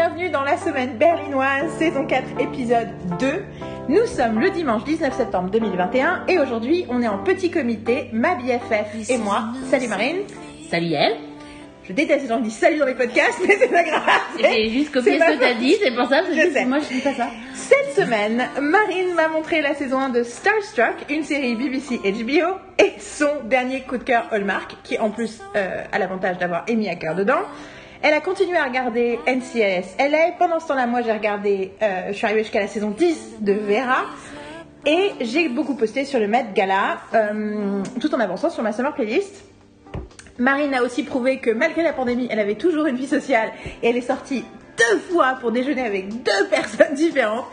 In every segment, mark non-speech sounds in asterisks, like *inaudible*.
bienvenue dans la semaine berlinoise, saison 4, épisode 2. Nous sommes le dimanche 19 septembre 2021 et aujourd'hui on est en petit comité, ma BFF et moi. Salut Marine. Salut elle. Je déteste quand on dit salut dans les podcasts, *laughs* mais c'est pas grave. J'ai juste copié ce que t'as dit, c'est pour ça. Je Je sais. moi je dis pas ça. Cette semaine, Marine m'a montré la saison 1 de Starstruck, une série BBC HBO, et son dernier coup de cœur Hallmark, qui en plus euh, a l'avantage d'avoir Amy Hacker dedans. Elle a continué à regarder NCIS LA. Pendant ce temps-là, moi j'ai regardé, euh, je suis arrivée jusqu'à la saison 10 de Vera. Et j'ai beaucoup posté sur le Met Gala, euh, tout en avançant sur ma summer playlist. Marine a aussi prouvé que malgré la pandémie, elle avait toujours une vie sociale et elle est sortie deux fois pour déjeuner avec deux *laughs* personnes différentes.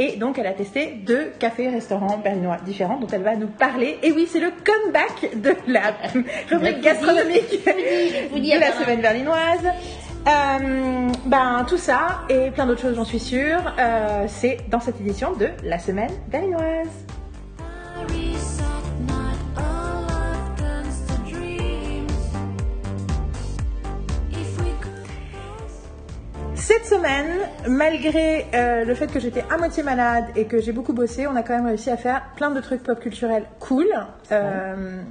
Et donc, elle a testé deux cafés restaurants berlinois différents dont elle va nous parler. Et oui, c'est le comeback de la *laughs* rubrique gastronomique de la semaine berlinoise. Euh, ben, tout ça et plein d'autres choses, j'en suis sûre, euh, c'est dans cette édition de la semaine berlinoise. Cette semaine, malgré euh, le fait que j'étais à moitié malade et que j'ai beaucoup bossé, on a quand même réussi à faire plein de trucs pop culturels cool. Euh,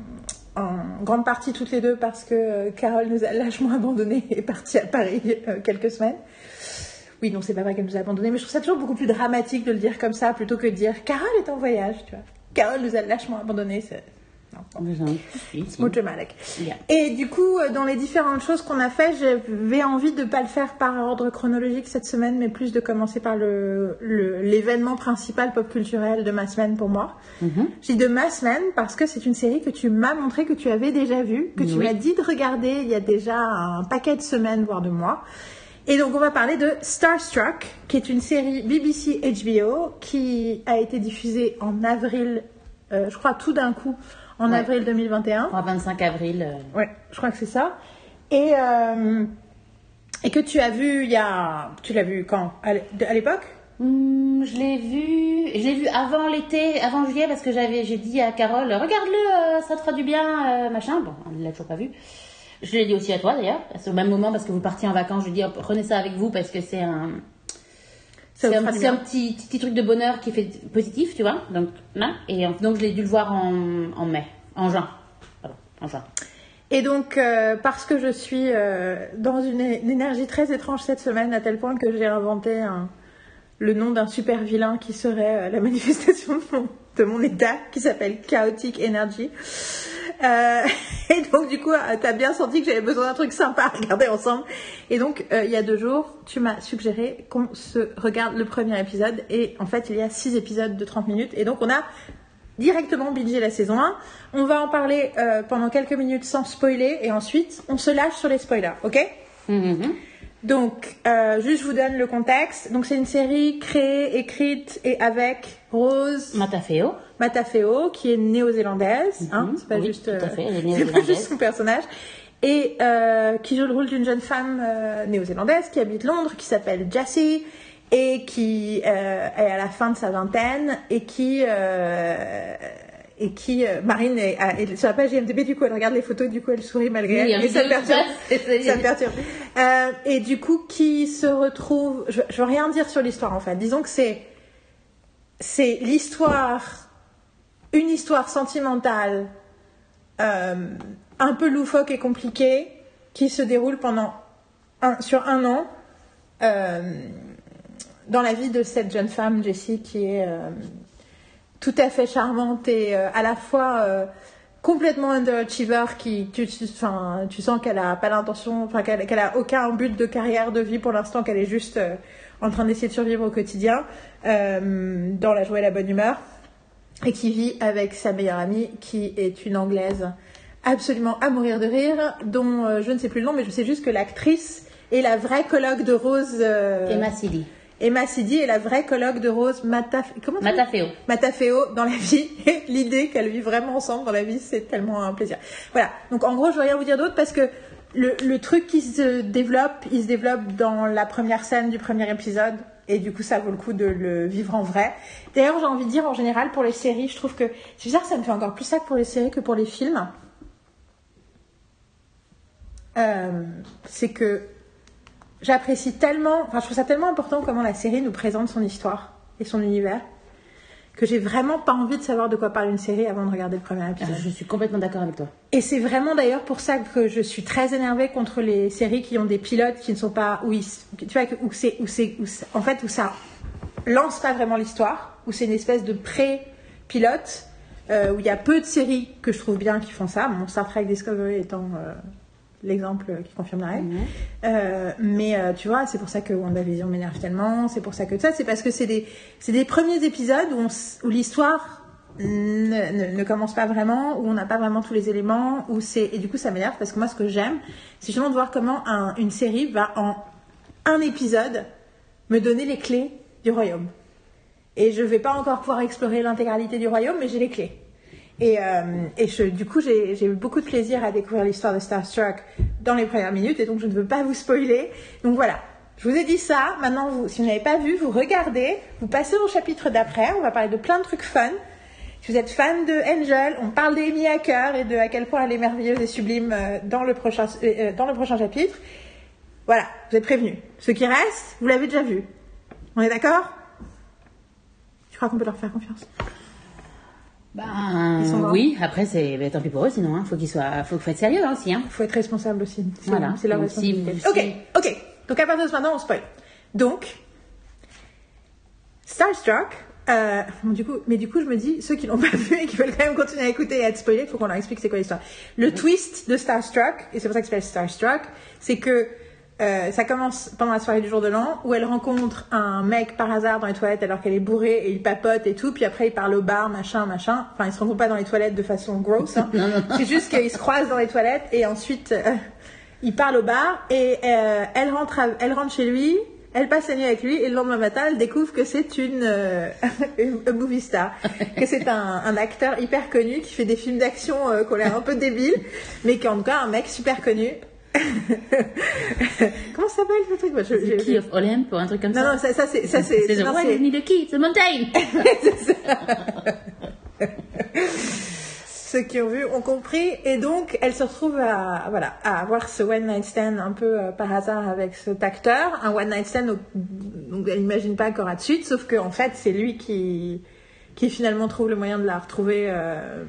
en grande partie toutes les deux parce que euh, Carole nous a lâchement abandonnés et est partie à Paris quelques semaines. Oui, non, c'est pas vrai qu'elle nous a abandonnés, mais je trouve ça toujours beaucoup plus dramatique de le dire comme ça plutôt que de dire Carole est en voyage, tu vois. Carole nous a lâchement abandonnés, Et du coup, euh, dans les différentes choses qu'on a fait, j'avais envie de pas le faire par ordre chronologique cette semaine, mais plus de commencer par le le- l'événement principal pop culturel de ma semaine pour moi. Mhm. Je dis de ma semaine parce que c'est une série que tu m'as montré que tu avais déjà vue, que tu Oui. m'as dit de regarder il y a déjà un paquet de semaines, voire de mois. Et donc on va parler de Starstruck, qui est une série BBC HBO qui a été diffusée en avril, euh, je crois tout d'un coup, en Ouais. avril 2021. Pour 25 avril. euh, Ouais, je crois que c'est ça. Et, euh, et que tu as vu il y a. Tu l'as vu quand? À l'é- à l'époque? Hmm, je l'ai vu, je l'ai vu avant l'été, avant juillet, parce que j'avais, j'ai dit à Carole, regarde-le, euh, ça te fera du bien, machin. Bon, elle l'a toujours pas vu. Je l'ai dit aussi à toi d'ailleurs, qu'au même moment, parce que vous partiez en vacances, je lui ai dit, prenez ça avec vous, parce que c'est un, c'est un, petit, petit truc de bonheur qui fait positif, tu vois. Donc, là, et euh, donc je l'ai dû le voir en, en mai, en juin. Pardon, en juin. Et donc, euh, parce que je suis euh, dans une, énergie très étrange cette semaine, à tel point que j'ai inventé un- le nom d'un super vilain qui serait euh, la *laughs* manifestation de mon, de mon état, qui s'appelle Chaotic Energy. Euh, *laughs* et donc, du coup, tu as bien senti que j'avais besoin d'un truc sympa à regarder ensemble. Et donc, euh, il y a deux jours, tu m'as suggéré qu'on se regarde le premier épisode. Et en fait, il y a six épisodes de 30 minutes. Et donc, on a directement bingé la saison 1. On va en parler euh, pendant quelques minutes sans spoiler et ensuite on se lâche sur les spoilers, ok? Mhm. Donc, euh, juste je vous donne le contexte. Donc, c'est une série créée, écrite et avec Rose Matafeo. Matafeo, qui est néo-zélandaise. Hein, c'est pas Oui, juste, euh, *laughs* pas juste son personnage. Et euh, qui joue le rôle d'une jeune femme euh, néo-zélandaise qui habite Londres, qui s'appelle Jessie et qui euh, est à la fin de sa vingtaine et qui euh, et qui euh, Marine est, à- est sur la page IMDb du coup elle regarde les photos du coup elle sourit malgré Oui, elle et ça me perturbe. Ça me perturbe. Euh, et du coup qui se retrouve je, je veux rien dire sur l'histoire en fait. Disons que c'est c'est l'histoire une histoire sentimentale euh, un peu loufoque et compliquée qui se déroule pendant sur un an euh, dans la vie de cette jeune femme Jessie qui est euh, tout à fait charmante et à la fois complètement underachiever qui tu, sens qu'elle a pas l'intention qu'elle a aucun but de carrière de vie pour l'instant qu'elle est juste en train d'essayer de survivre au quotidien dans la joie et la bonne humeur et qui vit avec sa meilleure amie qui est une anglaise absolument à mourir de rire dont euh, je ne sais plus le nom mais je sais juste que l'actrice est la vraie colloque de Rose euh, Emma Sidi. Emma Sidi est la vraie colloque de Rose Mataf... Comment Matafeo. Matafeo dans la vie. *laughs* L'idée qu'elles vivent vraiment ensemble dans la vie, c'est tellement un plaisir. Voilà. Donc en gros, je veux rien vous dire d'autre parce que le, le truc qui se développe, il se développe dans la première scène du premier épisode. Et du coup, ça vaut le coup de le vivre en vrai. D'ailleurs, j'ai envie de dire, en général, pour les séries, je trouve que... C'est bizarre, ça me fait encore plus ça pour les séries que pour les films. Euh, c'est que j'apprécie tellement, enfin, je trouve ça tellement important comment la série nous présente son histoire et son univers que j'ai vraiment pas envie de savoir de quoi parle une série avant de regarder le premier Ah, épisode. Je suis complètement d'accord avec toi. Et c'est vraiment d'ailleurs pour ça que je suis très énervée contre les séries qui ont des pilotes qui ne sont pas où ils, tu vois où c'est où c'est où c'est- en fait où ça lance pas vraiment l'histoire, où c'est une espèce de pré-pilote euh, où il y a peu de séries que je trouve bien qui font ça. Mon Star Trek Discovery étant euh, l'exemple qui confirme la règle. Euh, mais euh, tu vois, c'est pour ça que WandaVision m'énerve tellement. C'est pour ça que ça, c'est parce que c'est des, des premiers épisodes où, où l'histoire ne, ne, ne commence pas vraiment, où on n'a pas vraiment tous les éléments, où c'est et du coup ça m'énerve parce que moi ce que j'aime, c'est justement de voir comment un- une série va en un épisode me donner les clés du royaume. Et je vais pas encore pouvoir explorer l'intégralité du royaume, mais j'ai les clés. Et, euh, du coup, j'ai eu beaucoup de plaisir à découvrir l'histoire de Starstruck dans les premières minutes, et donc je ne veux pas vous spoiler. Donc voilà, je vous ai dit ça. Maintenant, si vous n'avez pas vu, vous regardez, vous passez au chapitre d'après. On va parler de plein de trucs fun. Si vous êtes fan de Angel, on parle d'Amy Hacker et de à quel point elle est merveilleuse et sublime euh, dans le prochain, euh, euh, dans le prochain chapitre. Voilà, vous êtes prévenus. Ce qui reste, vous l'avez déjà vu. On est d'accord? Je crois qu'on peut leur faire confiance. Ben, Ils sont morts. oui, après, c'est ben, tant pis pour eux, sinon, hein, faut qu'ils soient, faut, faut être sérieux hein, aussi. Hein. Il faut être responsable aussi. Voilà. c'est si responsabilité. Ok, ok. Donc à partir de ce moment, on spoil. Donc, Starstruck. euh, bon, du coup, mais du coup, je me dis, ceux qui l'ont *laughs* pas vu et qui veulent quand même continuer à écouter et à être spoilés, il faut qu'on leur explique c'est quoi l'histoire. Le twist de Starstruck, et c'est pour ça que s'appelle Starstruck, c'est que euh, ça commence pendant la soirée du jour de l'an où elle rencontre un mec par hasard dans les toilettes alors qu'elle est bourrée et il papote et tout, puis après il parle au bar, machin, machin. Enfin, ils se rencontrent pas dans les toilettes de façon grosse. Hein. *laughs* C'est juste qu'ils se croisent dans les toilettes et ensuite euh, ils parlent au bar et euh, elle rentre, à- elle rentre chez lui. Elle passe la nuit avec lui et le lendemain matin, elle découvre que c'est une, euh, *laughs* une movie star, que c'est un, un acteur hyper connu qui fait des films d'action euh, qui ont l'air un peu débiles, mais qui est en tout cas un mec super connu. *laughs* Comment ça s'appelle ce truc Moi, je- The Key of Olymp ou un truc comme Non, ça. non, ça, ça c'est, ça c'est, c'est the non, c'est- the key, the mountain. *laughs* *laughs* ceux qui ont vu ont compris et donc elle se retrouve à voilà à avoir ce one night stand un peu euh, par hasard avec cet acteur un one night stand au- donc elle n'imagine pas encore à de suite sauf que en fait c'est lui qui qui finalement trouve le moyen de la retrouver euh,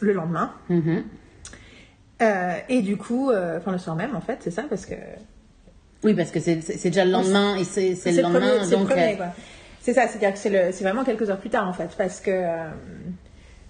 le lendemain Mhm. Euh, et du coup euh, enfin le soir même en fait c'est ça parce que Oui, parce que c'est déjà le lendemain et c'est le le lendemain, premier, c'est le premier, euh, quoi. C'est ça, c'est-à-dire que c'est vraiment quelques heures plus tard en fait, parce que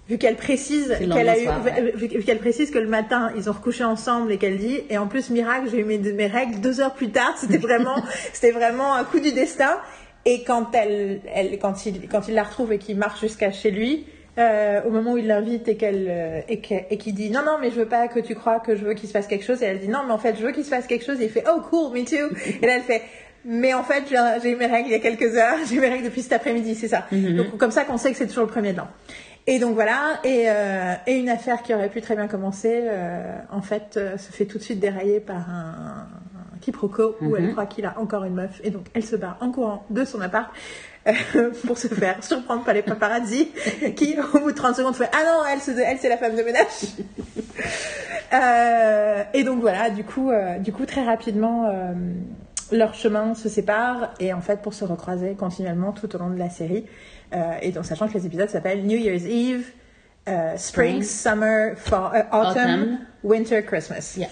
vu qu'elle précise qu'elle a eu, lendemain soir, ouais. vu, vu qu'elle précise que le matin ils ont recouché ensemble et qu'elle dit, et en plus miracle, j'ai eu mes, mes règles deux heures plus tard, c'était vraiment, *laughs* c'était vraiment un coup du destin. Et quand elle, elle quand il, quand il la retrouve et qu'il marche jusqu'à chez lui. Euh, au moment où il l'invite et qu'elle euh, et qu'il dit non non mais je veux pas que tu crois que je veux qu'il se passe quelque chose et elle dit non mais en fait je veux qu'il se passe quelque chose et il fait oh cool me too *laughs* et là elle fait mais en fait, j'ai eu mes règles il y a quelques heures. *laughs* J'ai eu mes règles depuis cet après-midi, c'est ça. Donc, comme ça qu'on sait que c'est toujours le premier de l'an. Et donc voilà, et, euh, et une affaire qui aurait pu très bien commencer, euh, en fait, euh, se fait tout de suite dérailler par un, un quiproquo où elle croit qu'il a encore une meuf. Et donc, elle se barre en courant de son appart euh, *laughs* pour se faire surprendre par les paparazzi *laughs* qui, au bout de 30 secondes, fait Ah non, elle, c'est elle, c'est la femme de ménage. *laughs* Euh, et donc voilà, du coup, euh, du coup très rapidement, euh, leurs chemins se séparent et en fait pour se recroiser continuellement tout au long de la série. Et donc sachant que les épisodes s'appellent New Year's Eve, Spring. Summer, fall, autumn, Autumn. Winter, Christmas. Yeah.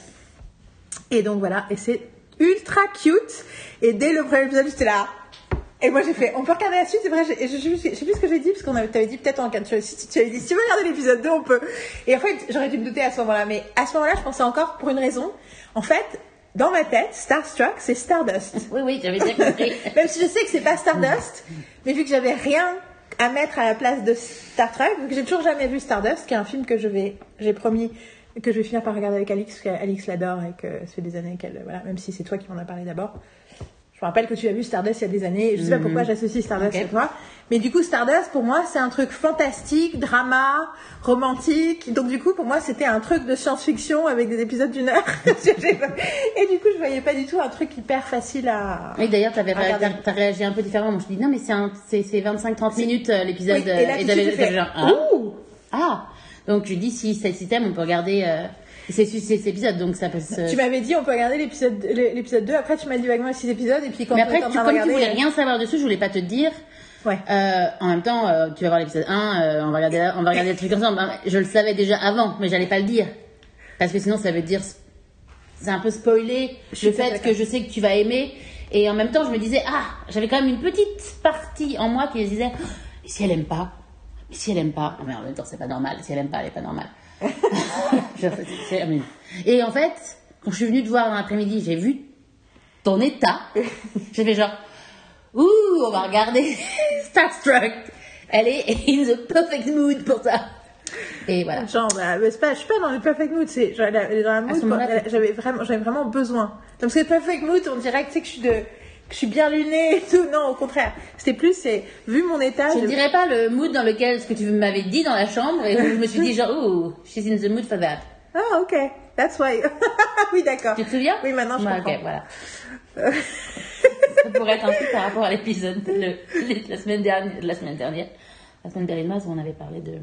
Et donc voilà, et c'est ultra cute. Et dès le premier épisode, j'étais là. Et moi j'ai fait, on peut regarder la suite, c'est vrai, je, je, je sais plus ce que j'ai dit, parce qu'on avait, t'avais dit peut-être en tu, tu, tu avais dit, si tu veux regarder l'épisode 2, on peut. Et en fait, j'aurais dû me douter à ce moment-là, mais à ce moment-là, je pensais encore pour une raison. En fait, dans ma tête, Starstruck, c'est Stardust. Oui, oui, j'avais bien compris. *laughs* Même si je sais que c'est pas Stardust, mais vu que j'avais rien à mettre à la place de Star Trek, vu que j'ai toujours jamais vu Stardust, qui est un film que je vais, j'ai promis que je vais finir par regarder avec Alix, parce qu'Alix l'adore et que ça fait des années qu'elle, voilà, même si c'est toi qui m'en as parlé d'abord. Je me rappelle que tu as vu Stardust il y a des années, et je sais pas pourquoi j'associe Stardust Ok. à toi, mais du coup Stardust pour moi c'est un truc fantastique, drama, romantique, donc du coup pour moi c'était un truc de science-fiction avec des épisodes d'une heure, *laughs* et du coup je voyais pas du tout un truc hyper facile à, Oui, d'ailleurs, t'avais t'as réagi un peu différemment. Je dis non, mais c'est un- c'est c'est 25-30 minutes euh, l'épisode. Oui, et là, euh, j'avais suite, j'ai j'avais fait, genre, ah, Ouh ah. Donc je dis si c'est si t'aimes, on peut regarder euh, ces, ces, ces épisodes. Donc ça peut se. Tu m'avais dit on peut regarder l'épisode l'épisode 2, après tu m'as dit vaguement 6 épisodes, et puis quand Mais après, tu, comme tu voulais rien savoir dessus, je voulais pas te dire. Ouais. Euh, en même temps, euh, tu vas voir l'épisode 1, euh, on va regarder, on va regarder le truc ensemble. Je le savais déjà avant, mais j'allais pas le dire. Parce que sinon, ça veut dire, c'est un peu spoiler Je le fait que je sais que tu vas aimer. Et en même temps, je me disais, ah, j'avais quand même une petite partie en moi qui me disait, Oh, si elle aime pas? Si elle aime pas? Mais en même temps, c'est pas normal. Si elle aime pas, elle est pas normale. Et en fait, quand je suis venue te voir dans l'après-midi, j'ai vu ton état. J'ai fait genre, ouh, on va regarder *laughs* Starstruck. Elle est in the perfect mood pour ça. Et voilà. Genre, bah, mais c'est pas, je suis pas dans le perfect mood, c'est, j'avais vraiment, j'avais vraiment besoin. Parce que le perfect mood, on dirait que, tu sais, que je suis de, je suis bien lunée et tout. Non, au contraire. C'était plus, c'est, vu mon état, Je ne dirais pas le mood dans lequel ce que tu m'avais dit dans la chambre et je me suis dit genre, *laughs* ouh, she's in the mood for that. ah, ok. That's why. *laughs* oui, d'accord. Tu te souviens? Oui, maintenant, je Ouais, comprends. Ok, voilà. *laughs* ça pourrait être un truc par rapport à l'épisode de la semaine dernière, la semaine dernière, la semaine dernière où on avait parlé de.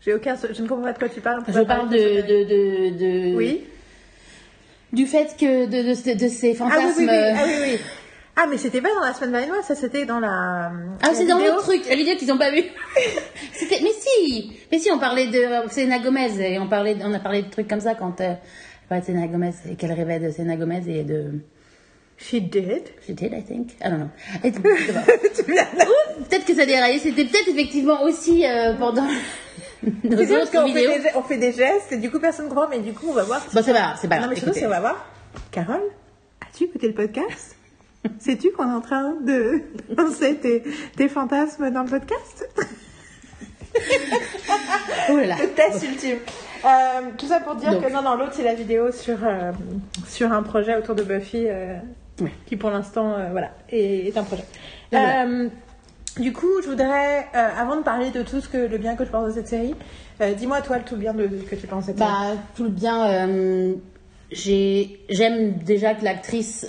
J'ai aucun, je ne comprends pas de quoi tu parles. Je parle de, de, de- Oui. Du fait que de, de, de ces Ah oui, fantasmes. oui, oui. Ah oui, oui. Ah, mais c'était pas dans la semaine valinoise, ça c'était dans la. Ah, c'est dans le truc. Dit qu'ils ont pas vu. *laughs* C'était, mais si, mais si, on parlait de Selena Gomez et on parlait, on a parlé de trucs comme ça quand euh, parlait de Selena Gomez et qu'elle rêvait de Selena Gomez et de. She did? She did, I think. I don't know. *laughs* Peut-être que ça déraillait. C'était peut-être effectivement aussi euh, pendant *laughs* nos autres qu'on fait, vidéos. des, on fait des gestes et du coup personne ne comprend, mais du coup on va voir. Bon, c'est pas grave, c'est pas non, mais surtout, c'est on va voir. Carole, as-tu écouté le podcast? *laughs* Sais-tu qu'on est en train de *laughs* lancer tes, tes fantasmes dans le podcast? Oh là là. Le test ultime. Euh, tout ça pour dire Donc. que non, non, l'autre c'est la vidéo sur, euh, sur un projet autour de Buffy euh, qui pour l'instant voilà, est, est un projet. Et voilà. Du coup, je voudrais, euh, avant de parler de tout ce que le bien que je pense de cette série, euh, dis-moi toi le tout bien de, que tu penses de cette série. Bah, tout le bien. euh, j'ai, j'aime déjà que l'actrice,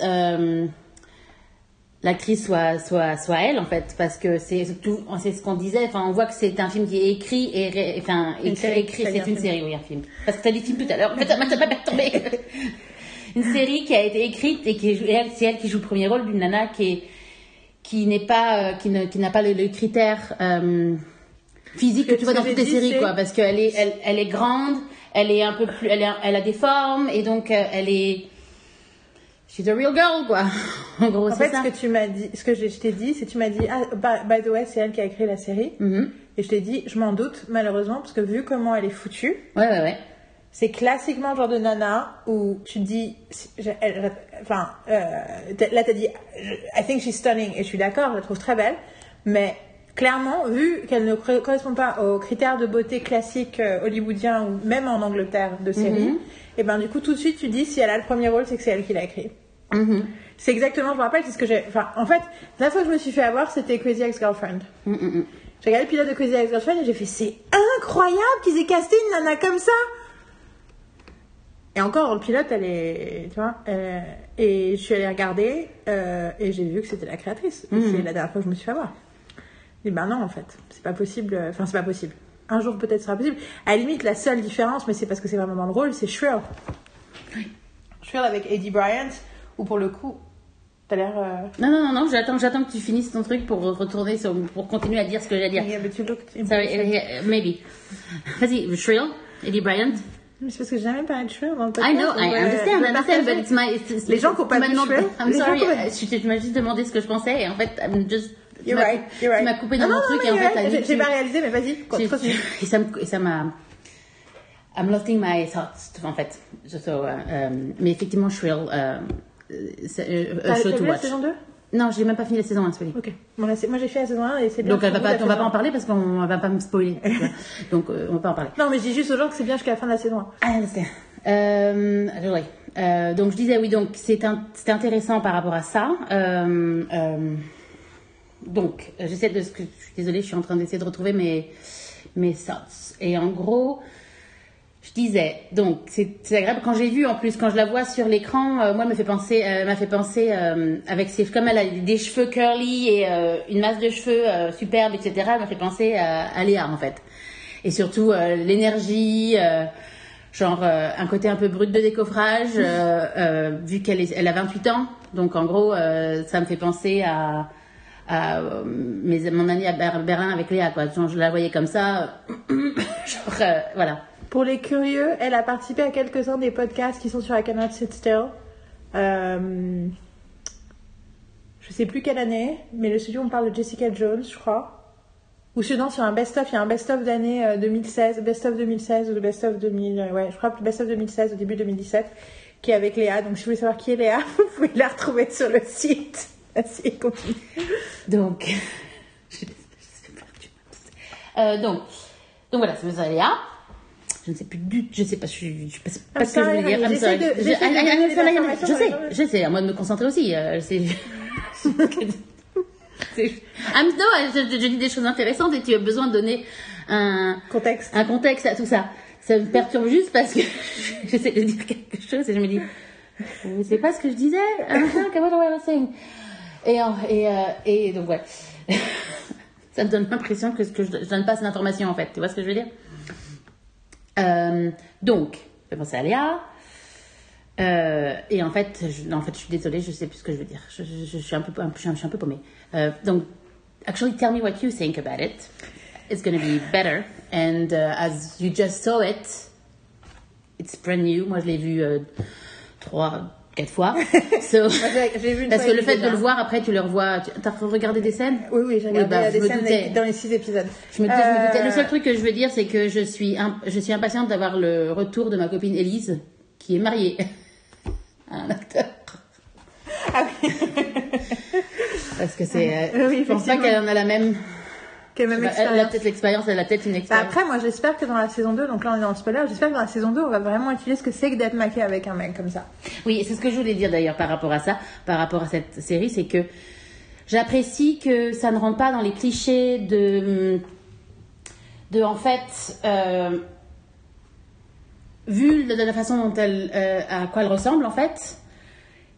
l'actrice soit, soit, soit elle en fait, parce que c'est ce qu'on disait. Enfin, on voit que c'est un film qui est écrit et, ré- enfin, écrit, série, t'as c'est un une film. série, oui, un film. Parce que t'as dit film tout à l'heure. En fait, ça m'a perturbé. une série qui a été écrite et qui c'est elle qui joue le premier rôle d'une nana qui est, qui n'est pas, euh, qui ne, qui n'a pas le, le critère. euh, physique que tu vois dans toutes les séries quoi parce qu'elle est elle, elle est grande elle est un peu plus elle, est- elle a des formes et donc euh, elle est she's a real girl quoi *laughs* en gros En c'est fait, ça ce que tu m'as dit, ce que je, je t'ai dit, c'est que tu m'as dit, ah, by, by the way, c'est elle qui a écrit la série. Mhm. Et je t'ai dit, je m'en doute, malheureusement, parce que vu comment elle est foutue, ouais ouais ouais c'est classiquement le genre de nana où tu dis, si- je- elle- enfin, euh, là t'as dit, I think she's stunning, et je suis d'accord, je la trouve très belle, mais clairement, vu qu'elle ne cor- correspond pas aux critères de beauté classiques euh, hollywoodiens ou même en Angleterre de série, Mhm. et ben du coup tout de suite tu dis, si elle a le premier rôle, c'est que c'est elle qui l'a écrit. Mhm. C'est exactement, je me rappelle, c'est ce que j'ai. Enfin, en fait, la fois que je me suis fait avoir, c'était Crazy Ex-Girlfriend. J'ai regardé le pilote de Crazy Ex-Girlfriend et j'ai fait c'est incroyable qu'ils aient casté une nana comme ça! Et encore, le pilote, elle est. Tu vois euh, Et je suis allée regarder euh, et j'ai vu que c'était la créatrice. Mhm. C'est la dernière fois que je me suis fait avoir. Et ben non, en fait, c'est pas possible. Enfin, c'est pas possible. Un jour, peut-être, ce sera possible. À la limite, la seule différence, mais c'est parce que c'est vraiment dans le rôle, c'est Shrill. Shrill avec Eddie Bryant, où pour le coup, t'as l'air. euh, non non non non j'attends j'attends que tu finisses ton truc pour retourner sur pour continuer à dire ce que j'ai à dire Yeah, but you looked sorry maybe vas-y Shrill Eddie Bryant c'est parce que j'ai jamais parlé de dans le podcast. I know I euh, understand je I veux understand partager. but it's my it's- Les gens qui ont pas demandé- Shrill, I'm sorry euh, tu m'as juste demandé ce que je pensais et en fait I'm just tu You're m'as- right, you're right. tu m'as coupé dans Non, mon truc et en fait J'ai- pas réalisé, mais vas-y, continue. et ça m'a. I'm losing my thoughts, en fait. Je- so, euh, mais effectivement, Shrill, a show to vu la watch. saison 2 Non, j'ai même pas fini la saison 1, Scully. Ok. Bon, là, c'est- moi j'ai fait la saison 1 et c'est bien. Donc, elle va pas, on va pas en parler parce qu'on va pas me spoiler. *laughs* Donc, euh, on va pas en parler. 1. Non, mais je dis juste aux gens que c'est bien jusqu'à la fin de la saison 1. Ah, c'est- euh, ouais. Euh, donc je disais oui, donc c'est intéressant par rapport à ça. Euh, euh, donc j'essaie de, ce que- je suis désolée, je suis en train d'essayer de retrouver mes mes thoughts. Et en gros, je disais donc c'est agréable quand j'ai vu en plus quand je la vois sur l'écran, euh, moi me fait penser, euh, m'a fait penser euh, avec ses comme elle a des cheveux curly et euh, une masse de cheveux superbe etc. Elle m'a fait penser à, à Léa en fait. et surtout l'énergie, genre un côté un peu brut de décoffrage, vu qu'elle elle a 28 ans. Donc en gros, ça me fait penser à, à mes, mon année à Ber- Berlin avec Léa. Quoi. Genre, je la voyais comme ça. *coughs* genre, voilà. Pour les curieux, elle a participé à quelques-uns des podcasts qui sont sur I Cannot Sit Still. Euh, je sais plus quelle année, mais le studio on parle de Jessica Jones, je crois. Ou sinon sur un best-of, il y a un best-of d'année euh, 2016, best-of 2016 ou le best-of 2000, euh, ouais, je crois que best-of 2016 au début 2017, qui est avec Léa. Donc si vous voulez savoir qui est Léa, *laughs* vous pouvez la retrouver sur le site. *laughs* Vas-y, continue. Donc, *laughs* je suis perdue. Euh, donc, voilà, c'est Léa. Je ne sais plus du je sais pas, je suis, je sais pas, c'est ce que je voulais dire. j'essaie de- Je- Je sais, je sais, à moi de me concentrer aussi. c'est. *laughs* c'est- je, je- je dis des choses intéressantes et tu as besoin de donner un, Contexte. un contexte à tout ça. Ça me perturbe juste parce que *laughs* j'essaie de dire quelque chose et je me dis, vous savez pas ce que je disais et, et, euh, et donc, ouais. *laughs* ça me donne l'impression que, ce que je, je donne pas assez d'informations en fait. Tu vois ce que je veux dire? Euh, Donc, je penser à Léa. Euh, et en fait, je, en fait, je suis désolée, je sais plus ce que je veux dire. Je, suis un peu, je suis un, suis un peu paumée. Euh, donc, actually, tell me what you think about it. It's to be better. And uh, as you just saw it, it's brand new. Moi, je l'ai vu euh, trois, quatre fois. *laughs* So, vu parce que le fait de le voir, après, tu le revois. Tu as regardé des scènes? Oui, oui, j'ai regardé bah, des me scènes doutais. dans les six épisodes. Je me, doutais, je me doutais. Le Euh, seul truc que je veux dire, c'est que je suis, imp- je suis impatiente d'avoir le retour de ma copine Élise, qui est mariée à *laughs* un acteur. Ah oui. Parce que c'est. euh, oui, je pense pas qu'elle en a la même. Même elle a peut-être l'expérience, elle a peut-être une Bah, expérience. après, moi, j'espère que dans la saison 2, donc là, on est dans le spoiler, j'espère que dans la saison 2, on va vraiment utiliser ce que c'est que d'être maqué avec un mec comme ça. Oui, c'est ce que je voulais dire d'ailleurs par rapport à ça, par rapport à cette série, c'est que j'apprécie que ça ne rentre pas dans les clichés de, de en fait, euh, vu de la façon dont elle, euh, à quoi elle ressemble en fait,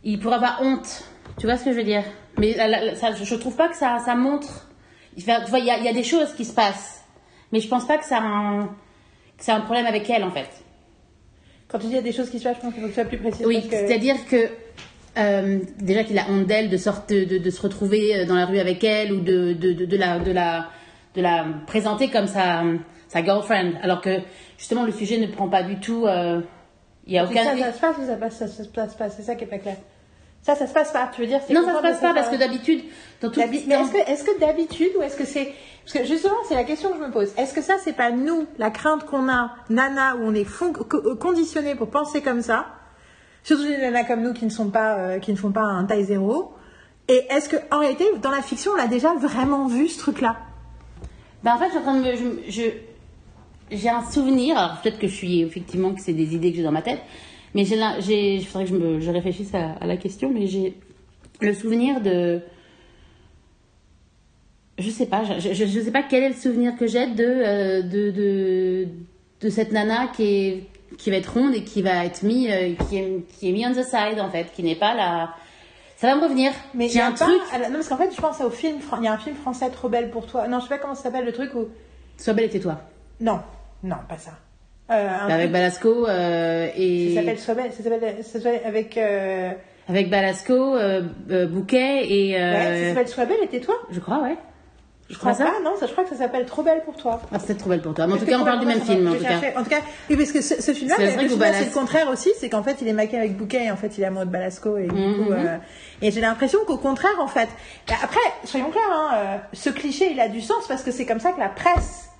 il pourrait avoir honte. Tu vois ce que je veux dire? Mais ça, je trouve pas que ça, ça montre. Tu vois, il y a, il y a des choses qui se passent, mais je pense pas que ça a un, que c'est un problème avec elle en fait. Quand tu dis il y a des choses qui se passent, je pense qu'il faut que tu sois plus précis. Oui, que- c'est-à-dire que euh, déjà qu'il a honte d'elle de, sorte de, se retrouver euh, dans la rue avec elle ou de, de, de, de la, de, la, de la présenter comme sa, sa girlfriend, alors que justement le sujet ne prend pas du tout. euh, Il y a Ça, aucun. ça se passe ou ça, passe, ça, se passe pas? C'est ça qui est pas clair. Ça, ça se passe pas, tu veux dire Non, ça se passe pas parce que d'habitude, dans tout Mais est-ce que, d'habitude ou est-ce que c'est parce que justement c'est la question que je me pose. Est-ce que ça c'est pas nous la crainte qu'on a nana où on est co- conditionné pour penser comme ça, surtout les nanas comme nous qui ne sont pas euh, qui ne font pas un taille zéro. Et est-ce que en réalité dans la fiction on a déjà vraiment vu ce truc là Ben, en fait, je suis en train de me. je- je- J'ai un souvenir, alors peut-être que je suis effectivement que c'est des idées que j'ai dans ma tête, mais j'ai, j'ai, il faudrait que je, me, je réfléchisse à, à la question, mais j'ai le souvenir de. Je sais pas, je, je, je sais pas quel est le souvenir que j'ai de, euh, de, de, de cette nana qui, est, qui va être ronde et qui va être mis, euh, qui, est, qui est mis on the side en fait, qui n'est pas la. Ça va me revenir. Mais y a un pas- truc. la- Non parce qu'en fait je pense au film. Il y a un film français trop belle pour toi. Non je sais pas comment ça s'appelle le truc où. Sois belle et tais-toi. Non non pas ça. Euh, Avec Balasco euh, et. Ça s'appelle belle. Ça s'appelle ça s'appelle avec. Euh... Avec Balasco, Bouquet et. Ouais, ça s'appelle Sois belle et tais-toi. je crois, ouais. Je Je crois crois ça? pas, non, ça, je crois que ça s'appelle Trop belle pour toi. Ah, c'est trop belle pour toi. Mais en tout cas, on parle du même film, en tout cas. En tout cas, oui, parce que ce, ce film-là, C'est le Balas- c'est le contraire aussi, c'est qu'en fait, il est maqué avec Bouquet et en fait, il est amoureux de Balasco et du Mhm, coup, euh, et j'ai l'impression qu'au contraire, en fait, après, soyons clairs, hein, euh, ce cliché, il a du sens parce que c'est comme ça que la presse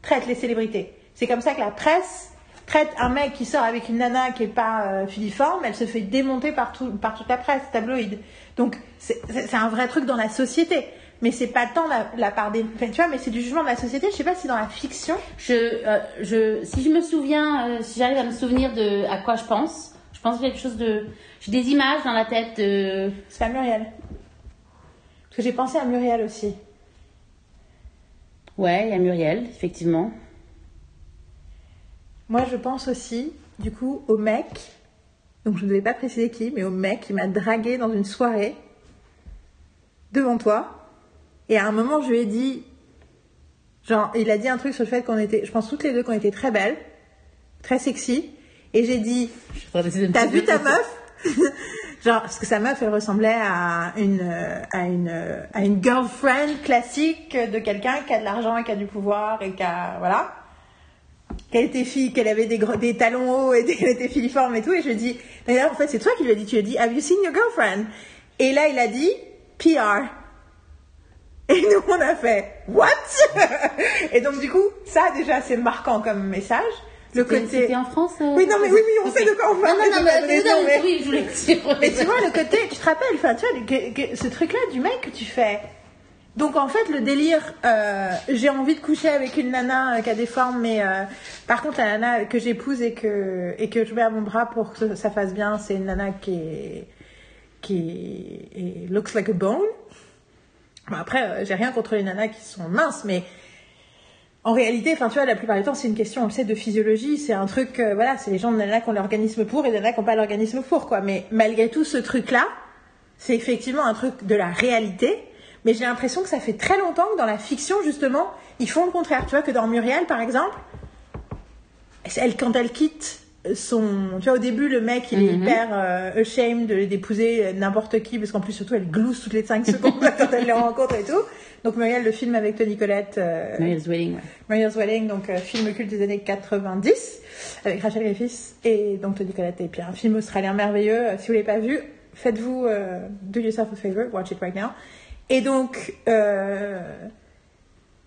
traite les célébrités. C'est comme ça que la presse traite un mec qui sort avec une nana qui est pas euh, filiforme, elle se fait démonter par, tout- par toute la presse tabloïde. Donc c'est un vrai truc dans la société. Mais c'est pas tant la, la part des... tu vois, mais c'est du jugement de la société. Je sais pas si dans la fiction... Je, euh, je, si je me souviens, euh, si j'arrive à me souvenir de à quoi je pense, je pense quelque chose de. J'ai des images dans la tête de. C'est pas Muriel. Parce que j'ai pensé à Muriel aussi. Ouais, il y a Muriel, effectivement. Moi, je pense aussi, du coup, au mec, donc je ne devais pas préciser qui, mais au mec qui m'a dragué dans une soirée devant toi. Et à un moment, je lui ai dit, Genre, il a dit un truc sur le fait qu'on était, je pense toutes les deux qu'on était très belles, très sexy. Et j'ai dit, T'as vu ta meuf? *laughs* Genre, parce que sa meuf, elle ressemblait à une, euh, à une, euh, à une girlfriend classique de quelqu'un qui a de l'argent et qui a du pouvoir et qui a, voilà. Qu'elle était fille, qu'elle avait des, gros- des talons hauts et *laughs* qu'elle était filiforme et tout. Et je lui ai dit, d'ailleurs, en fait, c'est toi qui lui as dit, tu lui as dit, have you seen your girlfriend? Et là, il a dit, PR. Et *laughs* nous, on a fait, what? *laughs* et donc, du coup, ça, déjà, c'est marquant comme message. Le côté. C'était en France euh, Oui, non, mais oui, oui, on sait de quoi on parle. Non, non, non, mais, Désolée, non, mais- oui, je voulais que mais tu vois, le côté, tu te rappelles, enfin, tu vois, que- que- ce truc-là du mec que tu fais. Donc, en fait, le délire, euh, j'ai envie de coucher avec une nana euh, qui a des formes, mais euh, par contre, la nana que j'épouse et que, et que je mets à mon bras pour que ça fasse bien, c'est une nana qui qui looks like a bone. Bon, après, euh, j'ai rien contre les nanas qui sont minces, mais en réalité, enfin, tu vois, la plupart du temps, c'est une question, on le sait, de physiologie. C'est un truc, euh, voilà, c'est les gens de nana qui ont l'organisme pour et des nanas qui n'ont pas l'organisme pour, quoi. Mais malgré tout, ce truc-là, c'est effectivement un truc de la réalité. Mais j'ai l'impression que ça fait très longtemps que dans la fiction, justement, ils font le contraire. Tu vois, que dans Muriel, par exemple, elle, quand elle quitte son. Tu vois, au début, le mec, il est Mhm. hyper euh, ashamed d'épouser euh, n'importe qui, parce qu'en plus, surtout, elle glousse toutes les 5 secondes *laughs* quand elle les rencontre et tout. Donc, Muriel, le film avec Tony Collette. euh, Mariel's Wedding, ouais. Mariel's Wedding, donc euh, film culte des années 90, avec Rachel Griffiths et donc Tony Collette. Et puis un film australien merveilleux. Si vous l'avez pas vu, faites-vous do yourself a favor, watch it right now. Et donc, euh,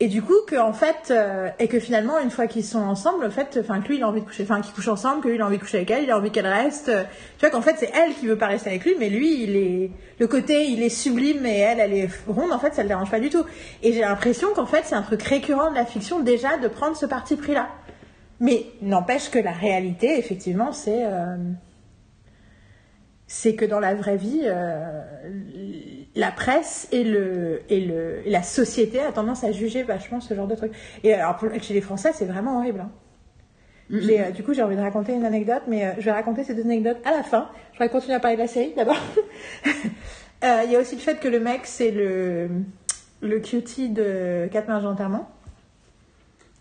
et du coup que en fait, euh, et que finalement une fois qu'ils sont ensemble, en fait, enfin que lui il a envie de coucher, enfin qu'ils couchent ensemble, que lui il a envie de coucher avec elle, il a envie qu'elle reste. euh, tu vois qu'en fait c'est elle qui veut pas rester avec lui, mais lui il est le côté il est sublime et elle elle est ronde. En fait ça le dérange pas du tout. Et j'ai l'impression qu'en fait c'est un truc récurrent de la fiction déjà de prendre ce parti pris là. Mais n'empêche que la réalité effectivement c'est c'est que dans la vraie vie, la presse et, le, et, le, et la société a tendance à juger vachement ce genre de trucs. Et alors, pour- chez les Français, c'est vraiment horrible. hein. Euh, du coup, j'ai envie de raconter une anecdote, mais euh, je vais raconter ces deux anecdotes à la fin. Je vais continuer à parler de la série d'abord. *laughs* Euh, Il y a aussi le fait que le mec, c'est le, le cutie de Quatre mains d'enterrement.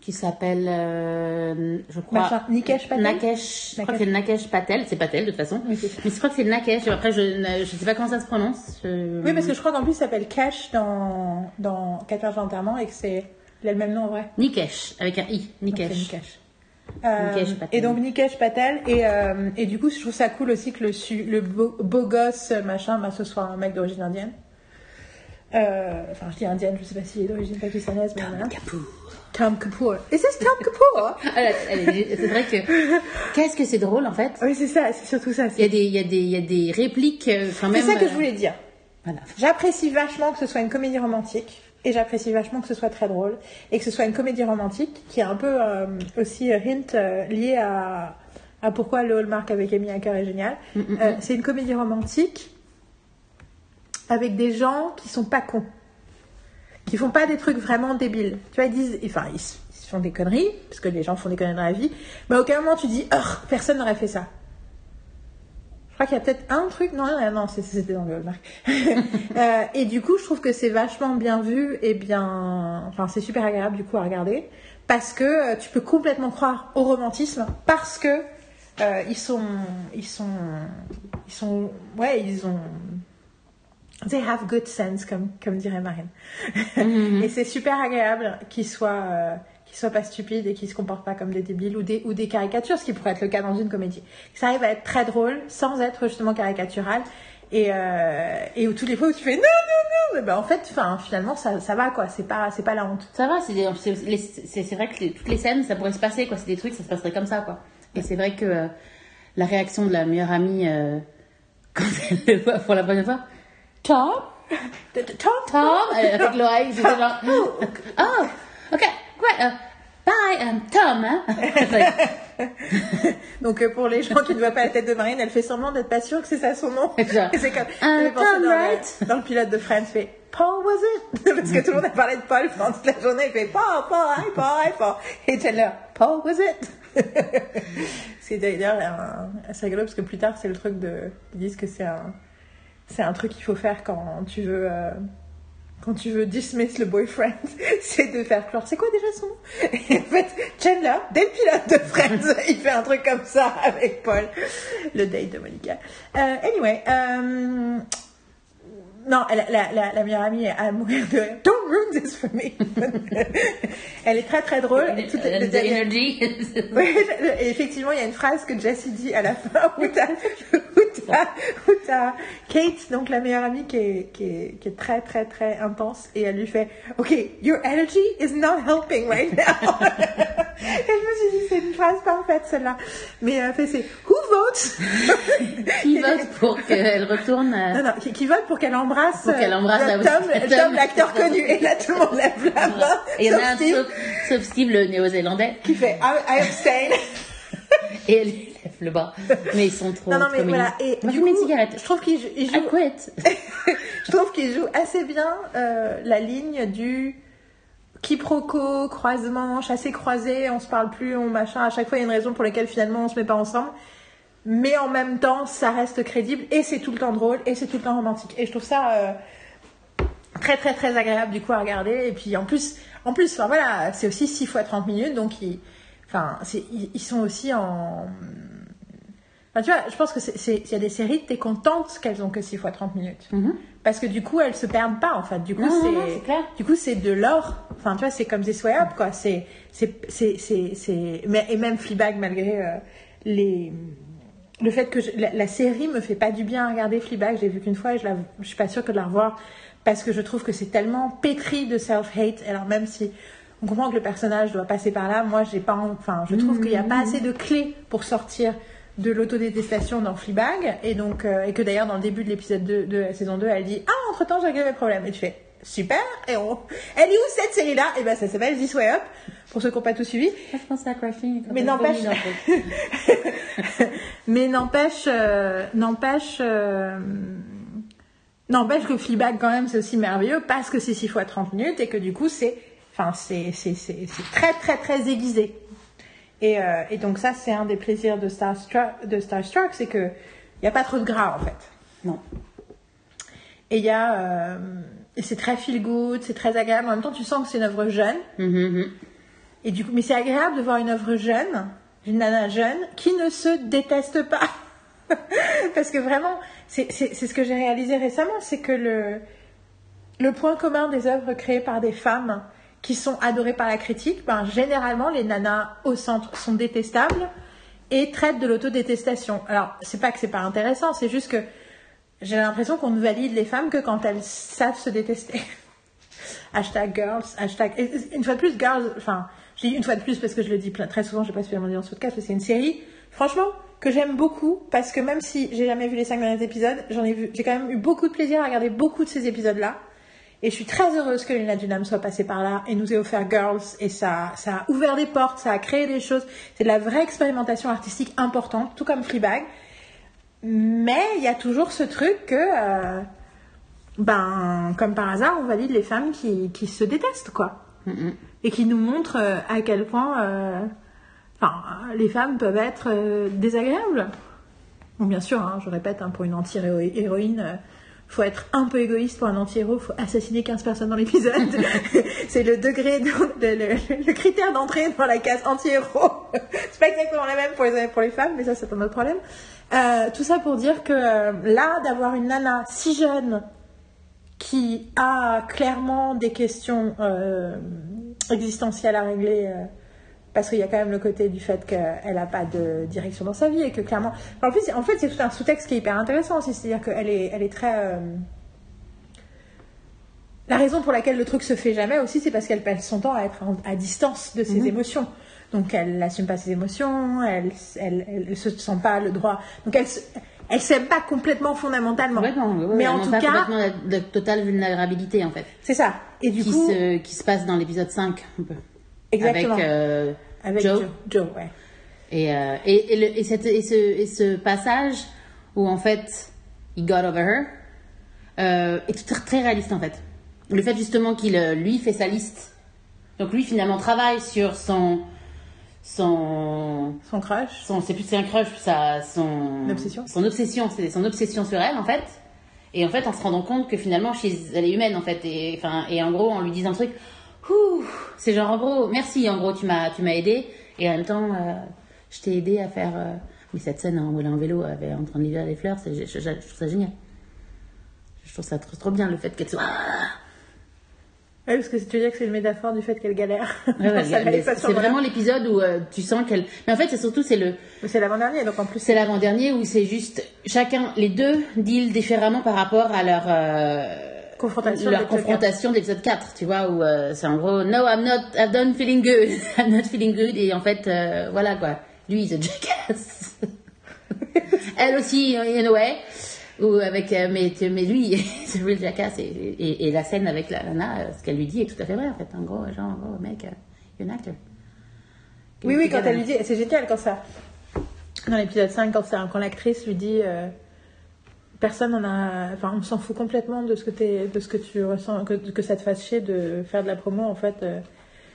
Qui s'appelle, euh, je crois. Machin, Nikesh Patel Nakesh. Je crois que c'est Nakesh Patel. C'est Patel, de toute façon. Mais je crois que c'est Nakesh. Après, je ne sais pas comment ça se prononce. Je- Oui, parce que je crois qu'en plus, il s'appelle Cash dans, dans Quatre mains d'enterrement et que c'est, il a le même nom en vrai. Nikesh, avec un I. Donc, c'est Nikesh. Nikesh. Euh, Nikesh Patel. et donc Nikesh Patel et, euh, et du coup je trouve ça cool aussi que le, su- le beau, beau gosse machin bah, ce soit un mec d'origine indienne Euh, enfin je dis indienne je sais pas s'il est d'origine pakistanaise mais voilà. Kapoor. Tom Kapoor et c'est Tom Kapoor? *laughs* C'est vrai que. Qu'est-ce que c'est drôle, en fait? oui c'est ça c'est surtout ça Il y, c'est a des, il, y a des, il y a des répliques euh, quand c'est même. ça que je euh, voulais dire Voilà. J'apprécie vachement que ce soit une comédie romantique et j'apprécie vachement que ce soit très drôle et que ce soit une comédie romantique qui est un peu euh, aussi euh, hint euh, lié à, à pourquoi le Hallmark avec Amy Acker est génial. Euh, c'est une comédie romantique avec des gens qui sont pas cons, qui font pas des trucs vraiment débiles. Tu vois, ils disent, enfin, ils, font des conneries parce que les gens font des conneries dans la vie, mais à aucun moment tu dis, oh, personne n'aurait fait ça. Je crois qu'il y a peut-être un truc. Non, non, non, c'était dans le Hallmark. *laughs* Euh, et du coup, je trouve que c'est vachement bien vu et bien. Enfin, c'est super agréable du coup à regarder. Parce que euh, tu peux complètement croire au romantisme. Parce que euh, ils sont. Ils sont. Ils sont. Ouais, ils ont. They have good sense, comme, comme dirait Marine. et c'est super agréable qu'ils soient. euh, qu'ils soient pas stupides et qu'ils se comportent pas comme des débiles ou des, ou des caricatures, ce qui pourrait être le cas dans une comédie. Ça arrive à être très drôle sans être justement caricatural et, euh, et où tous les fois où tu fais non, non, non, mais ben, en fait, enfin, finalement, ça, ça va quoi, c'est pas, c'est pas la honte. Ça va, c'est des- c'est c'est- c'est vrai que les- toutes les scènes, ça pourrait se passer, quoi. C'est des trucs, ça se passerait comme ça, quoi. Et c'est vrai que euh, la réaction de la meilleure amie euh, *laughs* quand elle le voit pour la première fois, Tom, Tom, Tom, avec l'oreille, c'était genre, oh, ok, great, uh, bye, um, Tom, hein. *laughs* *laughs* Donc euh, pour les gens qui ne voient pas la tête de Marine, elle fait semblant d'être pas sûre que c'est ça son nom. Et c'est comme penser Tom dans, Wright? le, dans le pilote de Friends, fait Paul was it? *laughs* Parce que tout le monde a parlé de Paul pendant toute la journée, il fait Paul, Paul, hi Paul, hi Paul. Et Chandler, Paul was it? C'est d'ailleurs assez rigolo parce que plus tard c'est le truc de ils disent que c'est un c'est un truc qu'il faut faire quand tu veux euh, quand tu veux dismiss le boyfriend, *laughs* c'est de faire genre, c'est quoi déjà son nom? En fait, Chandler, dès le pilote de Friends, *laughs* il fait un truc comme ça avec Paul, le date de Monica. Euh, anyway, euh, non, la, la, la, la meilleure amie est à mourir de rire. Don't ruin this for me. *laughs* Elle est très très drôle. Et tout- Euh, The energy. oui, effectivement, il y a une phrase que Jessie dit à la fin où t'as, où Kate, donc la meilleure amie, qui est, qui, est, qui est très très très intense, et elle lui fait Ok, your energy is not helping right now. *laughs* et je me suis dit, c'est une phrase parfaite celle-là. Mais euh, fait, c'est Who votes? Qui *laughs* vote pour qu'elle retourne euh, Non, non, qui, qui vote pour qu'elle embrasse, Pour qu'elle embrasse euh, Tom, Tom. Tom, *laughs* l'acteur connu. Et là, tout le monde lève la main. Et il y en sauf a un Steve, sauf, sauf Steve, le néo-zélandais, qui fait I, I abstain. *laughs* et elle lève le bras. Mais ils sont trop. Non, non, mais voilà. Et du une coup, cigarette. trouve qu'il joue, *laughs* je trouve qu'il joue assez bien euh, la ligne du quiproquo, croisement, chassé croisé, on se parle plus, on machin. À chaque fois, il y a une raison pour laquelle finalement on se met pas ensemble. Mais en même temps, ça reste crédible et c'est tout le temps drôle et c'est tout le temps romantique. Et je trouve ça euh, très très très agréable du coup à regarder. Et puis en plus, en plus, enfin voilà, c'est aussi 6 fois 30 minutes, donc ils, enfin, ils, ils sont aussi en Enfin, tu vois, je pense que c'est, y a des séries, t'es contente qu'elles ont que 6 fois 30 minutes. Mhm. Parce que du coup, elles se perdent pas, en fait. Du coup, c'est, du coup, c'est de l'or. Enfin, tu vois, c'est comme This Way Up, quoi. C'est, c'est, c'est, c'est, c'est- mais- et même Fleabag, malgré euh, les, le fait que la, série me fait pas du bien à regarder Fleabag. J'ai vu qu'une fois et je, la, suis pas sûre que de la revoir parce que je trouve que c'est tellement pétri de self-hate. Alors, même si on comprend que le personnage doit passer par là, moi, j'ai pas, en- enfin, je trouve qu'il y a pas assez de clés pour sortir de l'autodétestation dans Fleabag et donc euh, et que d'ailleurs dans le début de l'épisode 2 de la saison 2 elle dit ah entre temps j'ai réglé mes problèmes et tu fais super. Et on elle est où cette série là et ben ça s'appelle This Way Up pour ceux qui n'ont pas tout suivi. Je pensais à quand Mais n'empêche- *laughs* mais n'empêche euh, n'empêche euh, n'empêche que Fleabag quand même c'est aussi merveilleux parce que c'est 6 fois 30 minutes et que du coup c'est enfin c'est c'est c'est c'est très très très aiguisé. Et, euh, et donc ça c'est un des plaisirs de Starstruck de Starstruck c'est que il y a pas trop de gras en fait. Non. et il y a euh, et c'est très feel good c'est très agréable en même temps tu sens que c'est une œuvre jeune Mhm, mhm. et du coup, mais c'est agréable de voir une œuvre jeune, une nana jeune, qui ne se déteste pas. *laughs* Parce que vraiment, c'est ce que j'ai réalisé récemment, c'est que le, le point commun des œuvres créées par des femmes qui sont adorées par la critique, ben, généralement, les nanas au centre sont détestables et traitent de l'autodétestation. Alors, c'est pas que c'est pas intéressant, c'est juste que j'ai l'impression qu'on ne valide les femmes que quand elles savent se détester. *laughs* Hashtag girls, hashtag. Une fois de plus, girls, enfin, je dis une fois de plus parce que je le dis très souvent, je sais pas si je vais dire dans ce podcast, mais c'est une série, franchement, que j'aime beaucoup parce que même si j'ai jamais vu les cinq derniers épisodes, j'ai quand même eu beaucoup de plaisir à regarder beaucoup de ces épisodes-là. Et je suis très heureuse que Lena Dunham soit passée par là et nous ait offert Girls. Et ça, ça a ouvert des portes, ça a créé des choses. C'est de la vraie expérimentation artistique importante, tout comme Fleabag. Mais il y a toujours ce truc que, euh, ben, comme par hasard, on valide les femmes qui, qui se détestent, quoi. Mhm. Et qui nous montrent euh, à quel point, euh, enfin, les femmes peuvent être euh, désagréables. Bon, bien sûr, hein, je répète, hein, pour une anti-héroïne, faut être un peu égoïste pour un anti-héros, faut assassiner 15 personnes dans l'épisode. *laughs* c'est le degré, de, de- le, le critère d'entrée dans la case anti-héros. *laughs* c'est pas exactement la même pour les, pour les femmes, mais ça, c'est un autre problème. Euh, tout ça pour dire que euh, là, d'avoir une nana si jeune qui a clairement des questions euh, existentielles à régler, euh, parce qu'il y a quand même le côté du fait qu'elle n'a pas de direction dans sa vie et que clairement. Enfin, en, plus, en fait, c'est tout un sous-texte qui est hyper intéressant aussi, c'est-à-dire qu'elle est, elle est très. La raison pour laquelle le truc se fait jamais aussi, c'est parce qu'elle passe son temps à être à distance de ses Mhm. émotions. Donc elle n'assume pas ses émotions, elle, elle se sent pas le droit. Donc elle, elle s'aime pas complètement fondamentalement. Oui, oui, Mais en tout pas cas, complètement la, de totale vulnérabilité en fait. c'est ça. Et du qui, coup, se, qui se passe dans l'épisode 5 un peu. exactement. Avec, euh, Avec Joe. Joe. Joe, ouais. Et, euh, et, et, le- et, cette- et ce, et ce passage où en fait il got over her euh, est très, très réaliste en fait. Le fait justement qu'il euh, lui fait sa liste. Donc lui finalement travaille sur son son Son crush. son c'est plus c'est un crush ça son obsession. son obsession c'est son obsession sur elle en fait Et en fait, en se rendant compte que finalement, she's- elle est humaine, en fait. Et, enfin, et en gros, en lui disant un truc, c'est genre, en gros, merci, en gros, tu m'as, tu m'as aidé. Et en même temps, euh, je t'ai aidé à faire. euh, Mais cette scène hein, où elle est en vélo, elle est en train de livrer les fleurs, c'est, je, je- je trouve ça génial. Je trouve ça trop, trop bien, le fait qu'elle soit. Ouais, parce que tu veux dire que c'est une métaphore du fait qu'elle galère. Ouais, ouais, *laughs* c'est vraiment l'épisode où euh, tu sens qu'elle. Mais en fait, c'est surtout c'est le C'est l'avant-dernier, donc en plus. c'est l'avant-dernier où c'est juste chacun les deux deal différemment par rapport à leur euh, Confrontation leur confrontation d'épisode 4, tu vois où euh, c'est en gros no I'm not I'm not feeling good *laughs* I'm not feeling good et en fait euh, voilà quoi lui c'est *laughs* jackass elle aussi in a way ou avec euh, mais mais lui *laughs* c'est real jackass et, et, et la scène avec la nana euh, ce qu'elle lui dit est tout à fait vrai en fait en gros genre en gros mec euh, you're an actor Oui, oui, quand elle lui dit, c'est génial quand ça. Dans l'épisode 5, quand, ça, quand l'actrice lui dit euh, Personne n'en a. Enfin, on s'en fout complètement de ce que, t'es- de ce que tu ressens, que, que ça te fasse chier de faire de la promo. En fait, euh,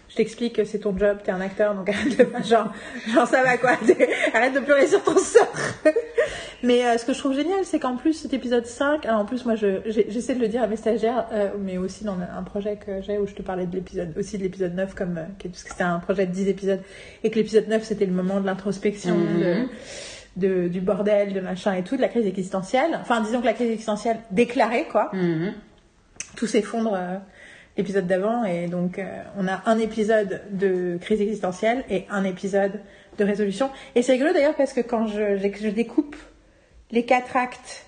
je t'explique que c'est ton job, t'es un acteur, donc *laughs* arrête de. Genre, genre ça va quoi, *laughs* arrête de pleurer sur ton sort. Mais euh, ce que je trouve génial, c'est qu'en plus, cet épisode 5, alors en plus, moi, je- j'essaie de le dire à mes stagiaires, euh, mais aussi dans un projet que j'ai où je te parlais de l'épisode, aussi de l'épisode 9, comme, euh, parce que c'était un projet de 10 épisodes, et que l'épisode 9, c'était le moment de l'introspection, Mhm. de, de- du bordel, de machin et tout, de la crise existentielle. Enfin, disons que la crise existentielle déclarée, quoi Mhm. tout s'effondre euh, l'épisode d'avant et donc euh, on a un épisode de crise existentielle et un épisode de résolution et c'est rigolo d'ailleurs parce que quand je, je, découpe les quatre actes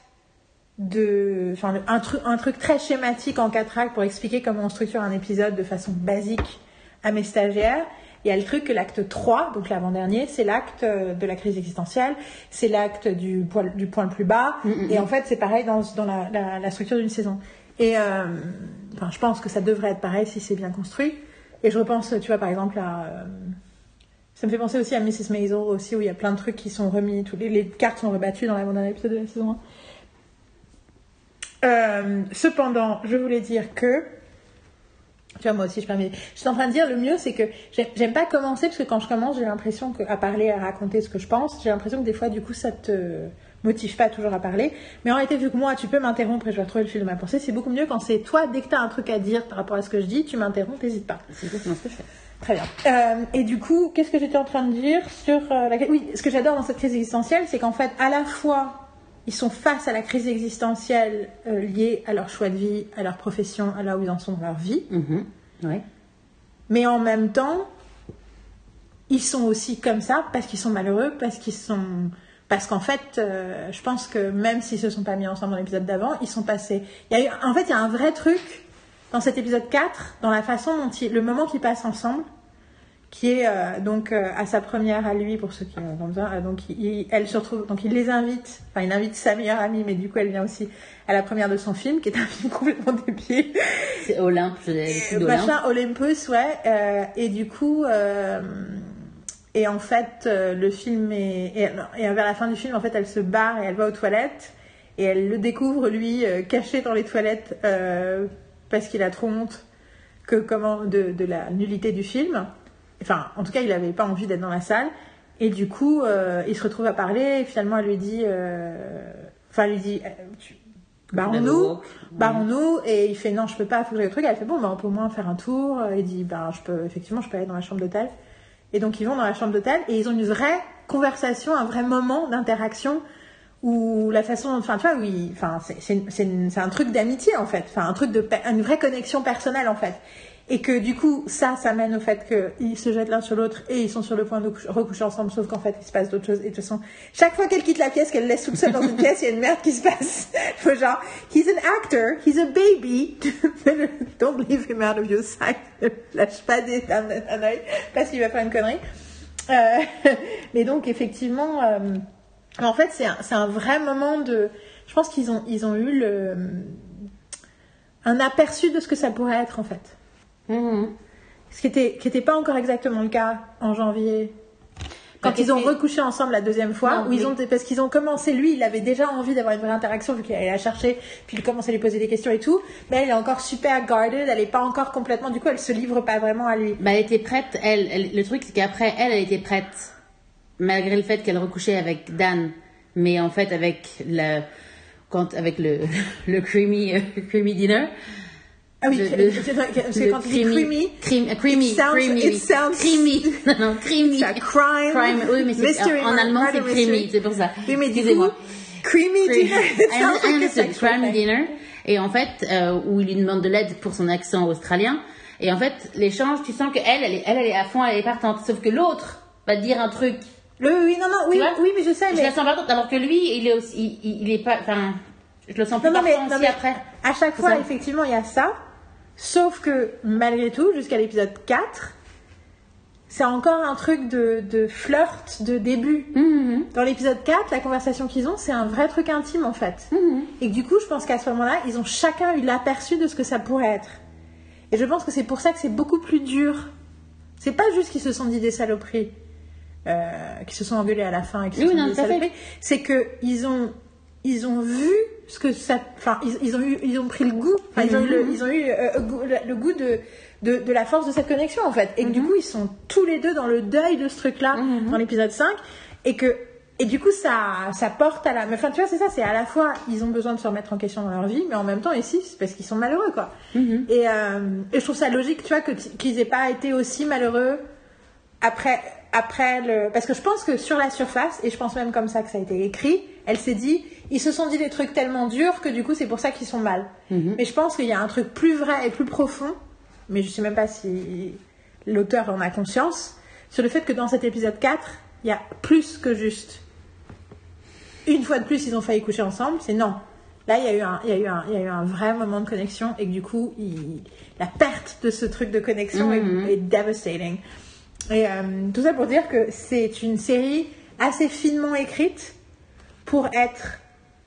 de enfin un truc un truc très schématique en quatre actes pour expliquer comment on structure un épisode de façon basique à mes stagiaires il y a le truc que l'acte 3, donc l'avant-dernier, c'est l'acte euh, de la crise existentielle, c'est l'acte du, point- du point le plus bas, et en fait c'est pareil dans, dans la, la- la structure d'une saison. Et euh, enfin, je pense que ça devrait être pareil si c'est bien construit. Et je repense, tu vois, par exemple à... euh, ça me fait penser aussi à Mrs. Maisel aussi, où il y a plein de trucs qui sont remis, tous les, cartes sont rebattues dans l'avant-dernier épisode de la saison 1. Euh, cependant, je voulais dire que tu vois, moi aussi, je permets. Je suis en train de dire, le mieux, c'est que j'aime- pas commencer, parce que quand je commence, j'ai l'impression que, à parler, à raconter ce que je pense, j'ai l'impression que des fois, du coup, ça te motive pas toujours à parler. Mais en réalité, vu que moi, tu peux m'interrompre et je vais retrouver le fil de ma pensée, c'est beaucoup mieux quand c'est toi, dès que tu as un truc à dire par rapport à ce que je dis, tu m'interromps, n'hésite pas. c'est exactement ce que je fais Très bien. Euh, et du coup, qu'est-ce que j'étais en train de dire sur euh, la Oui, ce que j'adore dans cette crise existentielle, c'est qu'en fait, à la fois, ils sont face à la crise existentielle euh, liée à leur choix de vie, à leur profession, à là où ils en sont dans leur vie. Ouais Mais en même temps, ils sont aussi comme ça parce qu'ils sont malheureux, parce qu'ils sont. Parce qu'en fait, euh, je pense que même s'ils se sont pas mis ensemble dans l'épisode d'avant, ils sont passés. Il y a eu... En fait, il y a un vrai truc dans cet épisode 4, dans la façon dont le moment qu'ils passent ensemble, qui est euh, donc euh, à sa première à lui, pour ceux qui en ont besoin. Euh, donc, il- elle se retrouve. Donc, il les invite. Enfin, il invite sa meilleure amie, mais du coup, elle vient aussi à la première de son film, qui est un *laughs* film complètement débile. c'est Olympe je machin Olympus, ouais. et du coup, et en fait, le film est. Et, et vers la fin du film, en fait, elle se barre et elle va aux toilettes. Et elle le découvre, lui, caché dans les toilettes, parce qu'il a trop honte que comment, de, de la nullité du film. Enfin, en tout cas, il n'avait pas envie d'être dans la salle. Et du coup, euh, il se retrouve à parler. Et finalement, elle lui dit. euh, Enfin, elle lui dit. euh, tu- Barrons-nous. Barrons-nous. Et il fait non, je peux pas, faut que j'aille au truc. Elle fait bon, bah, on peut au moins faire un tour. Il dit ben, je peux, effectivement, je peux aller dans la chambre d'hôtel. Et donc, ils vont dans la chambre d'hôtel et ils ont une vraie conversation, un vrai moment d'interaction où la façon, enfin, tu vois, oui, enfin, c'est- un truc d'amitié en fait, enfin, un truc de, une vraie connexion personnelle en fait. Et que du coup, ça, ça mène au fait qu'ils se jettent l'un sur l'autre et ils sont sur le point de coucher- recoucher ensemble, sauf qu'en fait, il se passe d'autres choses. Et de toute façon, chaque fois qu'elle quitte la pièce, qu'elle laisse toute seule dans une *laughs* pièce, il y a une merde qui se passe. *laughs* Faut genre, he's an actor, he's a baby. *laughs* Don't leave him out of your sight. Lâche pas des, un, un œil parce qu'il va faire une connerie. Euh, mais donc, effectivement, euh, en fait, c'est un, vrai moment de. Je pense qu'ils ont, ils ont eu le, un aperçu de ce que ça pourrait être, en fait. Mhm. Ce qui était, qui était pas encore exactement le cas en janvier. Quand Bah, ils ont recouché ensemble la deuxième fois, Non, où ils oui. ont, parce qu'ils ont commencé, lui, il avait déjà envie d'avoir une vraie interaction vu qu'il allait la chercher, puis il commençait à lui poser des questions et tout, mais elle est encore super guarded, elle est pas encore complètement, du coup, elle se livre pas vraiment à lui. Bah, elle était prête, elle, elle- le truc c'est qu'après, elle, elle était prête, malgré le fait qu'elle recouchait avec Dan, mais en fait avec la... quand, avec le, *laughs* le creamy, euh, creamy dinner. Ah oui, c'est- que- que quand tu dis creamy, cream- creamy, it sounds- creamy, it sounds- creamy, non, non, creamy. un crime, Crime, oui, mais c'est, mystery, en, allemand, c'est creamy, c'est pour ça. Oui, mais Excusez-moi. creamy dinner, it sounds like a sexual crime dinner. Et en fait, euh, où il lui demande de l'aide pour son accent australien. Et en fait, l'échange, tu sens qu'elle, elle est, elle, elle est à fond, elle est partante. Sauf que l'autre va dire un truc. Le, oui, non, non, oui, oui, mais je sais, Je mais la sens partante, alors que lui, il est aussi, il, il est pas, enfin, je le sens plus Non, non, mais, non, après. à chaque fois, ça. effectivement, il y a ça. Sauf que, malgré tout, jusqu'à l'épisode 4, c'est encore un truc de, de flirt de début. Mhm, Dans l'épisode 4, la conversation qu'ils ont, c'est un vrai truc intime, en fait. Et que du coup, je pense qu'à ce moment-là, ils ont chacun eu l'aperçu de ce que ça pourrait être. Et je pense que c'est pour ça que c'est beaucoup plus dur. C'est pas juste qu'ils se sont dit des saloperies, euh, qu'ils se sont engueulés à la fin et se Oui, sont à fait. saloperies. C'est que ils ont, ils ont vu ce que ça. Enfin, ils, ils ont eu, ils ont pris le goût. Ils ont eu le, Mhm. ils ont eu euh, goût- le, le goût de, de, de la force de cette connexion en fait. Et que du coup, ils sont tous les deux dans le deuil de ce truc-là Mhm. dans l'épisode 5 et que et du coup, ça, ça porte à la. mais Enfin, tu vois, c'est ça, c'est à la fois, ils ont besoin de se remettre en question dans leur vie, mais en même temps, ici, c'est parce qu'ils sont malheureux, quoi. Mhm. Et, euh, et je trouve ça logique, tu vois, qu'ils aient pas été aussi malheureux après, après le. Parce que je pense que sur la surface, et je pense même comme ça que ça a été écrit, elle s'est dit, ils se sont dit des trucs tellement durs que du coup, c'est pour ça qu'ils sont mal. Mhm. Mais je pense qu'il y a un truc plus vrai et plus profond, mais je sais même pas si l'auteur en a conscience, sur le fait que dans cet épisode 4, il y a plus que juste. Une fois de plus, ils ont failli coucher ensemble, c'est non. Là, il y, a eu un, il, y a eu un, il y a eu un vrai moment de connexion et que du coup, il- la perte de ce truc de connexion est- Mhm. est, devastating. Et euh, tout ça pour dire que c'est une série assez finement écrite pour être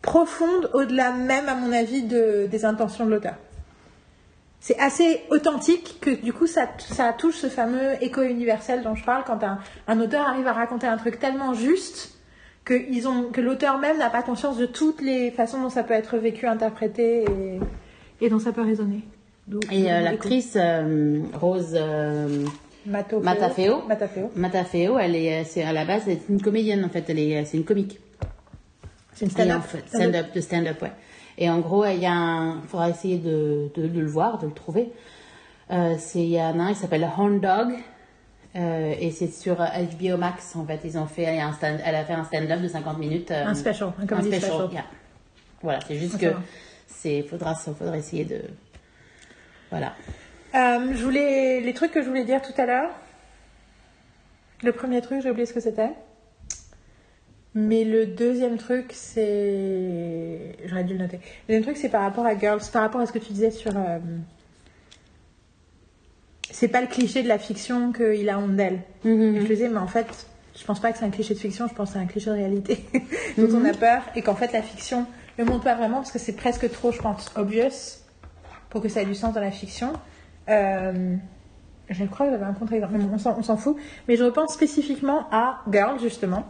profonde au-delà même, à mon avis, de, des intentions de l'auteur. C'est assez authentique que du coup ça, ça touche ce fameux écho universel dont je parle quand un, un auteur arrive à raconter un truc tellement juste que, ils ont, que l'auteur même n'a pas conscience de toutes les façons dont ça peut être vécu, interprété et, et dont ça peut résonner. Et euh, l'actrice euh, Rose euh, écho. Matafeo. Matafeo. Elle est, c'est à la base, c'est une comédienne en fait, elle est, c'est une comique. C'est une stand-up. en fait, stand-up, de stand-up, ouais. Et en gros, il y a un, faudra essayer de, de, de le voir, de le trouver. Euh, c'est, il y en a un, il s'appelle Horn Dog. Euh, et c'est sur euh, HBO Max, en fait. Ils ont fait un stand, elle a fait un stand-up de 50 minutes. euh, Un special, un comedy special. yeah. Voilà, c'est juste Ah, que c'est, faudra, faudra essayer de, voilà. Euh, je voulais les trucs que je voulais dire tout à l'heure. Le premier truc, j'ai oublié ce que c'était. Mais le deuxième truc, c'est. J'aurais dû le noter. Le deuxième truc, c'est par rapport à Girls, par rapport à ce que tu disais sur. euh, C'est pas le cliché de la fiction qu'il a honte d'elle. Je le disais, mais en fait, je pense pas que c'est un cliché de fiction, je pense que c'est un cliché de réalité *laughs* dont on a peur et qu'en fait la fiction ne montre pas vraiment parce que c'est presque trop, je pense, obvious pour que ça ait du sens dans la fiction. Euh, je crois que j'avais un bon, on s'en- fout. Mais je repense spécifiquement à Girl, justement,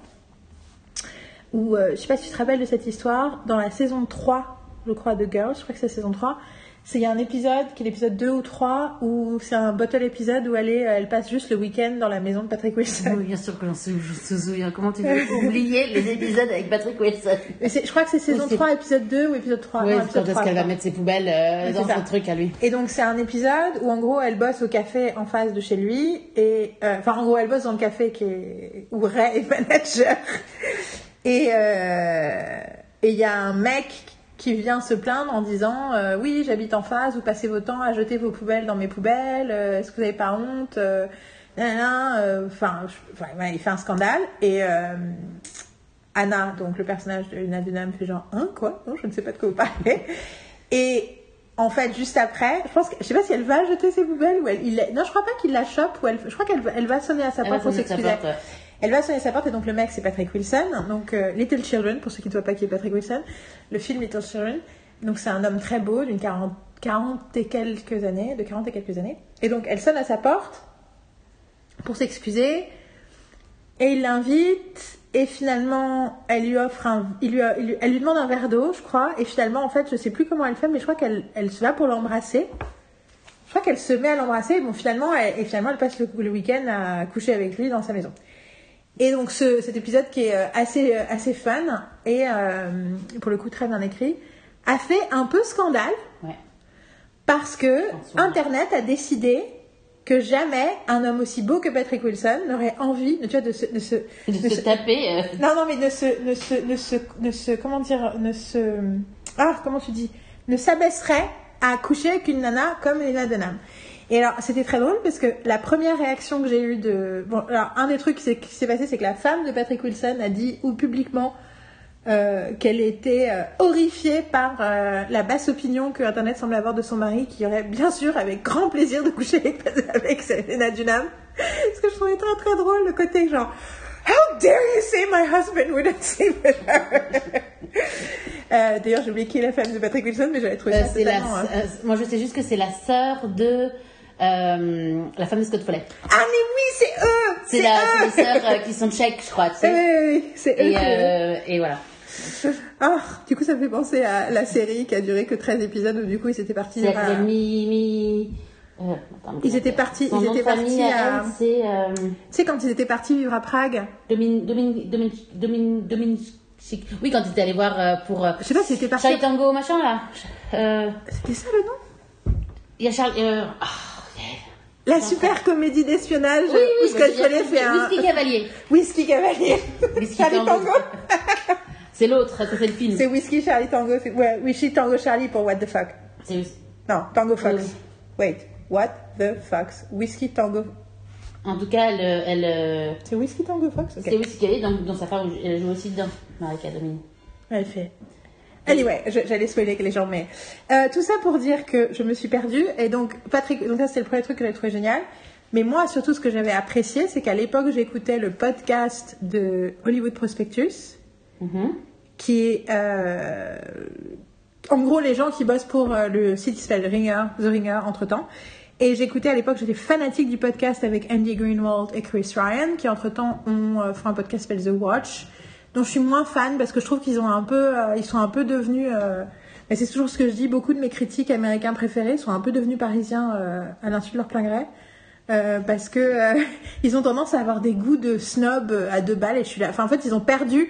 où, euh, je sais pas si tu te rappelles de cette histoire, dans la saison 3, je crois, de Girls, je crois que c'est saison 3, c'est il y a un épisode, qui est l'épisode 2 ou 3, où c'est un bottle épisode où elle, est, elle passe juste le week-end dans la maison de Patrick Wilson. Oui, bien sûr que je me souviens. Comment tu peux oublier les épisodes avec Patrick Wilson? Je crois que c'est saison Oui, c'est- 3, épisode 2 ou épisode 3. Oui, quand est-ce 3, qu'elle va mettre ses poubelles euh, Oui, dans son truc à lui. Et donc c'est un épisode où en gros elle bosse au café en face de chez lui et euh, enfin en gros elle bosse dans le café qui est où Ray est manager et euh, et il y a un mec qui vient se plaindre en disant euh, oui j'habite en face vous passez vos temps à jeter vos poubelles dans mes poubelles euh, est-ce que vous n'avez pas honte euh, enfin il fait un scandale et Anna, donc le personnage de Luna Dunham, fait genre Hein, quoi? Non, je ne sais pas de quoi vous parlez. Et en fait, juste après, je pense que, je sais pas si elle va jeter ses poubelles ou elle. Il, non, je crois pas qu'il la chope ou elle. Je crois qu'elle va- elle va sonner à sa porte pour s'excuser. Elle va sonner sa porte et donc le mec c'est Patrick Wilson, donc euh, Little Children pour ceux qui ne voient pas qui est Patrick Wilson, le film Little Children. Donc c'est un homme très beau d'une 40, 40 et quelques années, de 40 et quelques années. Et donc elle sonne à sa porte pour s'excuser et il l'invite et finalement elle lui offre un, il lui, elle lui demande un verre d'eau je crois et finalement en fait je sais plus comment elle fait mais je crois qu'elle elle se va pour l'embrasser. Je crois qu'elle se met à l'embrasser. Bon, finalement, et finalement, elle passe le week-end à coucher avec lui dans sa maison. Et donc ce, cet épisode qui est euh, assez, euh, assez fun et euh, pour le coup très bien écrit, a fait un peu scandale Ouais. parce que. Internet a décidé que jamais un homme aussi beau que Patrick Wilson n'aurait envie tu vois, de se, de se, De de se se- taper. euh, non, non, mais ne se, ne se, ne se, ne se, comment dire, ne se, ah, comment tu dis, ne s'abaisserait à coucher avec une nana comme Lena Dunham. Et alors, c'était très drôle parce que la première réaction que j'ai eue de, bon, alors, un des trucs qui s'est- passé, c'est que la femme de Patrick Wilson a dit, ou publiquement, euh, qu'elle était euh, horrifiée par euh, la basse opinion que Internet semble avoir de son mari, qui aurait bien sûr avec grand plaisir de coucher *laughs* avec, avec Selena Dunham. Parce que je trouvais très très drôle le côté genre How dare you say my husband wouldn't sleep with her Euh, D'ailleurs, j'ai oublié qui est la femme de Patrick Wilson, mais j'avais trouvé euh, ça la, totalement, euh, moi, je sais juste que c'est la sœur de euh, la femme de Scott Foley. Ah mais oui, c'est eux C'est la, c'est les sœurs euh, qui sont tchèques, je crois. Tu sais. oui, oui, c'est eux. Et, c'est eux. euh, et voilà. Ah, du coup, ça me fait penser à la série qui a duré que 13 épisodes où du coup ils étaient partis. C'est à- mi, mi... euh, attends, Ils étaient partis- Son ils nom étaient partis à à- c'est Tu sais, quand ils étaient partis vivre à Prague, Domin, Domin, Domin, Domin, Domin, Oui, quand ils étaient allés voir pour je sais pas s'ils étaient partis. Charlie Tango, machin là. C'était ça le nom? Il y a Charlie. Euh, ah, La super comédie d'espionnage oui, oui, un Whisky Cavalier. Whisky Cavalier. Whisky Charlie Tango. C'est l'autre, ça c'est le film. C'est Whisky Charlie Tango. Ouais, Whisky Tango Charlie pour What the fuck. C'est Non, Tango Fox. Oui. Wait, What the Fox. Whisky Tango. En tout cas, elle, euh, elle euh, C'est Whisky Tango Fox? C'est Whisky Cavalier, donc dans sa femme, elle joue aussi dedans, Marika Domini. Elle fait. Anyway, j'allais spoiler que les gens, mais euh, tout ça pour dire que je me suis perdue et donc Patrick, donc ça c'était le premier truc que j'avais trouvé génial. Mais moi, surtout, ce que j'avais apprécié, c'est qu'à l'époque, j'écoutais le podcast de Hollywood Prospectus, Mhm. qui est euh, en gros les gens qui bossent pour euh, le site qui s'appelle Ringer, The Ringer, entre temps. Et j'écoutais à l'époque, j'étais fanatique du podcast avec Andy Greenwald et Chris Ryan, qui entre temps ont fait un podcast qui s'appelle The Watch, dont je suis moins fan parce que je trouve qu'ils ont un peu, euh, ils sont un peu devenus, euh, mais c'est toujours ce que je dis, beaucoup de mes critiques américains préférés sont un peu devenus parisiens euh, à l'insu de leur plein gré. Parce que *laughs* ils ont tendance à avoir des goûts de snob à deux balles et je suis là. Enfin, en fait, ils ont perdu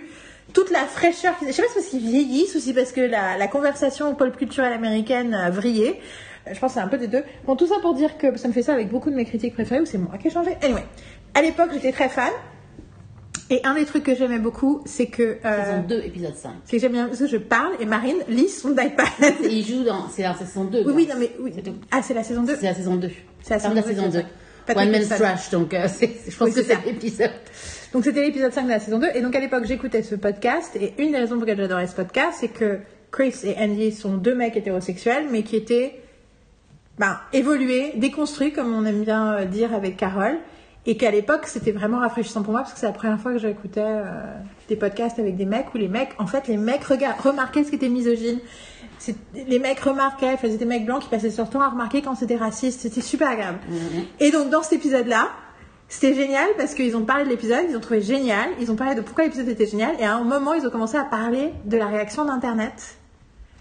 toute la fraîcheur. Je sais pas si parce qu'ils vieillissent ou si parce que la, conversation pop culturelle américaine a vrillé. Je pense que c'est un peu des deux. Bon, tout ça pour dire que ça me fait ça avec beaucoup de mes critiques préférées ou c'est moi qui ai changé. Anyway, à l'époque, j'étais très fan. Et un des trucs que j'aimais beaucoup, c'est que. euh, Saison 2, épisode 5. c'est que j'aime bien parce que je parle et Marine lit son iPad. Et il joue dans. C'est la saison 2. oui, là. oui, non, mais. Oui. Ah, c'est la saison 2. C'est la saison 2. C'est la la saison saison deux, 2. c'est ça. One Wilson. Trash, donc euh, je pense Oui, que c'est l'épisode. Donc c'était l'épisode 5 de la saison 2. Et donc à l'époque, j'écoutais ce podcast. Et une des raisons pour lesquelles j'adorais ce podcast, c'est que Chris et Andy sont deux mecs hétérosexuels, mais qui étaient ben, évolués, déconstruits, comme on aime bien euh, dire avec Carole. Et qu'à l'époque, c'était vraiment rafraîchissant pour moi, parce que c'est la première fois que j'écoutais euh, des podcasts avec des mecs où les mecs, en fait, les mecs regard- remarquaient ce qui était misogyne. Les mecs remarquaient, enfin, c'était des mecs blancs qui passaient leur temps à remarquer quand c'était raciste. C'était super agréable. Et donc, dans cet épisode-là, c'était génial parce qu'ils ont parlé de l'épisode, ils ont trouvé génial, ils ont parlé de pourquoi l'épisode était génial, et à un moment, ils ont commencé à parler de la réaction d'Internet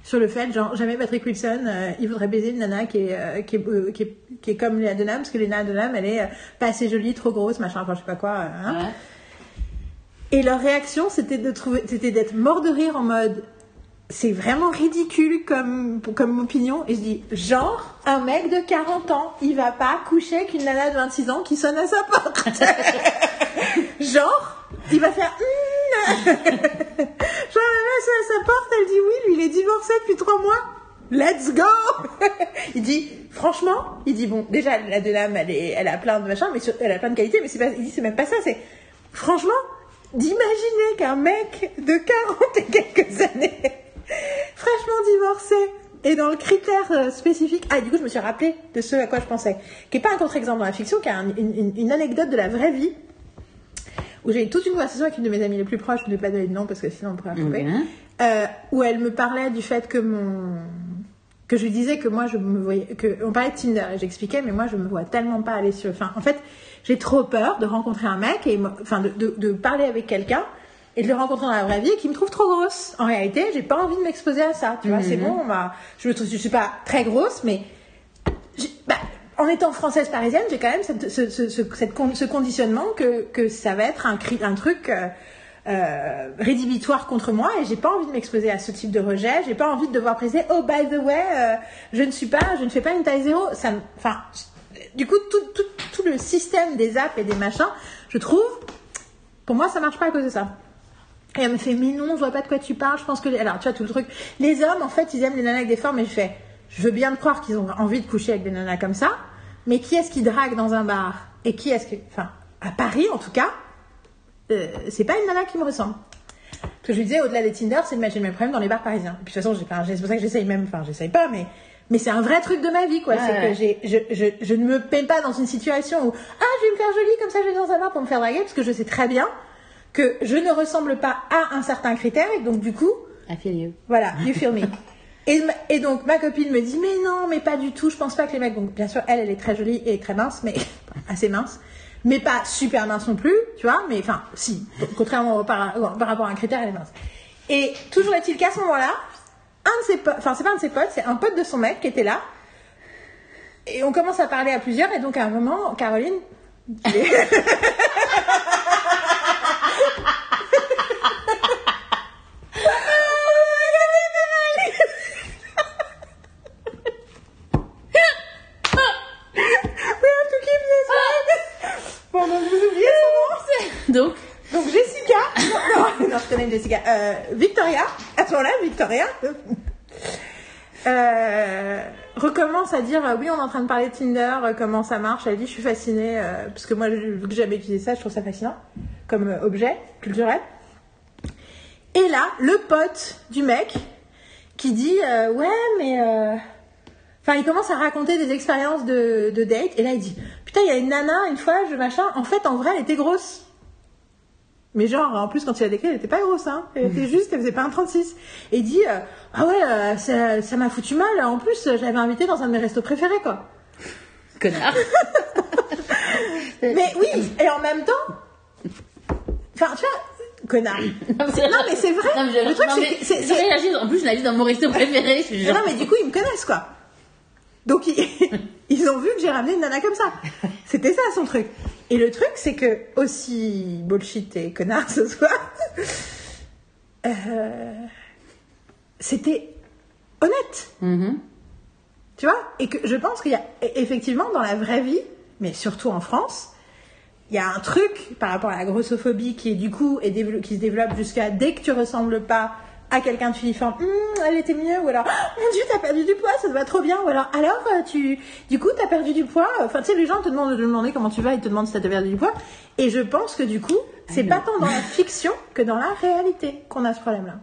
sur le fait, genre, jamais Patrick Wilson, euh, il voudrait baiser une nana qui est, euh, qui est, euh, qui est, qui est comme Léa Dunham, parce que Léa Dunham, elle est pas assez jolie, trop grosse, machin, enfin, je sais pas quoi. hein. Ouais. Et leur réaction, c'était de trouver, c'était d'être mort de rire en mode, c'est vraiment ridicule comme, comme opinion. Et je dis, genre, un mec de 40 ans, il va pas coucher avec une nana de 26 ans qui sonne à sa porte. *laughs* genre, il va faire, Hum *laughs* genre, la à sa porte, elle dit oui, lui, il est divorcé depuis 3 mois. Let's go *laughs* Il dit, franchement, il dit, bon, déjà, la de l'âme, elle, est, elle a plein de machins, mais elle a plein de qualités, mais pas, il dit, c'est même pas ça, c'est, franchement, d'imaginer qu'un mec de 40 et quelques années, *laughs* fraîchement divorcé, et dans le critère euh, spécifique, ah, du coup, je me suis rappelé de ce à quoi je pensais, qui est pas un contre-exemple dans la fiction, qui une- une anecdote de la vraie vie, où j'ai eu toute une conversation avec une de mes amies les plus proches, je ne vais pas donner de nom parce que sinon on pourrait la Mhm. euh, où elle me parlait du fait que mon que je lui disais que moi je me voyais que on parlait de Tinder et j'expliquais mais moi je me vois tellement pas aller sur enfin en fait j'ai trop peur de rencontrer un mec et enfin de, de, de parler avec quelqu'un et de le rencontrer dans la vraie vie et qui me trouve trop grosse. En réalité j'ai pas envie de m'exposer à ça tu vois c'est bon bah, je me trouve je suis pas très grosse mais bah, en étant française parisienne, j'ai quand même ce, conditionnement que, ça va être un, truc euh, euh, rédhibitoire contre moi et j'ai pas envie de m'exposer à ce type de rejet. J'ai pas envie de devoir préciser oh by the way, euh, je ne suis pas, je ne fais pas une taille zéro. Ça, enfin, du coup tout, le système des apps et des machins, je trouve, pour moi ça marche pas à cause de ça. Et elle me fait, mais non, je vois pas de quoi tu parles. Je pense que. Alors, tu vois, tout le truc. Les hommes, en fait, ils aiment les nanas avec des formes. Et je fais, je veux bien te croire qu'ils ont envie de coucher avec des nanas comme ça. Mais qui est-ce qui drague dans un bar Et qui est-ce que. Enfin, à Paris, en tout cas, euh, c'est pas une nana qui me ressemble. Ce que je lui disais, au-delà des Tinder, c'est de mettre le même problème dans les bars parisiens. Et puis, de toute façon, j'ai pas- c'est pour ça que j'essaye même. Enfin, j'essaye pas, mais. Mais c'est un vrai truc de ma vie, quoi. C'est ouais. que je, je, je ne me paie pas dans une situation où, ah, je vais me faire jolie, comme ça, je vais dans un bar pour me faire draguer, parce que je sais très bien que je ne ressemble pas à un certain critère, et donc, du coup, I feel you. voilà, you feel me. *laughs* Et, donc ma copine me dit mais non mais pas du tout je pense pas que les mecs donc bien sûr elle elle est très jolie et très mince mais *laughs* assez mince mais pas super mince non plus tu vois mais enfin si contrairement par, par rapport à un critère elle est mince. Et toujours est-il qu'à ce moment-là un de ses potes enfin c'est pas un de ses potes c'est un pote de son mec qui était là et on commence à parler à plusieurs et donc à un moment Caroline *laughs* tu es- We have to keep this one. Bon, donc vous oubliez son nom Donc, Donc Jessica, non, euh, Victoria, à ce moment-là, Victoria, euh, recommence à dire, euh, oui, on est en train de parler de Tinder, euh, comment ça marche, elle dit, je suis fascinée, euh, parce que moi, vu que jamais utilisé ça, je trouve ça fascinant, comme euh, objet culturel. Et là, le pote du mec, qui dit, euh, ouais, mais... euh, Enfin, il commence à raconter des expériences de, de date, et là, il dit, putain, il y a une nana, une fois, je machin, en fait, en vrai, elle était grosse. Mais genre, en plus, quand il a décrit, elle était pas grosse, hein. Elle était juste, elle faisait pas un 36. Et il dit, euh, ah ouais, euh, ça ça m'a foutu mal. En plus, euh, je l'avais invité dans un de mes restos préférés, quoi. connard. *laughs* Mais oui, et en même temps, enfin, tu vois, connard. Non, mais c'est vrai. Non, mais je- Le truc, c'est. En plus, je l'ai dans mon resto préféré. Suis Non, genre- mais du coup, ils me connaissent, quoi. Donc, ils, *laughs* ils ont vu que j'ai ramené une nana comme ça. C'était ça, son truc. Et le truc, c'est que, aussi bullshit et connard ce soir, *laughs* euh, c'était honnête. Mhm. Tu vois? Et que je pense qu'il y a e- effectivement dans la vraie vie, mais surtout en France, il y a un truc par rapport à la grossophobie qui est du coup est dévelop- qui se développe jusqu'à dès que tu ressembles pas à quelqu'un de filiforme, Hum, elle était mieux, ou alors Oh, mon dieu t'as perdu du poids, ça te va trop bien, ou alors alors euh, tu du coup t'as perdu du poids, enfin tu sais les gens te demandent de demander comment tu vas, ils te demandent si t'as perdu du poids, et je pense que du coup c'est Ah, pas tant dans la *laughs* fiction que dans la réalité qu'on a ce problème-là.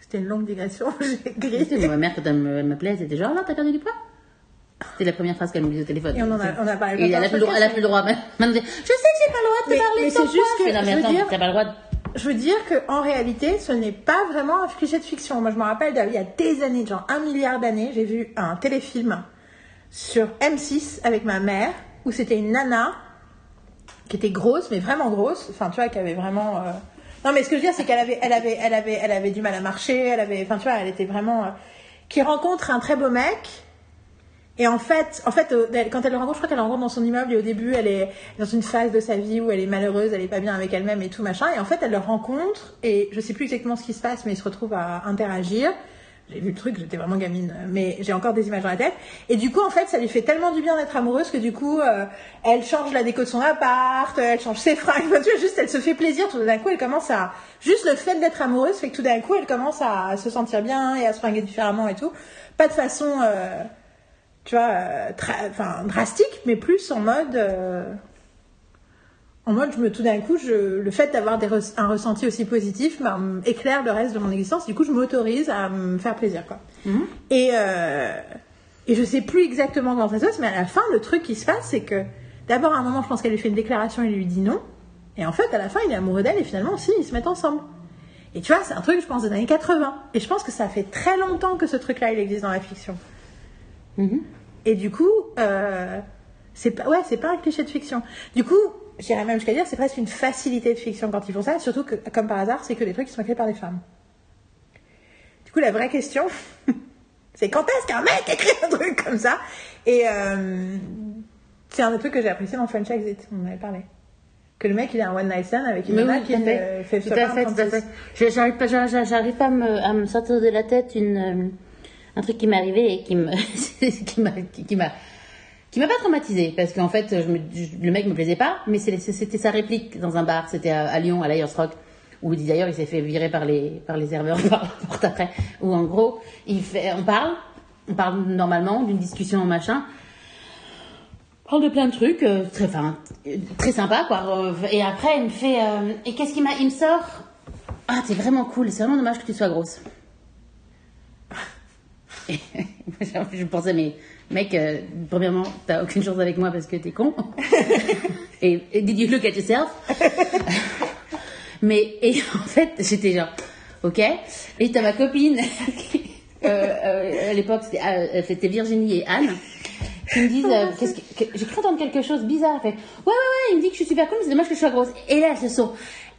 C'était une longue digression, *laughs* j'ai grillé. ma mère, quand elle m'appelait, elle était genre, là, t'as perdu du poids? C'était la première phrase qu'elle me disait au téléphone. Et on en a- on a parlé Et elle a plus le droit, elle a plus le droit. Je sais que j'ai pas le droit de te Mais- parler mais de ton c'est juste poids. que, Je fais, non, mais attends, t'as pas le droit de... Je veux dire qu'en réalité, ce n'est pas vraiment un cliché de fiction. Moi, je me rappelle, il y a des années, genre un milliard d'années, j'ai vu un téléfilm sur M6 avec ma mère, où c'était une nana qui était grosse, mais vraiment grosse. Enfin, tu vois, qui avait vraiment... euh, Non, mais ce que je veux dire, c'est qu'elle avait, elle avait, elle avait, elle avait du mal à marcher, elle avait... Enfin, tu vois, elle était vraiment... euh, Qui rencontre un très beau mec, et en fait, en fait, euh, quand elle le rencontre, je crois qu'elle le rencontre dans son immeuble et au début, elle est dans une phase de sa vie où elle est malheureuse, elle est pas bien avec elle-même et tout machin. Et en fait, elle le rencontre et je sais plus exactement ce qui se passe, mais ils se retrouvent à interagir. J'ai vu le truc, j'étais vraiment gamine, mais j'ai encore des images dans la tête. Et du coup, en fait, ça lui fait tellement du bien d'être amoureuse que du coup, euh, elle change la déco de son appart, elle change ses fringues. *laughs* Tu vois, juste, elle se fait plaisir. Tout d'un coup, elle commence à juste le fait d'être amoureuse fait que tout d'un coup, elle commence à se sentir bien et à se fringuer différemment et tout. Pas de façon euh, tu vois, euh, enfin, drastique, mais plus en mode. euh, en mode, je me, tout d'un coup, je, le fait d'avoir des un ressenti aussi positif bah, éclaire le reste de mon existence. Du coup, je m'autorise à me faire plaisir, quoi. Et, euh, et je sais plus exactement comment ça se passe, mais à la fin, le truc qui se passe, c'est que d'abord, à un moment, je pense qu'elle lui fait une déclaration, il lui dit non. Et en fait, à la fin, il est amoureux d'elle et finalement aussi, ils se mettent ensemble. Et tu vois, c'est un truc, je pense, des années 80. Et je pense que ça fait très longtemps que ce truc-là, il existe dans la fiction. Mhm. Et du coup, euh, c'est pas, ouais, c'est pas un cliché de fiction. Du coup, j'irais même jusqu'à dire, c'est presque une facilité de fiction quand ils font ça, surtout que, comme par hasard, c'est que des trucs qui sont écrits par des femmes. Du coup, la vraie question, *laughs* C'est quand est-ce qu'un mec écrit un truc comme ça? Et euh, c'est un des trucs que j'ai apprécié dans French Exit, on en avait parlé. Que le mec, il a un one night stand avec une nana oui, qui fait. fait Tout à fait, tout à 36. fait. Je- J'arrive pas, j'arrive- j'arrive pas à me, à me sortir de la tête une, euh, un truc qui m'est arrivé et qui me, *laughs* qui m'a, qui, m'a, pas traumatisé parce qu'en fait, le mec me plaisait pas, mais c'était sa réplique dans un bar, c'était à, Lyon, à l'Ayers Rock, où d'ailleurs il s'est fait virer par les, par les serveurs *laughs* par la porte après, où en gros, il fait, on parle, on parle normalement d'une discussion machin, parle de plein de trucs, euh, très, enfin, très sympa, quoi. Euh, Et après, il me fait, euh, et qu'est-ce qu'il m'a, il me sort, ah, t'es vraiment cool, c'est vraiment dommage que tu sois grosse. Et *laughs* je pensais, mais mec, euh, premièrement, t'as aucune chance avec moi parce que t'es con. *laughs* et, et did you look at yourself? mais, et en fait, j'étais genre, ok. Et t'as ma copine, *laughs* euh, euh, à l'époque, c'était, c'était Virginie et Anne, qui me disent, qu'est-ce que, que- j'ai cru entendre quelque chose de bizarre. Fait, ouais, ouais, ouais, il me dit que je suis super cool, mais c'est dommage que je sois grosse. Et là, elles se sont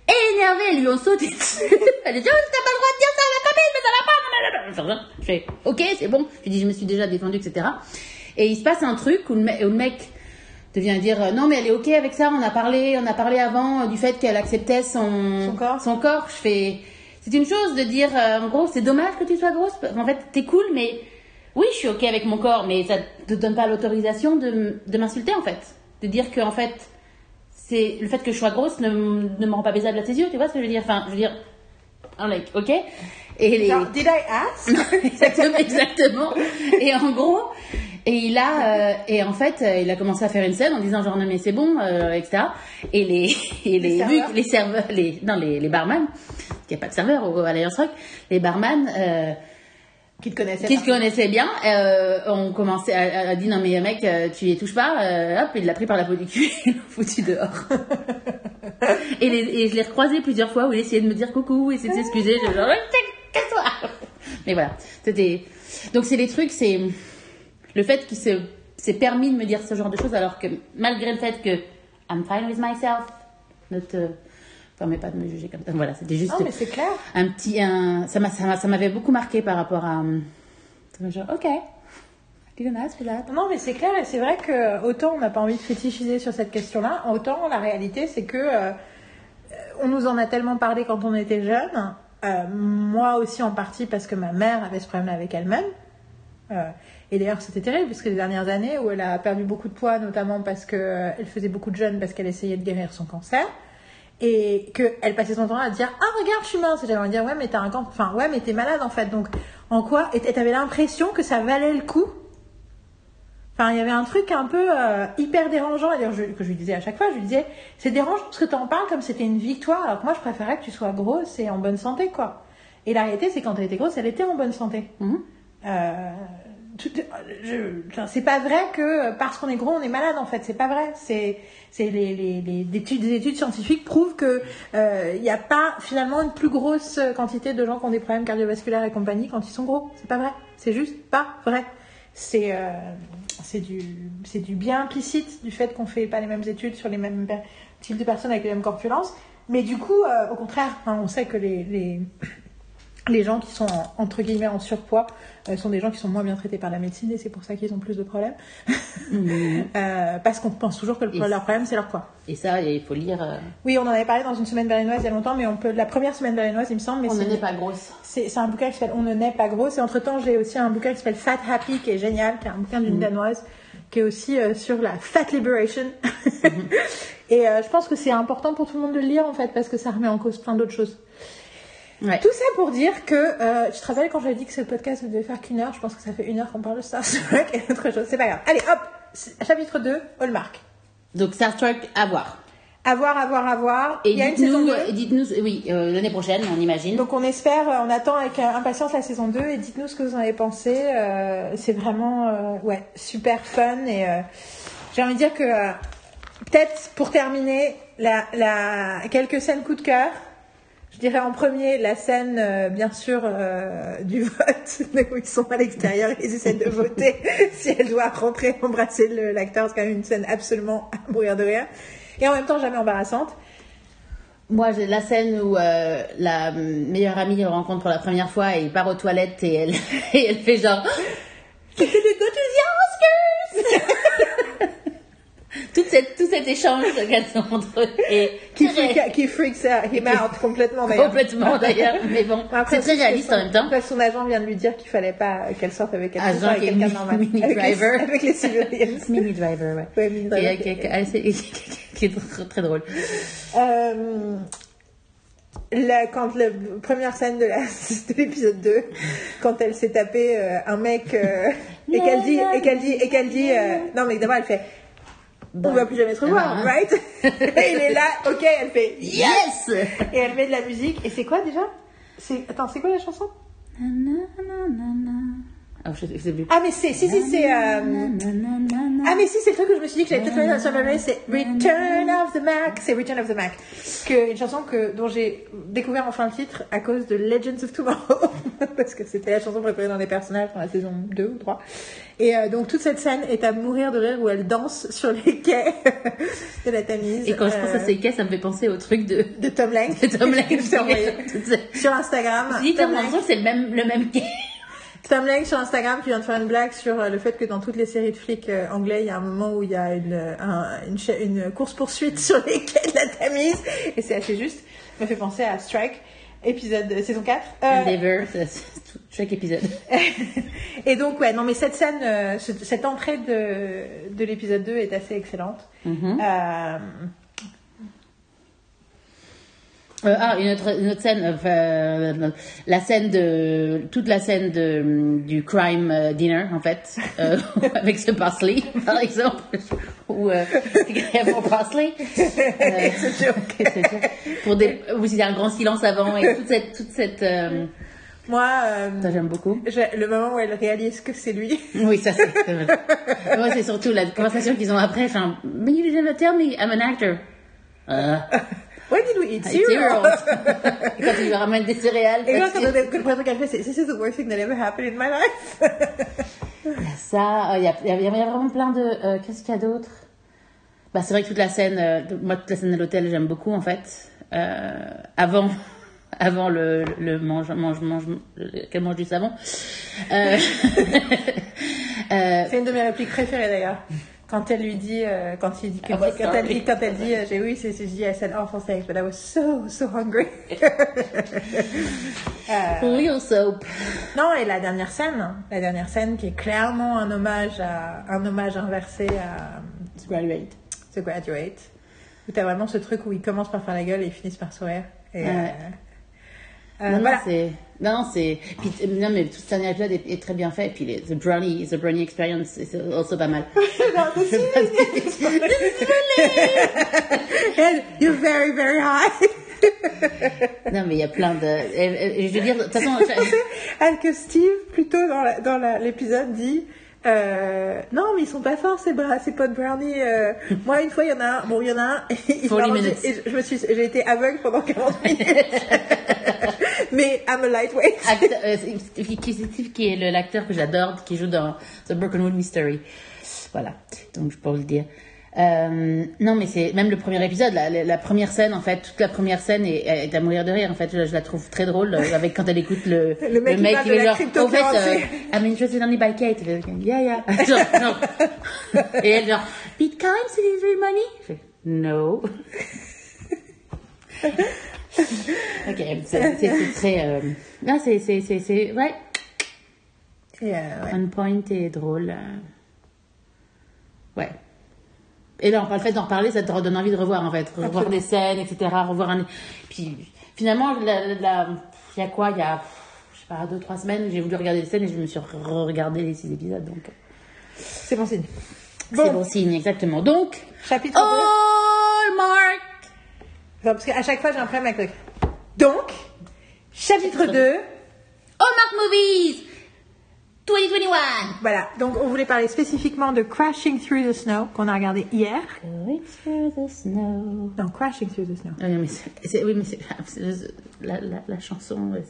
énervées, elles lui ont sauté dessus. Elle dit, oh, t'as pas le droit de dire ça à ma copine, mais ça va pas, Je fais, ok, c'est bon. Je dis, je me suis déjà défendue, etc. Et il se passe un truc où le, me- où le mec devient dire, euh, non, mais elle est ok avec ça, on a parlé, on a parlé avant euh, du fait qu'elle acceptait son, Son corps. Je fais, c'est une chose de dire, euh, en gros, c'est dommage que tu sois grosse. En fait, t'es cool, mais oui, je suis ok avec mon corps, mais ça te donne pas l'autorisation de, m'insulter, en fait. De dire que, en fait, c'est le fait que je sois grosse ne, ne me rend pas baisable à tes yeux, tu vois ce que je veux dire? Enfin, je veux dire, un like, ok? Et les... Genre, did I ask? *laughs* Exactement, exactement. Et en gros, et il a, euh, et en fait, euh, il a commencé à faire une scène en disant genre non mais c'est bon, euh, etc. Et les, *laughs* et les, Les serveurs. les serveurs, les, non les, les barman, il n'y a pas de serveur au, à l'Alliance Rock, les barman, euh, Qui te connaissait qui se connaissaient bien, euh, ont commencé à, à dire non mais mec, euh, tu y touches pas, euh, hop, il l'a pris par la peau du cul et *laughs* il l'a foutu dehors. et, les, et je l'ai recroisé plusieurs fois où il essayait de me dire coucou, essayer de s'excuser, je genre casse-toi. *laughs* Mais voilà, c'était donc c'est les trucs, c'est le fait qu'il se s'est permis de me dire ce genre de choses alors que malgré le fait que I'm fine with myself, ne te permets pas de me juger comme ça. Voilà, c'était juste Non, mais c'est clair. un petit un ça m'a ça m'a- ça m'avait beaucoup marqué par rapport à m'a genre ok Non, mais c'est clair, et c'est vrai que autant on n'a pas envie de fétichiser sur cette question-là, autant la réalité c'est que euh, on nous en a tellement parlé quand on était jeune. Euh, moi aussi en partie parce que ma mère avait ce problème avec elle-même. Euh, et d'ailleurs c'était terrible parce que les dernières années où elle a perdu beaucoup de poids, notamment parce que euh, faisait beaucoup de jeûnes parce qu'elle essayait de guérir son cancer. Et qu'elle passait son temps à dire Ah, regarde, je suis mince. Et j'avais envie de dire Ouais, mais t'as un cancer. Enfin, ouais, mais t'es malade en fait. Donc, en quoi Et t'avais l'impression que ça valait le coup Enfin, il y avait un truc un peu euh, hyper dérangeant, je- que je lui disais à chaque fois, je lui disais, c'est dérangeant parce que tu en parles comme c'était une victoire, alors que moi, je préférais que tu sois grosse et en bonne santé, quoi. Et la réalité, c'est quand elle était grosse, elle était en bonne santé. Euh, je- enfin, c'est pas vrai que parce qu'on est gros, on est malade, en fait. C'est pas vrai. C'est, les, les, les des études, des études scientifiques prouvent que euh, il n'y a pas finalement une plus grosse quantité de gens qui ont des problèmes cardiovasculaires et compagnie quand ils sont gros. C'est pas vrai. C'est juste pas vrai. C'est euh, c'est du, du bien implicite du fait qu'on fait pas les mêmes études sur les mêmes types de personnes avec les mêmes corpulences. Mais du coup, euh, au contraire, on sait que les, les gens qui sont en- entre guillemets en surpoids euh, sont des gens qui sont moins bien traités par la médecine et c'est pour ça qu'ils ont plus de problèmes. *laughs* Euh, parce qu'on pense toujours que le- leur problème c'est leur poids. et ça il faut lire euh, Oui, on en avait parlé dans une semaine berlinoise il y a longtemps, mais on peut la première semaine berlinoise il me semble. Mais on ne n'est pas grosse c'est un bouquin qui s'appelle On ne naît pas gros. Et entre temps, j'ai aussi un bouquin qui s'appelle Fat Happy, qui est génial, qui est un bouquin d'une danoise, qui est aussi sur la fat liberation. *laughs* et je pense que c'est important pour tout le monde de le lire, en fait, parce que ça remet en cause plein d'autres choses. Ouais Tout ça pour dire que, euh, tu te rappelles quand j'avais dit que ce podcast ne devait faire qu'une heure, je pense que ça fait une heure qu'on parle de Star Trek et autre chose. C'est pas grave. Allez, hop Chapitre 2, Hallmark. donc Star Trek à voir À voir, à voir, à voir. et Il y a une saison dites-nous 2. et dites-nous oui euh, l'année prochaine on imagine Donc on espère, euh, on attend avec euh, impatience la saison 2 et dites-nous ce que vous en avez pensé. Euh, c'est vraiment euh, ouais, super fun et euh, j'ai envie de dire que euh, peut-être pour terminer, la, la, quelques scènes coup de cœur. Je dirais en premier la scène, euh, bien sûr, euh, du *laughs* vote, où ils sont à l'extérieur et ils essaient de voter *laughs* si elle doit rentrer embrasser l'acteur. C'est quand même une scène absolument à mourir de rire. Et en même temps, jamais embarrassante. Moi, j'ai la scène où euh, la meilleure amie le rencontre pour la première fois et il part aux toilettes et elle, *laughs* et elle fait genre the Oscars Toute cette, Tout cet échange entre eux est Qui, freak, qui freaks him out complètement d'ailleurs. complètement d'ailleurs, mais bon, c'est très réaliste en même temps. Après, son agent vient de lui dire qu'il fallait pas qu'elle sorte avec quelqu'un avec normal. mini avec, driver. Les, *laughs* avec les civilians. *laughs* Mini Driver, ouais. Ouais, Mini Driver, est- *laughs* qui est- qui est- très, drôle. Euh, la, quand la première scène de l'épisode 2, quand elle s'est tapé euh, un mec euh, et qu'elle dit et qu'elle dit et qu'elle dit euh, non mais d'abord elle fait on va plus jamais se revoir, Ah. right? *laughs* et il est là, ok, elle fait Yes et elle met de la musique et c'est quoi déjà? C'est attends, c'est quoi la chanson? Ah, je sais, je sais plus. Ah mais c'est si si c'est euh, Ah mais si c'est le truc que je me suis dit que j'avais peut-être sur ma liste, c'est Return of the Mac, c'est Return of the Mac, que une chanson que dont j'ai découvert enfin le titre à cause de Legends of Tomorrow *laughs* parce que c'était la chanson préférée dans les personnages dans la saison 2 ou 3. Et euh, donc toute cette scène est à mourir de rire où elle danse sur les quais *laughs* de la Tamise. Et quand je pense à euh, ces caisses, ça me fait penser au truc de, de Tom Lank, de Tom Lank. *laughs* Je t'ai envoyé. sur Instagram. Je dis, c'est le même, le même quai. Tom Lank sur Instagram qui vient de faire une blague sur euh, le fait que dans toutes les séries de flics euh, anglais, il y a un moment où il y a une, euh, un- une, cha- une course-poursuite *laughs* sur les quais de la Tamise. Et c'est assez juste. Ça me fait penser à Strike, épisode saison 4. Euh, Endeavor, chaque épisode. *laughs* et donc, ouais, non, mais cette scène, ce- cette entrée de, de l'épisode 2 est assez excellente. Mhm. Euh, Euh, ah, une autre, une autre scène, enfin, euh, la scène de, toute la scène de, du crime euh, dinner, en fait, euh, *laughs* avec ce parsley, par exemple, *laughs* ou euh, *laughs* pour parsley. Euh, pour des, où il y a un grand silence avant et toute cette, toute cette, euh, Moi, euh, ça j'aime beaucoup. le moment où elle réalise que c'est lui. Oui, ça c'est. Moi, c'est surtout la conversation qu'ils ont après. Genre, but you didn't tell me I'm an actor. Euh, When did we eat cereal? quand ils lui ramènent des céréales. Et quand on a- que le fait, c'est This is the worst thing that ever happened in my life. *laughs* Il y a ça, euh, il y a, il y a- vraiment plein de. euh, Qu'est-ce qu'il y a d'autre? Bah, C'est vrai que toute la scène, euh, moi, toute la scène de l'hôtel, j'aime beaucoup en fait. Euh, avant. *laughs* Avant le, le mange, mange, mange, le- qu'elle mange du savon. Euh, *laughs* euh, C'est une de mes répliques préférées d'ailleurs. Quand elle lui dit, euh, quand il dit, que- I was quand elle dit, quand elle dit, euh, j'ai oui, c'est, je dis, I said awful things, but I was so, so hungry. *laughs* Euh, real soap. non, et la dernière scène, la dernière scène qui est clairement un hommage à, un hommage inversé à Graduate. The Graduate, où t'as vraiment ce truc où ils commencent par faire la gueule et ils finissent par sourire. Et, Ouais. euh, non, voilà. non, c'est. Non, non, c'est. Non, mais tout ce dernier épisode est, est très bien fait. Et puis, les, The Brownie, The Brownie Experience, c'est also pas mal. *laughs* *laughs* *laughs* You're very, very high. non, mais il y a plein de. et- et je veux dire, de toute façon. Alors que Steve, plutôt dans l'épisode, dit euh, Non, mais ils sont pas forts, ces, bra- ces potes brownie. euh. moi, une fois, il y en a un. Bon, il y en a un. il 40 m'a rendu- minutes. et je, je me suis, j'ai été aveugle pendant 40 minutes. Mais I'm a lightweight. acteur- euh, c'est- Steve qui est le- l'acteur que j'adore, qui joue dans The Brokenwood Mystery. Voilà, donc je peux vous le dire. Euh, non, mais c'est même le premier épisode, la, la- la première scène, en fait, toute la première scène est, est à mourir de rire. En fait, je, je la trouve très drôle euh, avec quand elle écoute le, *laughs* Le mec qui parle qui est genre, au fait, euh, I'm interested only by Kate. Yeah, yeah. *laughs* Genre, genre. Et elle genre, Bitcoin, c'est du money? Je fais, No. *laughs* *laughs* ok, c'est très, euh, non, c'est, ouais, euh, ouais. on point et drôle. euh. Ouais. Et là, le fait d'en reparler, ça te redonne envie de revoir, en fait. Revoir Absolument. des scènes, etc. Revoir un. Puis, finalement, il y a quoi Il y a, je sais pas, deux, trois semaines, j'ai voulu regarder les scènes et je me suis regardé les six épisodes. Donc, C'est bon signe. c'est bon signe, exactement. Donc, Chapitre 2. Hallmark Non, parce qu'à chaque fois, j'ai un problème avec le. Donc, chapitre 2. Hallmark Movies 2021 Voilà, donc on voulait parler spécifiquement de Crashing Through the Snow qu'on a regardé hier. Going through the snow. Non, Crashing Through the Snow. Ah non, mais c'est, oui, mais c'est, c'est- la, la, la chanson, ouais.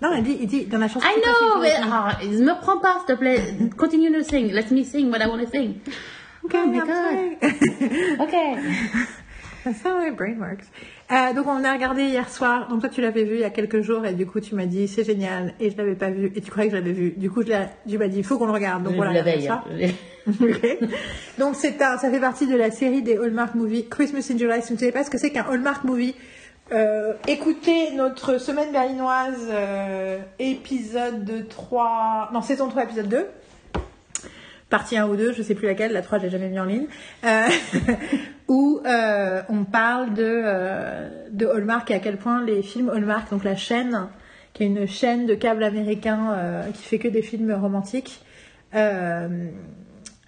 Non, il dit, il dit dans la chanson. I know, mais Snow. ah, me prends pas, s'il te plaît. Continue de sing. Let me sing what I want to sing. Okay, Oh my God. *laughs* sorry. *laughs* Ça, ouais, brain works. Euh, donc on a regardé hier soir. Donc toi tu l'avais vu il y a quelques jours et du coup tu m'as dit c'est génial et je l'avais pas vu et tu croyais que je l'avais vu. Du coup je tu m'as dit il faut qu'on le regarde. Donc J'ai voilà. vu la hier veille. soir. hein. Ok. Donc c'est un, ça fait partie de la série des Hallmark Movies Christmas in July. Si vous ne savez pas ce que c'est qu'un Hallmark Movie, euh, écoutez notre semaine berlinoise euh, épisode 3, non saison 3 épisode 2. Partie 1 ou 2, je sais plus laquelle, la 3 je l'ai jamais mis en ligne, euh, *laughs* où euh, on parle de, euh, de Hallmark et à quel point les films Hallmark, donc la chaîne, qui est une chaîne de câble américain qui fait que des films romantiques, à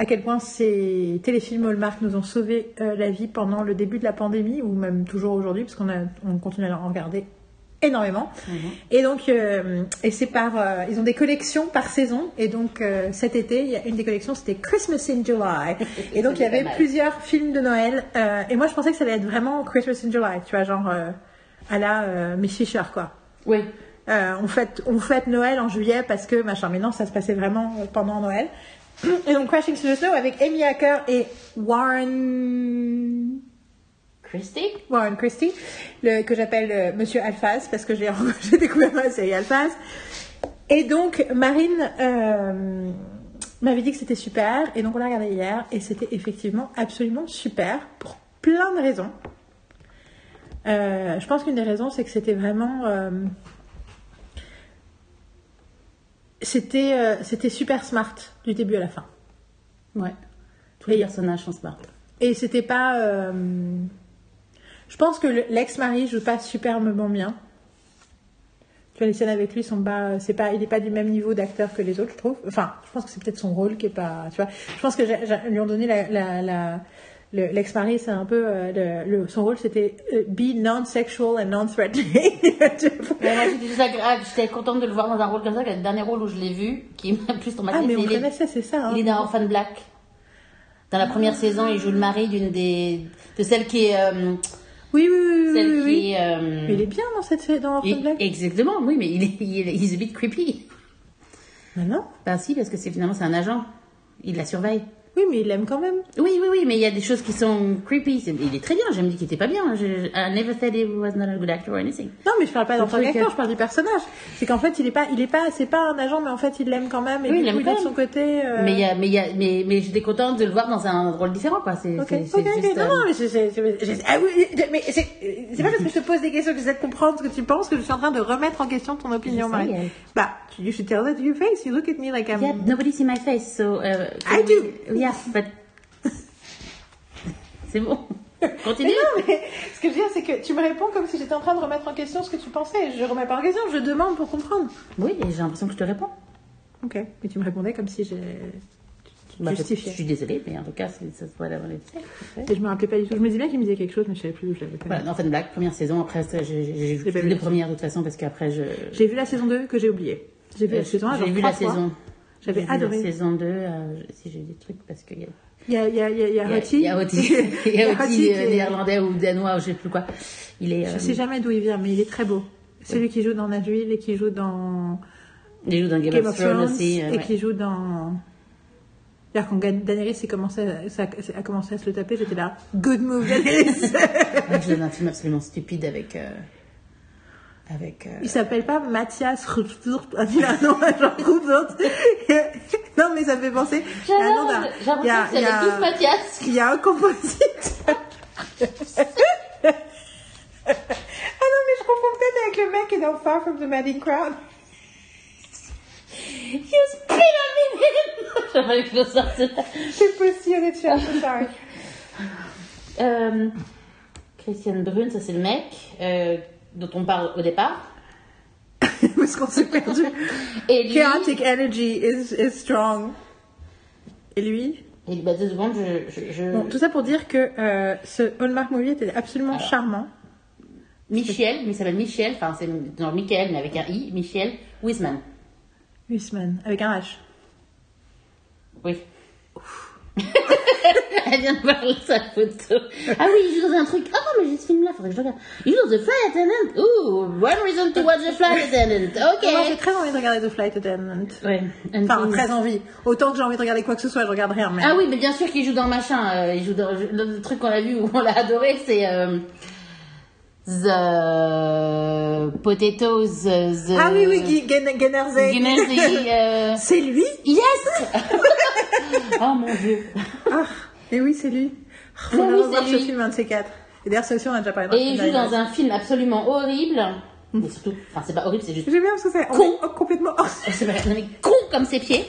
quel point ces téléfilms Hallmark nous ont sauvé la vie pendant le début de la pandémie, ou même toujours aujourd'hui, parce qu'on on continue à en regarder énormément. Et donc, euh, et c'est par, euh, ils ont des collections par saison. Et donc, euh, cet été, il y a une des collections, c'était Christmas in July. *laughs* Et donc, il y avait plusieurs films de Noël. et moi, je pensais que ça allait être vraiment Christmas in July, tu vois, genre à la Miss Fisher, quoi. Oui. On, fête, on fête Noël en juillet parce que machin. Mais non, ça se passait vraiment pendant Noël. *clears throat* Et donc, Crashing Through the Snow avec Amy Acker et Warren. Christy? Warren Christie, le, que j'appelle euh, Monsieur Alphaz, parce que *laughs* j'ai découvert ma série Alphaz. Et donc, Marine euh, m'avait dit que c'était super, et donc on l'a regardé hier, et c'était effectivement absolument super, pour plein de raisons. Euh, je pense qu'une des raisons, c'est que c'était vraiment... euh, c'était euh, c'était super smart du début à la fin. Ouais. Tous les Et- personnages sont smart. Et c'était pas. Euh, Je pense que le- l'ex-mari joue pas superbement bien. Tu vois, les scènes avec lui sont pas. C'est pas. Il est pas du même niveau d'acteur que les autres, je trouve. Enfin, je pense que c'est peut-être son rôle qui est pas. Tu vois, je pense que j'ai- lui ont donné la. la, la- le- L'ex-mari, c'est un peu. euh, le, le- son rôle, c'était euh, be non-sexual and non-threatening. J'étais juste agréable. J'étais contente de le voir dans un rôle comme ça, que le dernier rôle où je l'ai vu, qui m'a plus ah, mais on il, est, connaissait, c'est ça. hein. il est dans Orphan Black. Dans la première saison, il joue le mari d'une des. de celle qui est. euh, Oui, oui, oui, oui. celle oui, qui oui. est. euh, Mais il est bien dans cette dans Orphan Black. Exactement, oui, mais il est, il est he's a bit creepy. Mais non. Ben si, parce que c'est finalement c'est un agent. Il la surveille. Oui, mais il l'aime quand même. Oui, oui, oui, mais il y a des choses qui sont creepy. Il est très bien. J'ai me dit qu'il était pas bien. Je, je- I never said he was not a good actor or anything. Non, mais je parle pas d'un tant qu'acteur, euh, je parle du personnage. C'est qu'en fait, il est pas, il est pas, c'est pas un agent, mais en fait, il l'aime quand même et Oui, du il coup, il est de son côté. euh, Mais il y a, mais il y a, mais, mais j'étais contente de le voir dans un rôle différent, quoi. C'est, Ok, c'est, ok, c'est ok. juste, Non, euh, non, mais c'est- ah oui, mais c'est, c'est pas parce que je te pose des questions que j'essaie de comprendre ce que tu penses que je suis en train de remettre en question ton opinion, Marie. Bah, you should tell that to your face. You look at me like I'm. Yeah, nobody see my face, so. Uh, I do. But. *laughs* c'est bon. Continue. Mais non, mais ce que je veux dire, c'est que tu me réponds comme si j'étais en train de remettre en question ce que tu pensais. Je remets pas en question, je demande pour comprendre. Oui, et j'ai l'impression que je te réponds. Ok. Mais tu me répondais comme si j'ai. Bah, Justifié. je suis désolée, mais en tout cas, what I wanted to say. Et je me rappelais pas du tout. Je me disais bien qu'il me disait quelque chose, mais je savais plus où je l'avais pas. Voilà, Orphan Black, première saison. Après, ça, j'ai, vu vu. les premières de toute façon, parce qu'après, je. J'ai vu la saison 2 que j'ai oublié. J'ai vu euh, la saison 1, j'ai vu la saison. J'avais J'ai adoré. La saison 2, euh, si j'ai des trucs, parce qu'il y a. Il y a, il y a, il y a, a Il y a- qui euh, néerlandais ou danois, ou je sais plus quoi. Il est. Je euh, sais jamais d'où il vient, mais il est très beau. Celui qui joue dans Nashville et qui joue dans Il joue dans Game, Game of Thrones aussi. euh, et ouais. qui joue dans. D'ailleurs, quand Daenerys a commencé, à, a commencé à se le taper, j'étais là. Good move, Daenerys! *laughs* Donne un film absolument stupide avec. euh, avec. euh, il s'appelle pas Mathias Rutschurt. Il a un nom, genre Rutschurt. *laughs* Non, mais ça me fait penser. il y a un nom d'un- il y a- il y tous Mathias. Il y a un compositeur. *laughs* ah non, mais je confonds peut-être avec le mec qui est dans Far From the Madding Crowd. You spit on me. *laughs* J'avais que je sorte ça. C'est possible, I'm so sorry. Euh, Christian Brun, ça c'est le mec euh, dont on parle au départ. *laughs* Parce qu'on s'est perdu. *laughs* Et lui. Chaotic energy is, is strong. Et lui? Et bah, deux secondes, je. je, je- Bon, tout ça pour dire que euh, ce Hallmark movie était absolument Alors. charmant. Michel, mais il s'appelle Michel, enfin c'est genre Michael, mais avec un I, Michel Wiseman. Huisman, avec un H. Oui. *laughs* Elle vient de voir sa photo. Ah oui, il joue dans un truc. Ah non, mais j'ai ce film-là, faudrait que je regarde. Il joue dans The Flight Attendant. Ooh, one reason to watch The Flight Attendant. *laughs* Ok. Moi, j'ai très envie de regarder The Flight Attendant. Ouais. Enfin, très envie. Autant que j'ai envie de regarder quoi que ce soit, je regarde rien. Mais... Ah oui, mais bien sûr qu'il joue dans machin. euh, il joue dans le truc qu'on a vu où on l'a adoré, c'est euh, The Potatoes. euh, The... Ah oui, oui, Gennersey. Guinness, euh, *laughs* C'est lui? Yes Oh mon dieu. Ah, et oui, c'est lui. Faut Mais vraiment oui, voir c'est ce lui. film, un de ces quatre. Et d'ailleurs, ça aussi, on a déjà parlé Et il joue dans un film absolument horrible. Mais surtout, enfin c'est pas horrible, c'est juste J'aime bien parce que c'est Con. oh, complètement *laughs* hors non, mais con comme ses pieds.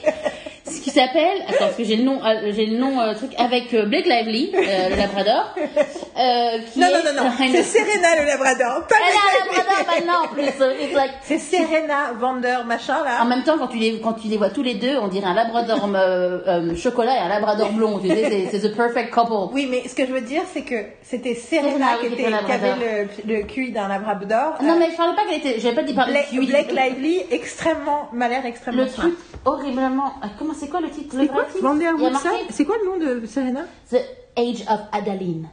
Ce qui s'appelle, attends, parce que j'ai le nom, euh, j'ai le nom euh, truc avec euh, Blake Lively, euh, le Labrador. Euh, qui Non, est- non, non, non. C'est Serena le Labrador. Pas Elle a Lively. Labrador maintenant en plus. like- C'est Serena Vander, machin là. En même temps, quand tu les, quand tu les vois tous les deux, on dirait un Labrador chocolat et un Labrador blond. Tu sais, c'est- the perfect couple. Oui, mais ce que je veux dire, c'est que c'était Serena Serena, qui, était, avait le, le QI d'un Labrador. Non, mais je parlais pas qu'elle était, j'avais pas dit par Blake. Blake Lively, extrêmement, m'a l'air extrêmement Le truc horriblement. Comment c'est quoi le titre C'est quoi Woodson marqué C'est quoi le nom de Serena The Age of Adaline.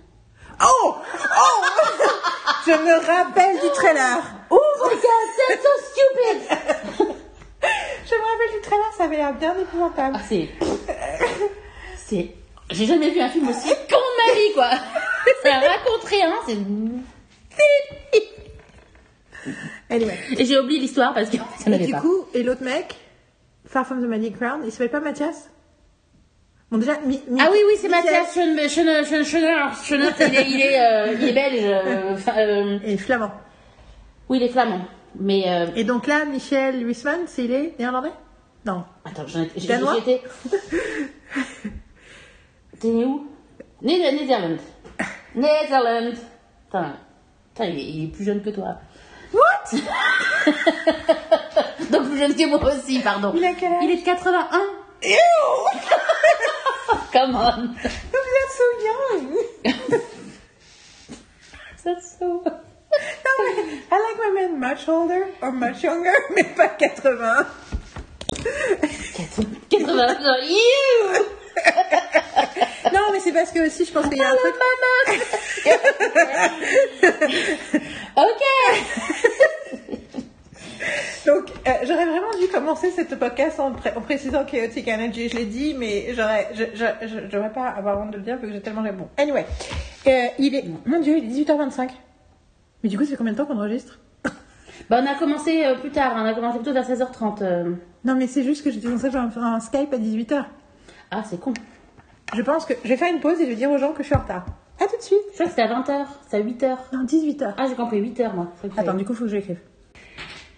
Oh Oh *laughs* Je me rappelle du trailer. Oh my god, that's so stupid! *laughs* Je me rappelle du trailer, ça avait l'air bien épouvantable. Ah, c'est. C'est. J'ai jamais vu un film aussi con de ma vie, quoi! Ça raconte rien, c'est. Anyway. Et j'ai oublié l'histoire parce que ça Et n'avait du pas. coup, et l'autre mec, Far From the Magic Crown, il s'appelle pas Mathias? Bon, déjà, Mi- Mi- Ah oui, oui, c'est Mathias Schoen- Schoener, Schoener, Schoener, Schoener, il est, il est, euh, il est belge. euh, *laughs* euh, Et flamand. oui, il est flamand. Mais. euh, Et donc là, Michel Huisman, c'est il est néerlandais? Non. Attends, j'en étais. J'étais. T'es né où? Netherlands. *laughs* Netherlands. Putain, il est, il est plus jeune que toi. What? *laughs* Jeune que moi aussi, pardon. Il a quel âge? Il est de 81. Ew *laughs* Come on. You're so young *laughs* That's so... *laughs* Non, mais I like my men much older or much younger, mais pas 80. 80. genre, you Non, mais c'est parce que aussi, je pense qu'il y a un truc. Ok. *laughs* Donc, euh, j'aurais vraiment dû commencer cette podcast en, pré- en précisant Chaotic Energy. Je l'ai dit, mais j'aurais, je, je, pas avoir honte de le dire, parce que j'ai tellement bon. Anyway, euh, il est, mon dieu, il est 18h25. Mais du coup, ça fait combien de temps qu'on enregistre? *laughs* Bah, on a commencé euh, plus tard, on a commencé plutôt vers 16h30. euh. Non, mais c'est juste que j'étais censée faire un, un Skype à 18h. Ah, c'est con. Je pense que je vais faire une pause et je vais dire aux gens que je suis en retard. À tout de suite. Je crois que c'était à 20h, c'est à 8h. Non, 18h. Ah, j'ai compris 8h, moi. Attends, c'est- du coup, faut que je l'écrive.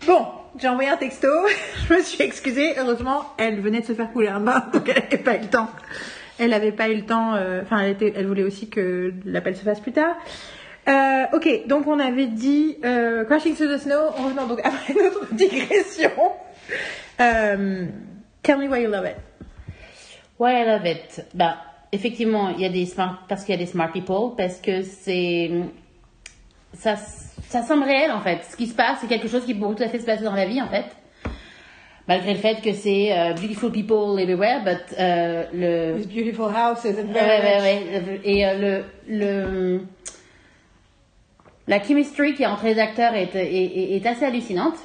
Bon, j'ai envoyé un texto, *laughs* je me suis excusée. Heureusement, elle venait de se faire couler un bain, *laughs* donc elle n'avait pas eu le temps. Elle n'avait pas eu le temps, euh, enfin, elle, voulait aussi que l'appel se fasse plus tard. Euh, ok, donc on avait dit euh, Crashing Through the Snow, en revenant donc après *laughs* notre digression. Tell me why you love it. Why I love it? Bah, effectivement, il y a des smart, parce qu'il y a des smart people, parce que c'est, ça, ça semble réel, en fait. Ce qui se passe, c'est quelque chose qui pourrait tout à fait se passer dans la vie, en fait. Malgré le fait que c'est euh, beautiful people everywhere, but euh, le, beautiful house is Ouais, ouais, ouais. Et euh, le, le, la chemistry qui est entre les acteurs est, est, est- est assez hallucinante.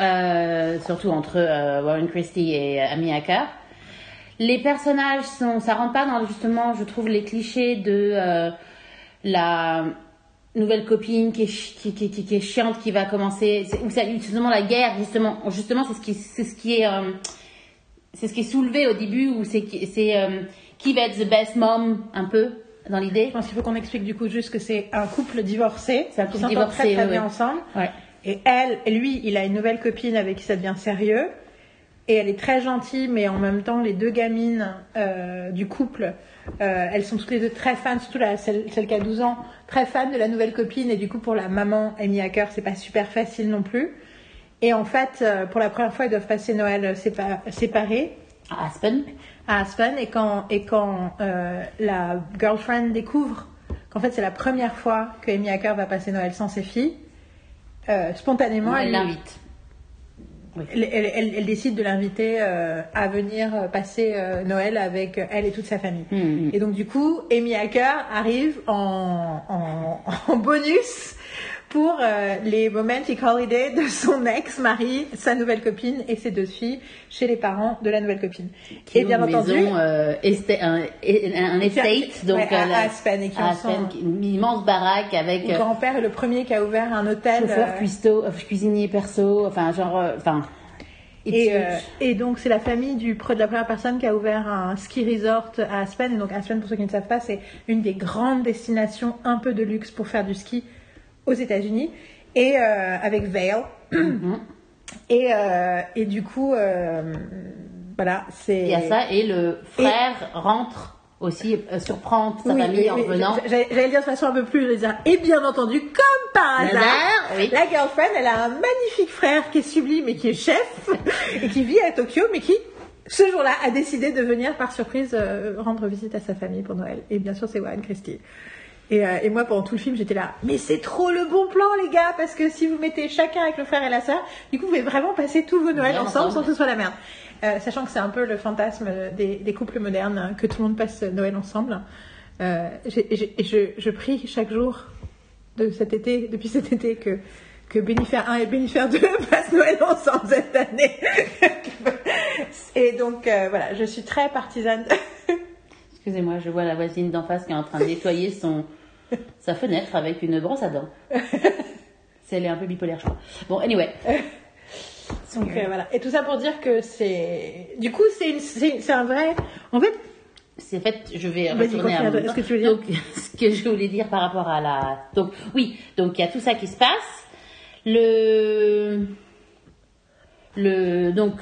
Euh, surtout entre Warren Christie et Amy Acker. Les personnages sont, ça rentre pas dans justement, je trouve les clichés de la nouvelle copine qui est, qui, qui, qui, qui est chiante, qui va commencer, c'est- ou c'est justement la guerre, justement, justement c'est ce qui, c'est ce qui est, euh, c'est ce qui est soulevé au début où c'est qui- c'est euh, qui va être the best mom un peu dans l'idée. Je pense qu'il faut qu'on explique du coup juste que c'est un couple divorcé. C'est un qui couple s'entend divorcé, très très ouais, bien ouais. ensemble. Ouais. Et elle, lui, il a une nouvelle copine avec qui ça devient sérieux. Et elle est très gentille, mais en même temps, les deux gamines euh, du couple, euh, elles sont toutes les deux très fans, surtout la, celle, celle qui a 12 ans, très fan de la nouvelle copine. Et du coup, pour la maman, Amy Hacker, c'est pas super facile non plus. Et en fait, euh, pour la première fois, ils doivent passer Noël sépa- séparés À Aspen. à Aspen et quand, et quand euh, la girlfriend découvre qu'en fait c'est la première fois que Amy Hacker va passer Noël sans ses filles, euh, spontanément elle, l'invite. Oui. elle, elle- elle- elle décide de l'inviter euh, à venir euh, passer euh, Noël avec euh, elle et toute sa famille. Mhm. Et donc du coup, Amy Hacker arrive en, en, *laughs* en bonus pour euh, les romantic holidays de son ex-mari, sa nouvelle copine et ses deux filles chez les parents de la nouvelle copine. Qui et ont bien une entendu, maison, euh, un, un estate, donc Ouais, à- euh, la- Aspen, et qui à en sont- Aspen, une immense baraque avec mon euh, grand-père est le premier qui a ouvert un hôtel. chauffeur, euh, cuistot, cuisinier perso, enfin genre, enfin. Et, euh, donc c'est la famille du de la première personne qui a ouvert un ski resort à Aspen. Et donc Aspen, pour ceux qui ne savent pas, c'est une des grandes destinations un peu de luxe pour faire du ski aux États-Unis. Et euh, avec Vail. Mhm. *clears throat* Et, euh, et du coup, euh, voilà, c'est. Il y a ça et le frère rentre aussi euh, surprend sa Oui, famille oui, en oui, revenant. J'allais dire de façon un peu plus, je dire, et bien entendu, comme par hasard, la girlfriend, elle a un magnifique frère qui est sublime et qui est chef, *laughs* et qui vit à Tokyo, mais qui, ce jour-là, a décidé de venir par surprise euh, rendre visite à sa famille pour Noël. Et bien sûr, c'est Warren Christie. Et, euh, et moi, pendant tout le film, j'étais là, mais c'est trop le bon plan, les gars, parce que si vous mettez chacun avec le frère et la sœur, du coup, vous pouvez vraiment passer tous vos Noëls ensemble ensemble. sans que ce soit la merde. Euh, sachant que c'est un peu le fantasme des, des couples modernes, hein, que tout le monde passe Noël ensemble. Euh, et je, je prie chaque jour de cet été, depuis cet été, que, que Bénifère 1 et Bénifère 2 *laughs* passent Noël ensemble cette année. *laughs* et donc, euh, voilà, je suis très partisane. *laughs* Excusez-moi, je vois la voisine d'en face qui est en train de nettoyer son *laughs* sa fenêtre avec une brosse à dents. *laughs* C'est elle est un peu bipolaire, je crois. Bon, anyway. *laughs* Donc euh, voilà. Et tout ça pour dire que c'est. Du coup, c'est une- c'est c'est un vrai. En fait, C'est fait, je vais retourner à mon est-ce que tu veux dire Donc, ce que je voulais dire par rapport à la. Donc, oui, donc il y a tout ça qui se passe. Le. Le. Donc.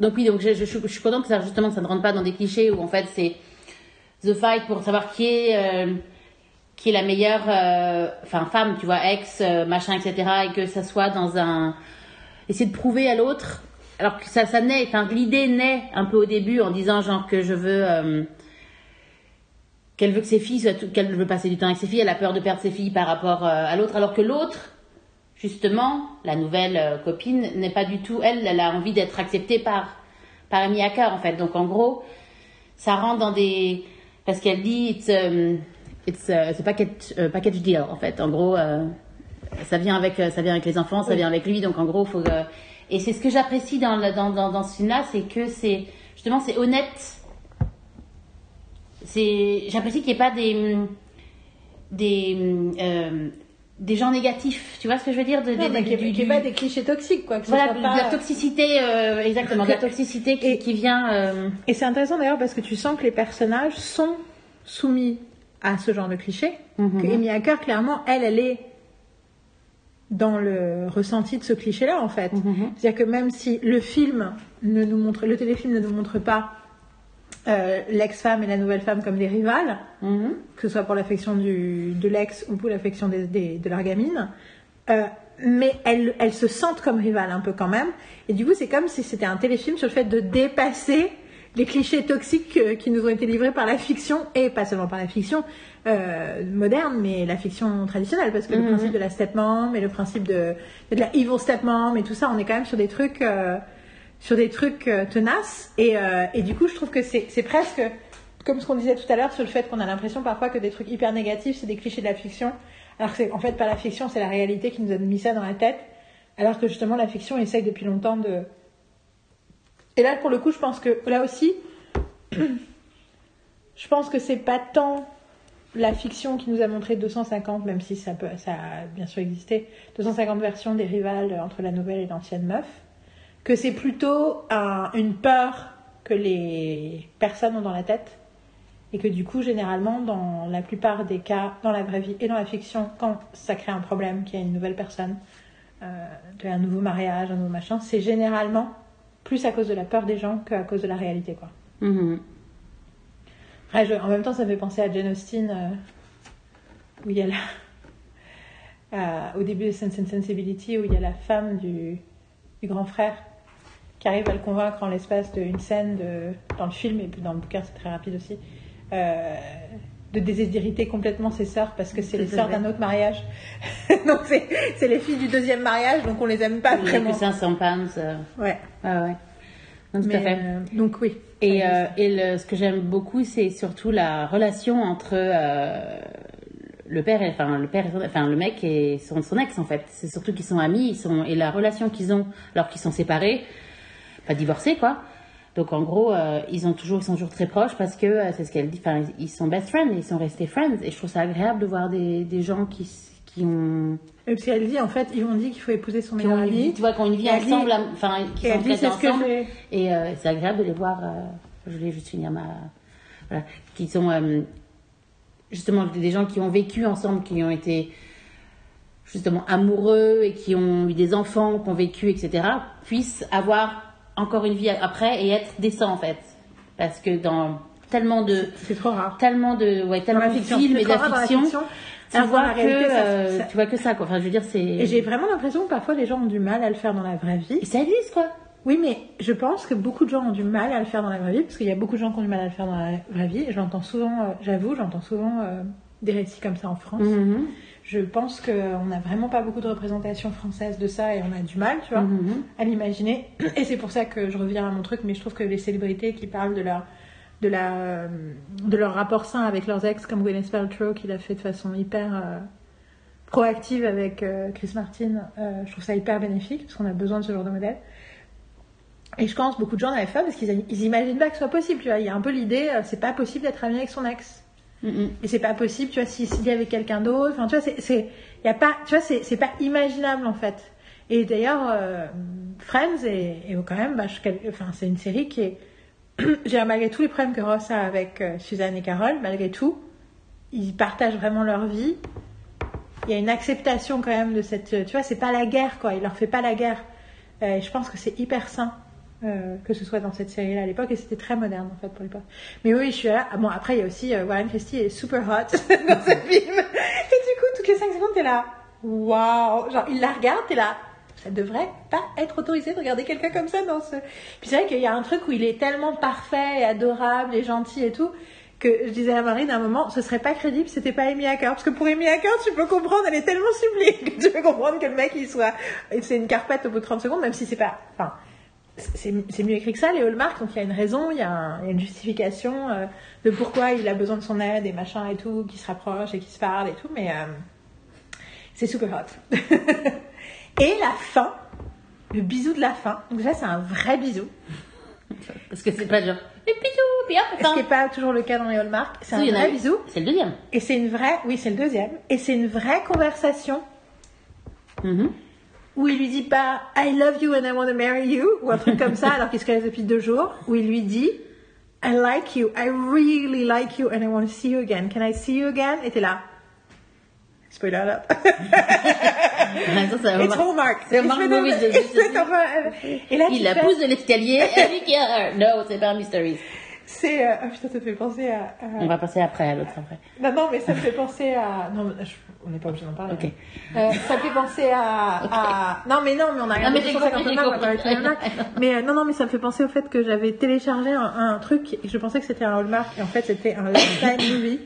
Donc, oui, donc je, je, je suis contente que ça, justement, que ça ne rentre pas dans des clichés où en fait c'est The Fight pour savoir qui est. euh, qui est la meilleure euh, femme tu vois ex euh, machin etc et que ça soit dans un essayer de prouver à l'autre. Alors que ça ça naît enfin l'idée naît un peu au début en disant genre que je veux euh, qu'elle veut que ses filles soient qu'elle veut passer du temps avec ses filles elle a peur de perdre ses filles par rapport à l'autre. Alors que l'autre justement la nouvelle copine n'est pas du tout elle elle a envie d'être acceptée par par Hacker en fait. Donc en gros ça rentre dans des parce qu'elle dit um, it's uh, it's a package uh, package deal en fait. En gros euh, ça vient avec euh, ça vient avec les enfants ça vient avec lui. Donc en gros faut euh, et c'est ce que j'apprécie dans, dans dans dans ce film là c'est que c'est justement c'est honnête. C'est j'apprécie qu'il n'y ait pas des des euh, des gens négatifs. Tu vois ce que je veux dire? De, non, des- du- du- pas des clichés toxiques, quoi. Que voilà soit de la toxicité euh, exactement de la toxicité qui, Et- qui vient euh, Et c'est intéressant d'ailleurs parce que tu sens que les personnages sont soumis à ce genre de clichés. Mhm. Que Amy Hacker, clairement, elle, elle est dans le ressenti de ce cliché-là, en fait. Mhm. C'est-à-dire que même si le film ne nous montre, le téléfilm ne nous montre pas euh, l'ex-femme et la nouvelle femme comme des rivales, mhm. que ce soit pour l'affection de l'ex ou pour l'affection de leur gamine. Euh, mais elles, elles se sentent comme rivales un peu quand même. Et du coup, c'est comme si c'était un téléfilm sur le fait de dépasser les clichés toxiques euh, qui nous ont été livrés par la fiction, et pas seulement par la fiction euh, moderne, mais la fiction traditionnelle, parce que le Mhm. principe de la stepmom et le principe de, de la evil stepmom et tout ça, on est quand même sur des trucs, euh, sur des trucs tenaces. Et, et du coup, je trouve que c'est c'est presque comme ce qu'on disait tout à l'heure sur le fait qu'on a l'impression parfois que des trucs hyper négatifs, c'est des clichés de la fiction, alors que c'est en fait pas la fiction, c'est la réalité qui nous a mis ça dans la tête, alors que justement la fiction essaye depuis longtemps de... Et là, pour le coup, je pense que là aussi, *clears throat* je pense que c'est pas tant la fiction qui nous a montré 250, même si ça, peut, a bien sûr existé, 250 versions des rivales entre la nouvelle et l'ancienne meuf, que c'est plutôt un- une peur que les personnes ont dans la tête et que du coup, généralement, dans la plupart des cas, dans la vraie vie et dans la fiction, quand ça crée un problème, qu'il y a une nouvelle personne, euh, un nouveau mariage, un nouveau machin, c'est généralement plus à cause de la peur des gens qu'à cause de la réalité, quoi. Mhm. Je- en même temps, ça me fait penser à Jane Austen, euh, où il y a la... *laughs* euh, au début de Sense and Sensibility, où il y a la femme du, du grand frère qui arrive à le convaincre en l'espace d'une scène de, dans le film, et puis dans le bouquin, c'est très rapide aussi, euh, de déshériter complètement ses sœurs parce que c'est les sœurs d'un autre mariage. *laughs* donc c'est les filles du deuxième mariage, donc on les aime pas Il y a vraiment. que 500 pounds. Ouais. Ouais, ouais. Non, tout à fait. euh, donc oui. Et, euh, et le- ce que j'aime beaucoup, c'est surtout la relation entre euh, le père, et, enfin le père, et son- enfin le mec et son, son ex en fait. C'est surtout qu'ils sont amis, ils sont et la relation qu'ils ont alors qu'ils sont séparés, pas divorcés quoi. Donc en gros, euh, ils ont toujours, ils sont toujours très proches parce que euh, c'est ce qu'elle dit. Enfin, ils sont best friends, ils sont restés friends. Et je trouve ça agréable de voir des, des gens qui qui ont, Et puis elle dit, en fait, ils m'ont dit qu'il faut épouser son meilleur ont vie, ami. tu vois, qui ont une vie dit- ensemble, enfin qui Et sont elle dit, ce que ensemble. j'ai. Et euh, c'est agréable de les voir. je voulais juste finir ma. Voilà. Qui sont justement des gens qui ont vécu ensemble, qui ont été justement amoureux et qui ont eu des enfants, qui ont vécu, etc., puissent avoir encore une vie après et être décents en fait. Parce que dans tellement de. C'est trop rare. Tellement de, ouais, tellement de films et de trop rare dans la fiction, fiction. tu vois que réalité, euh, ça- tu vois que ça quoi. Enfin, je veux dire, c'est. Et j'ai vraiment l'impression que parfois les gens ont du mal à le faire dans la vraie vie. Et ça existe quoi. Oui, mais je pense que beaucoup de gens ont du mal à le faire dans la vraie vie, parce qu'il y a beaucoup de gens qui ont du mal à le faire dans la vraie vie. Et j'entends souvent, euh, j'avoue, j'entends souvent euh, des récits comme ça en France. Mhm. Je pense qu'on n'a vraiment pas beaucoup de représentation française de ça et on a du mal, tu vois, Mhm. à l'imaginer. Et c'est pour ça que je reviens à mon truc, mais je trouve que les célébrités qui parlent de leur, de la, de leur rapport sain avec leurs ex, comme Gwyneth Paltrow, qui l'a fait de façon hyper euh, proactive avec euh, Chris Martin, euh, je trouve ça hyper bénéfique, parce qu'on a besoin de ce genre de modèle. Et je pense beaucoup de gens n'avaient pas parce qu'ils ils imaginent pas que ce soit possible, tu vois. Il y a un peu l'idée, c'est pas possible d'être ami avec son ex. Et c'est pas possible, tu vois, si- s'il y avait quelqu'un d'autre. Enfin, tu vois, c'est, y a pas, tu vois, c'est, pas imaginable en fait. Et d'ailleurs, euh, Friends est, est quand même, enfin, c'est une série qui est, *clears throat* dirais, malgré tous les problèmes que Ross a avec euh, Suzanne et Carole, malgré tout, ils partagent vraiment leur vie. Il y a une acceptation quand même de cette, tu vois, c'est pas la guerre quoi. Il leur fait pas la guerre. Euh, et je pense que c'est hyper sain. Euh, que ce soit dans cette série-là à l'époque et c'était très moderne en fait pour l'époque. Mais oui, je suis là. Ah, Bon, après il y a aussi euh, Warren Christie est super hot *laughs* dans ce film. Et du coup, toutes les 5 secondes, t'es là. Waouh Genre, il la regarde, t'es là. Ça devrait pas être autorisé de regarder quelqu'un comme ça dans ce. Puis c'est vrai qu'il y a un truc où il est tellement parfait et adorable et gentil et tout que je disais à Marine à un moment, ce serait pas crédible si c'était pas Amy Hacker. Parce que pour Amy Hacker, tu peux comprendre, elle est tellement sublime *laughs* que tu peux comprendre que le mec il soit. et C'est une carpette au bout de 30 secondes, même si c'est pas. Enfin, c'est mieux écrit que ça, les Hallmark, donc il y a une raison, il y a, un- il y a une justification euh, de pourquoi il a besoin de son aide et machin et tout, qui se rapproche et qui se parle et tout, mais euh, c'est super hot. *laughs* et la fin, le bisou de la fin, donc déjà c'est un vrai bisou, Parce que c'est pas genre les bisous, puis hop, ce qui n'est pas toujours le cas dans les Hallmark, c'est un Oui, vrai bisou, C'est le deuxième. et c'est une vraie, oui c'est le deuxième, et c'est une vraie conversation Mhm. Où il lui dit pas I love you and I want to marry you ou un truc comme ça alors qu'ils se connaissent depuis deux jours où il lui dit I like you, I really like you and I want to see you again. Can I see you again? Et t'es là. Spoiler alert. It's Hallmark. C'est Hallmark de- peu- Et là, Il la fais- pousse de l'escalier. *laughs* Non, c'est pas un C'est. euh, Oh putain, ça me fait penser à. à- On va passer après à l'autre après. Non, non, mais ça me fait penser à. Non, mais je- on n'est pas obligé d'en parler. Ok. Euh, ça me fait penser à, à- Non, mais non, mais on a regardé mais j'ai 250 compris. Mais euh, non, non, mais ça me fait penser au fait que j'avais téléchargé un, un truc et je pensais que c'était un Hallmark et en fait c'était un Lifetime movie.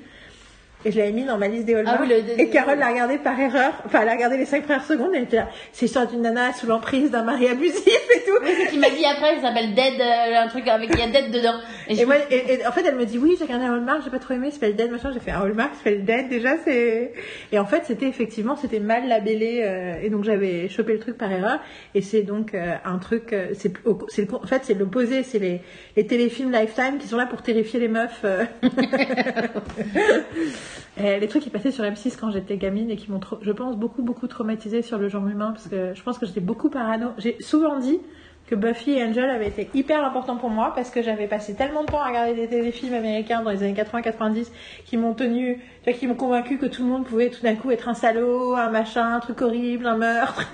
Et je l'avais mis dans ma liste des Hallmark. Ah oui, le- le- et Carole l'a regardé par erreur. Enfin, elle a regardé les 5 premières secondes et elle était là. C'est l'histoire d'une nana sous l'emprise d'un mari abusif et tout. Oui, c'est qu'il m'a dit après, ça s'appelle Dead, euh, un truc avec il y a Dead dedans. Et, je- Et, moi, et, et en fait, elle me dit oui, j'ai regardé un Hallmark, j'ai pas trop aimé, c'est pas le Dead, machin. J'ai fait un Hallmark, c'est pas le Dead, déjà, c'est. Et en fait, c'était effectivement, c'était mal labellé, euh, et donc j'avais chopé le truc par erreur. Et c'est donc euh, un truc, euh, c'est, c'est le, en fait, c'est l'opposé, c'est les, les téléfilms Lifetime qui sont là pour terrifier les meufs. *laughs* euh. Les trucs qui passaient sur M6 quand j'étais gamine et qui m'ont, je pense, beaucoup, beaucoup traumatisé sur le genre humain, parce que je pense que j'étais beaucoup parano. J'ai souvent dit que Buffy et Angel avaient été hyper importants pour moi parce que j'avais passé tellement de temps à regarder des téléfilms américains dans les années 80-90 qui m'ont tenu, qui m'ont convaincu que tout le monde pouvait tout d'un coup être un salaud, un machin, un truc horrible, un meurtre.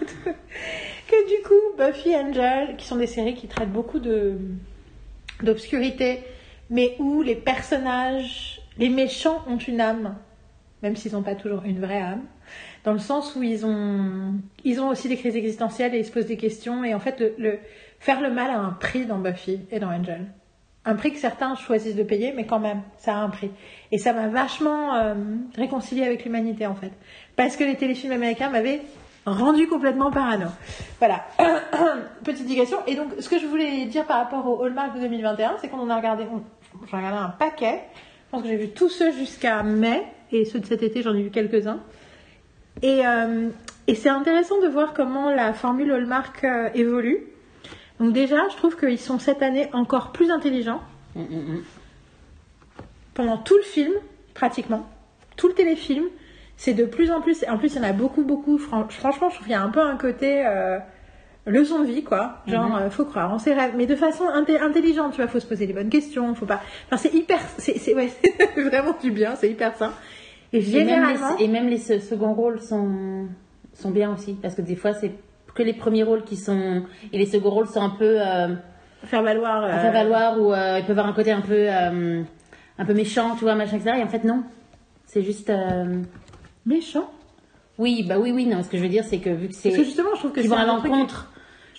que du coup, Buffy et Angel, qui sont des séries qui traitent beaucoup d'obscurité, mais où les personnages, les méchants ont une âme, même s'ils n'ont pas toujours une vraie âme, dans le sens où ils ont, ils ont aussi des crises existentielles et ils se posent des questions. Et en fait, faire le mal a un prix dans Buffy et dans Angel. un prix que certains choisissent de payer, mais quand même, ça a un prix. Et ça m'a vachement euh, réconcilié avec l'humanité en fait, parce que les téléfilms américains m'avaient rendu complètement parano. Voilà, *coughs* petite digression. Et donc, ce que je voulais dire par rapport au Hallmark de 2021, c'est qu'on en a regardé, regardé un paquet. Je pense que j'ai vu tous ceux jusqu'à mai, et ceux de cet été, j'en ai vu quelques-uns. Et, euh, et c'est intéressant de voir comment la formule Hallmark euh, évolue. Donc déjà, je trouve qu'ils sont cette année encore plus intelligents. Mm, mm, mm. Pendant tout le film, pratiquement, tout le téléfilm, c'est de plus en plus... En plus, il y en a beaucoup, beaucoup. Fran- franchement, je trouve qu'il y a un peu un côté... euh, leçon de vie, quoi. Genre, euh, faut croire en ses rêves. Mais de façon inté- intelligente, tu vois. Faut se poser les bonnes questions. Faut pas... Enfin, c'est hyper... C'est ouais, *laughs* vraiment du bien. C'est hyper sain. Et Et même, généralement... les, et même les se- seconds rôles sont, sont bien aussi. Parce que des fois, c'est que les premiers rôles qui sont. Et les seconds rôles sont un peu. euh, Faire valoir... à euh, faire valoir ou ils peuvent avoir un côté un peu. un peu méchant, tu vois, machin, etc. Et en fait, non. C'est juste. Méchant? Oui, bah oui, oui, non. Ce que je veux dire, c'est que vu que c'est. Parce que justement, je trouve que c'est vont à l'encontre.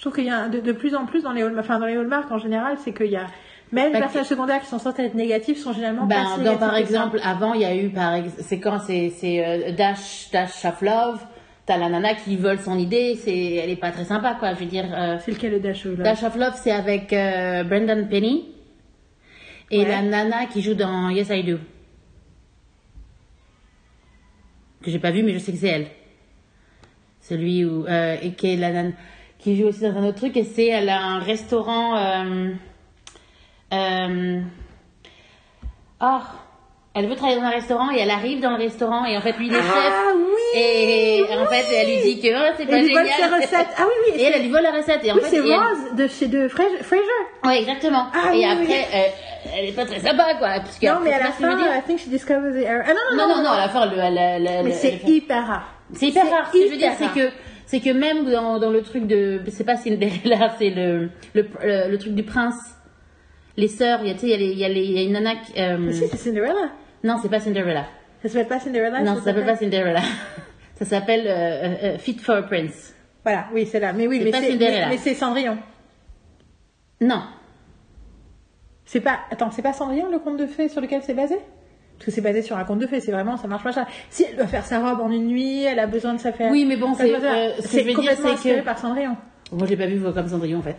Je trouve qu'il y a de, de plus en plus dans les enfin dans les Hallmark en général, c'est qu'il y a même les personnages secondaires qui sont censés être négatifs sont généralement pas Ben, si dans, négatifs par exemple, avant, il y a eu, par c'est quand c'est euh, Dash, Dash of Love. T'as la nana qui vole son idée, c'est, elle est pas très sympa, quoi. Je veux dire, euh, c'est lequel le Dash ou là Dash of Love, c'est avec euh, Brendan Penny et Ouais. la nana qui joue dans Yes I Do. Que j'ai pas vu, mais je sais que c'est elle. Celui où euh, et qui est la nana qui joue aussi dans un autre truc et c'est elle a un restaurant. Euh, euh, oh, elle veut travailler dans un restaurant et elle arrive dans le restaurant et en fait lui il est chef. Ah oui Et en fait, elle lui dit que oh, c'est pas Et lui vole génial. ses recettes. Ah oui, oui. Et elle, elle lui vole la recette. Et en Oui, fait, c'est et elle- Rose de chez de Fra- Frasier. Ouais, exactement. Ah et oui, après, euh, elle est pas très sympa, quoi. Parce que Non, mais à la fin, I think she discovers the error. Ah non, non, non, non, à la fin, le, elle, elle- elle- Mais elle- c'est elle- hyper rare. c'est hyper rare. Ce que je veux dire, c'est que, c'est que même dans, dans le truc de, c'est pas Cinderella, c'est le, le, le, le truc du prince. Les sœurs, il y a, tu sais, il y a les- il y a les, il y a une nana qui, euh, Si, c'est Cinderella. non, c'est pas Cinderella. Ça s'appelle pas Cinderella non, ça s'appelle pas Cinderella. *laughs* ça s'appelle euh, euh, euh, Fit for a Prince. Voilà, oui, c'est là. Mais oui, mais c'est mais c'est Cendrillon. Non. C'est pas. Attends, c'est pas Cendrillon le conte de fées sur lequel c'est basé? Parce que c'est basé sur un conte de fées, c'est vraiment, ça marche pas ça. Si elle doit faire sa robe en une nuit, elle a besoin de sa faire. Oui, mais bon, c'est, euh, ce que c'est je veux dire, complètement c'est inspiré que- par Cendrillon. Moi, je l'ai pas vu comme Cendrillon en fait.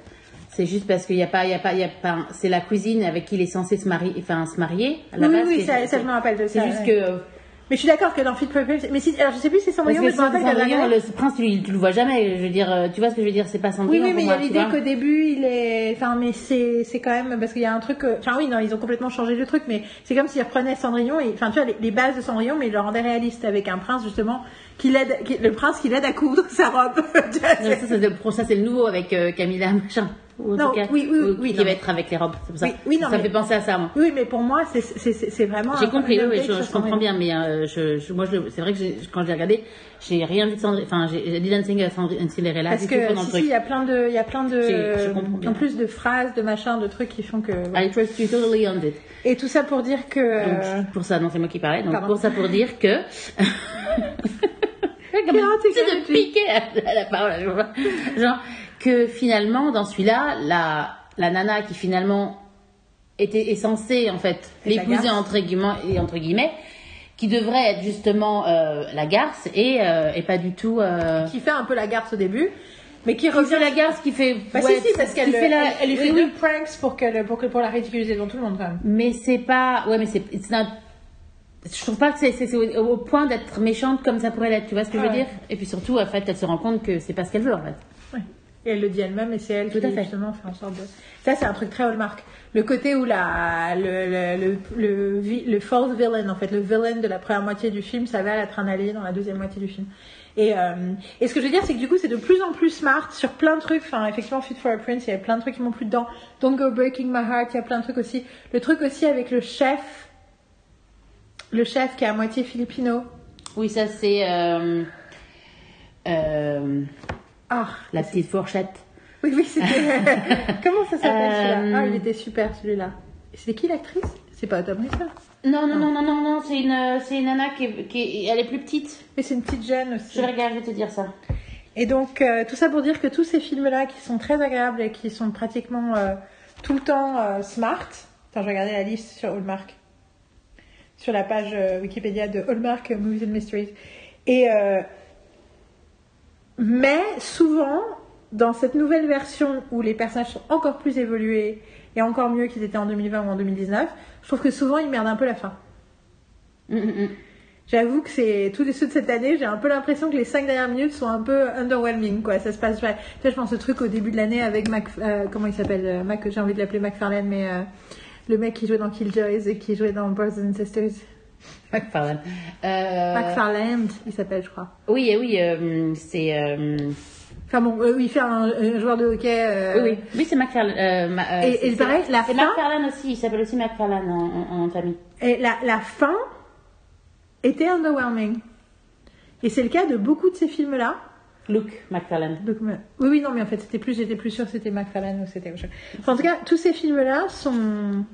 C'est juste parce qu'il y a pas, il y a pas, il y a pas. C'est la cuisine avec qui il est censé se marier, enfin se marier. À la Oui, base, oui, c'est- ça, ça, je me rappelle de ça. C'est juste ouais. que Mais je suis d'accord que dans Fit Prince, mais si, alors je sais plus si c'est Cendrillon, que mais je me rappelle a Cendrillon, le prince, tu, tu le vois jamais. Je veux dire, euh, tu vois ce que je veux dire, c'est pas Oui, Cendrillon. oui, pour mais il y a l'idée qu'au début, il est. Enfin, mais c'est c'est quand même. Parce qu'il y a un truc. que- Enfin, oui, non, ils ont complètement changé le truc, mais c'est comme s'ils reprenaient Cendrillon, et... enfin, tu vois, les, les bases de Cendrillon, mais ils le rendaient réaliste avec un prince, justement, qui l'aide. Le prince qui l'aide à coudre *laughs* sa robe. *laughs* Ça, c'est le, pro- ça, c'est le nouveau avec euh, Camilla machin. Ou en Non, tout cas, oui, oui, ou- oui, qui non. va être avec les robes. C'est pour ça. Oui, oui, non, ça mais- fait penser à ça, moi. Oui, mais pour moi, c'est vraiment. J'ai compris, oui, je, je comprends bien, mais euh, je, je- moi, je- c'est vrai que quand j'ai regardé, j'ai rien vu de Cendrillon. Enfin, j'ai j'ai dit Dancing à Cendrillon, Cinderella, Parce que si, si, il y a plein de, il y a plein J'ai- je de, comprends bien. en plus de phrases, de machins, de trucs qui font que. I trust you totally on it. Et tout ça pour dire que. Donc, euh, pour ça, non, c'est moi qui parlais. Donc, Pardon. pour ça, pour dire que. *laughs* Comme *laughs* de piquer à, la parole. Genre, que finalement, dans celui-là, la, la nana qui finalement était, est censée, en fait, l'épouser entre guillemets, et entre guillemets, qui devrait être justement euh, la garce et, euh, et pas du tout. Euh, qui fait un peu la garce au début, mais qui qui revient fait la garce, qui fait. Bah ouais, si si parce qu'elle fait la- elle, elle lui fait oui, deux pranks pour qu'elle pour que pour la ridiculiser devant tout le monde quand même. Mais c'est pas. Ouais, mais c'est. Je trouve pas que c'est au, au point d'être méchante comme ça pourrait l'être. Tu vois ce que je veux Ouais. dire? Et puis surtout, en fait, elle se rend compte que c'est pas ce qu'elle veut, en fait. Et elle le dit elle-même et c'est elle Tout qui fait. justement fait en sorte de. Ça c'est un truc très hallmark. Le côté où la le le le, le, villain en fait le villain de la première moitié du film ça va être un allié dans la deuxième moitié du film. Et, euh, et ce que je veux dire, c'est que du coup, c'est de plus en plus smart sur plein de trucs. Enfin, effectivement, Fit for a Prince, il y a plein de trucs qui m'ont plu dedans. Don't Go Breaking My Heart, il y a plein de trucs aussi. Le truc aussi avec le chef, le chef qui est à moitié filipino. Oui, ça c'est. euh, euh, Ah, la petite fourchette. oui, oui, c'était. *laughs* Comment ça s'appelle celui-là? Euh, Ah, il était super celui-là. C'est qui l'actrice? C'est pas Tom Riddle? Non, non, non, non, non, non, c'est une, c'est une nana qui est, qui est- Elle est plus petite. Mais c'est une petite jeune aussi. Je vais regarder, je vais te dire ça. Et donc, euh, tout ça pour dire que tous ces films-là, qui sont très agréables et qui sont pratiquement euh, tout le temps euh, smart, Attends, je regardais la liste sur Hallmark. Sur la page euh, Wikipédia de Hallmark euh, Movies and Mysteries. Et. euh, mais souvent, dans cette nouvelle version où les personnages sont encore plus évolués et encore mieux qu'ils étaient en 2020 ou en 2019, je trouve que souvent ils merdent un peu la fin. Mm, mm, mm. J'avoue que c'est tous les ceux de cette année, j'ai un peu l'impression que les cinq dernières minutes sont un peu underwhelming, quoi. Ça se passe pas. Tu sais, je pense au truc au début de l'année avec Mac, euh, comment il s'appelle, euh, Mac, j'ai envie de l'appeler McFarlane, mais euh, le mec qui jouait dans Killjoys et qui jouait dans Brothers and Sisters. *laughs* McFarlane. Euh, McFarland, il s'appelle, je crois. Oui, eh oui, euh, c'est. euh, Enfin bon, euh, il fait un, un joueur de hockey. euh, Oui, oui, oui, c'est McFarlane. euh, ma- euh, Et- c'est- et il paraît, c'est- la fin- McFarlane aussi, il s'appelle aussi McFarlane en, en, en famille. Et la, la fin était underwhelming. Et c'est le cas de beaucoup de ces films-là. Luke McFarlane. Euh, oui, oui, non, mais en fait, c'était plus, j'étais plus sûre que c'était McFarlane ou c'était autre chose. Enfin, en tout cas, tous ces films-là sont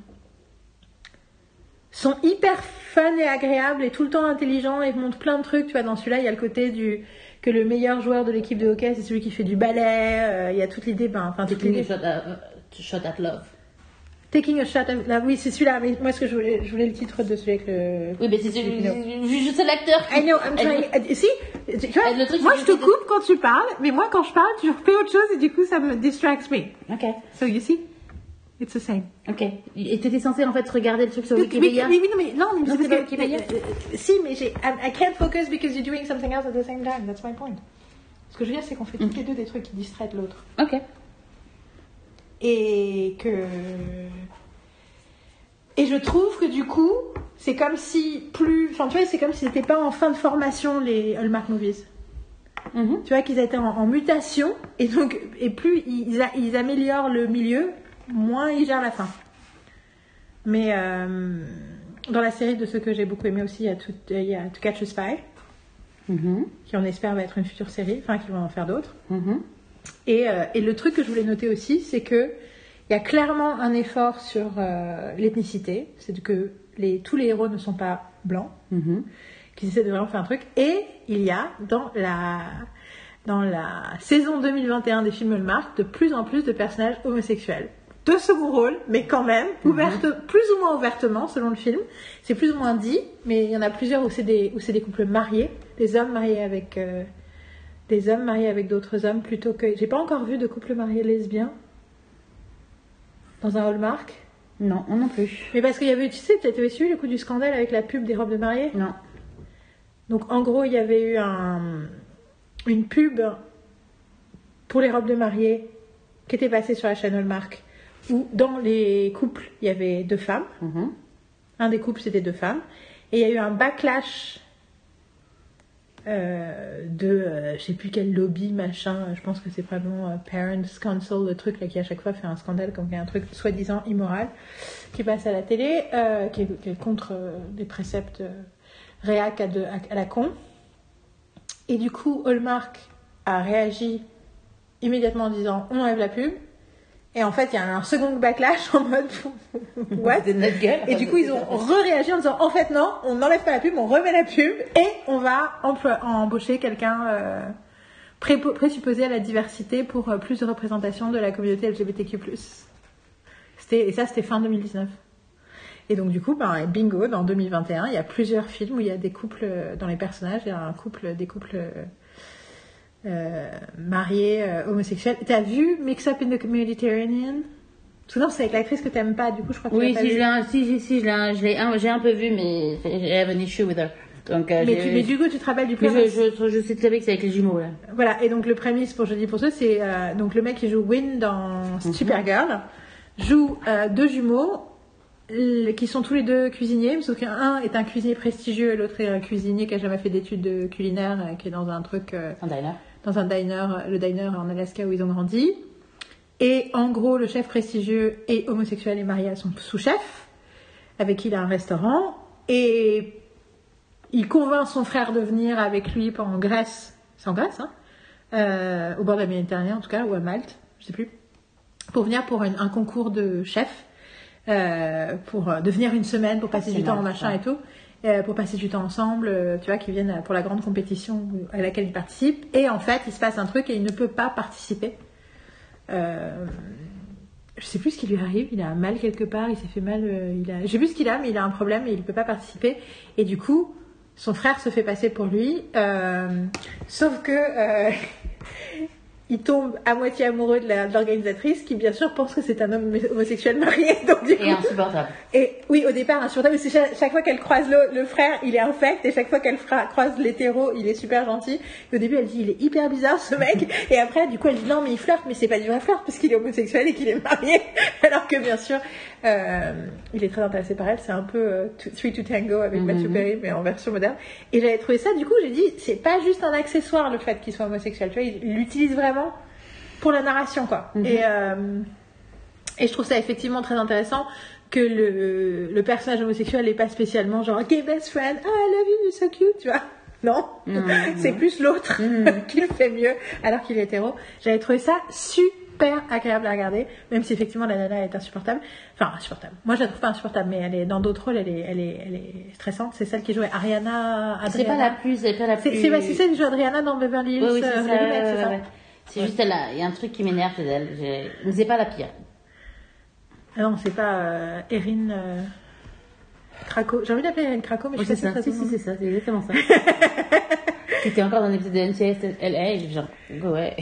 sont hyper fun et agréables et tout le temps intelligents et montrent plein de trucs. Tu vois, dans celui-là, il y a le côté du que le meilleur joueur de l'équipe de hockey, c'est celui qui fait du ballet. euh, il y a toute l'idée, ben, enfin, toute Taking a l'idée. shot at, uh, shot at love. Taking a shot. at- là, oui, c'est celui-là. Mais moi, ce que je voulais, je voulais le titre de celui avec le. Oui, mais c'est celui- je, sais l'acteur. I know, I'm trying. Si, tu vois, le truc, moi je te coupe quand tu parles, mais moi quand je parle, tu fais autre chose et du coup ça me distracts me. Ok, So you see, it's the same. ok. Et t'étais censé en fait regarder le truc sur Wikipédia mais oui, non, mais non, mais Non, pas que- Wikipédia. euh, euh, Si, mais j'ai, I, can't focus because you're doing something else at the same time. That's my point. Ce que je veux dire, c'est qu'on fait toutes les deux des trucs qui distraient l'autre. Ok. Et que. Et je trouve que du coup, c'est comme si plus. Enfin, tu vois, c'est comme si c'était pas en fin de formation les Hallmark Movies. Mhm. Tu vois qu'ils étaient en, en mutation et donc et plus ils, a- ils améliorent le milieu, moins ils gèrent la fin. Mais euh, dans la série de ceux que j'ai beaucoup aimé aussi, il y a, tout, il y a To Catch a Spy, Mhm. qui on espère va être une future série, enfin qui vont en faire d'autres. Mhm. Et, euh, et le truc que je voulais noter aussi, c'est que il y a clairement un effort sur euh, l'ethnicité, c'est que les, tous les héros ne sont pas blancs Mhm. qu'ils essaient de vraiment faire un truc. Et il y a dans la, dans la saison 2021 des films Hallmark de plus en plus de personnages homosexuels. De second rôle, mais quand même, ouverte, plus ou moins ouvertement selon le film. C'est plus ou moins dit, mais il y en a plusieurs où c'est des, où c'est des couples mariés, des hommes mariés avec euh, des hommes mariés avec d'autres hommes plutôt que. J'ai pas encore vu de couple marié lesbien dans un Hallmark? Non, non plus. Mais parce qu'il y avait, tu sais, tu avais suivi le coup du scandale avec la pub des robes de mariée? Non. donc en gros, il y avait eu un- une pub pour les robes de mariée qui était passée sur la chaîne Hallmark, où dans les couples, il y avait deux femmes. Mhm. Un des couples, c'était deux femmes. Et il y a eu un backlash euh, de, euh, je sais plus quel lobby, machin, je pense que c'est probablement euh, Parents Council, le truc là qui à chaque fois fait un scandale comme qu'il y a un truc soi-disant immoral qui passe à la télé, euh, qui, est, qui est contre euh, des préceptes euh, réac à, de- à- à la con. Et du coup, Hallmark a réagi immédiatement en disant on enlève la pub. Et en fait, il y a un second backlash en mode *laughs* what? Notre gueule. et du coup, ils ont re-réagi en disant en fait, non, on n'enlève pas la pub, on remet la pub et on va embaucher quelqu'un euh, pré- présupposé à la diversité pour euh, plus de représentation de la communauté LGBTQ. C'était, et ça, c'était fin 2019. Et donc, du coup, ben, bingo, dans 2021, il y a plusieurs films où il y a des couples, euh, dans les personnages, il y a un couple, des couples euh, mariés euh, homosexuels. T'as vu Mix Up in the Mediterranean? Non, c'est avec l'actrice que t'aimes pas, du coup, je crois que tu Oui, l'as pas si, vu. je l'ai, un- si, si, si, je l'ai, un- un- j'ai un peu vu, mais j'ai an issue with her. Donc, euh, Mais, tu- mais du coup, tu te rappelles du prémisse je, je, je sais très bien que c'est avec les jumeaux, là. Voilà, et donc le prémisse pour Jeudi pour ceux, c'est euh, donc le mec qui joue Win dans Supergirl joue euh, deux jumeaux qui sont tous les deux cuisiniers, sauf qu'un est un cuisinier prestigieux et l'autre est un cuisinier qui a jamais fait d'études de culinaire, euh, qui est dans un truc, Un diner. Dans un diner, le diner en Alaska où ils ont grandi. Et en gros, le chef prestigieux est homosexuel et marié à son sous-chef, avec qui il a un restaurant. Et il convainc son frère de venir avec lui en Grèce, c'est en Grèce, hein, euh, au bord de la Méditerranée en tout cas, ou à Malte, je sais plus, pour venir pour une- un concours de chef, euh, pour euh, devenir une semaine, pour passer c'est du temps en machin ouais. et tout, euh, pour passer du temps ensemble, euh, tu vois, qui viennent pour la grande compétition à laquelle il participe. Et en fait, il se passe un truc et il ne peut pas participer. Euh, je sais plus ce qui lui arrive, il a mal quelque part, il s'est fait mal, euh, il a, je sais plus ce qu'il a, mais il a un problème et il peut pas participer. Et du coup, son frère se fait passer pour lui, sauf que *laughs* il tombe à moitié amoureux de l'organisatrice, qui bien sûr pense que c'est un homme homosexuel marié. *laughs* Donc du coup, Et insupportable. et oui, au départ, insupportable. C'est chaque, chaque fois qu'elle croise le, le frère, il est infect. Et chaque fois qu'elle croise l'hétéro, il est super gentil. Et au début, elle dit, il est hyper bizarre, ce mec. *laughs* Et après, du coup, elle dit, non, mais il flirte, mais c'est pas du vrai flirt, parce qu'il est homosexuel et qu'il est marié. *laughs* Alors que, bien sûr, euh, il est très intéressé par elle. C'est un peu euh, Three to Tango avec Mhm. Matthew Perry, mais en version moderne. Et j'avais trouvé ça, du coup, j'ai dit, c'est pas juste un accessoire, le fait qu'il soit homosexuel. Tu vois, il l'utilise vraiment pour la narration, quoi. Mhm. Et, euh, et je trouve ça effectivement très intéressant que le, le personnage homosexuel n'est pas spécialement genre gay best friend, ah I love you, you're so cute, tu vois. *laughs* Non, Mhm. *laughs* c'est plus l'autre Mhm. *laughs* qui le fait mieux alors qu'il est hétéro. J'avais trouvé ça super agréable à regarder, même si effectivement la nana est insupportable. Enfin, insupportable. Moi, je la trouve pas insupportable, mais elle est dans d'autres rôles, elle est, elle est, elle est stressante. C'est celle qui jouait Ariana. C'est pas la plus. C'est pas la C'est plus. c'est- bah, c'est celle qui joue Adriana dans Beverly Hills. Oui, oui, c'est euh, ça. C'est ouais, juste il y a un truc qui m'énerve chez elle. J'ai- Mais c'est pas la pire. Ah Non, c'est pas euh, Erin euh, Krakow. J'ai envie d'appeler Erin Krakow, mais je sais pas ça. si Si, c'est ça. C'est exactement ça. C'était encore dans l'épisode de NCS LA. J'ai genre, ouais.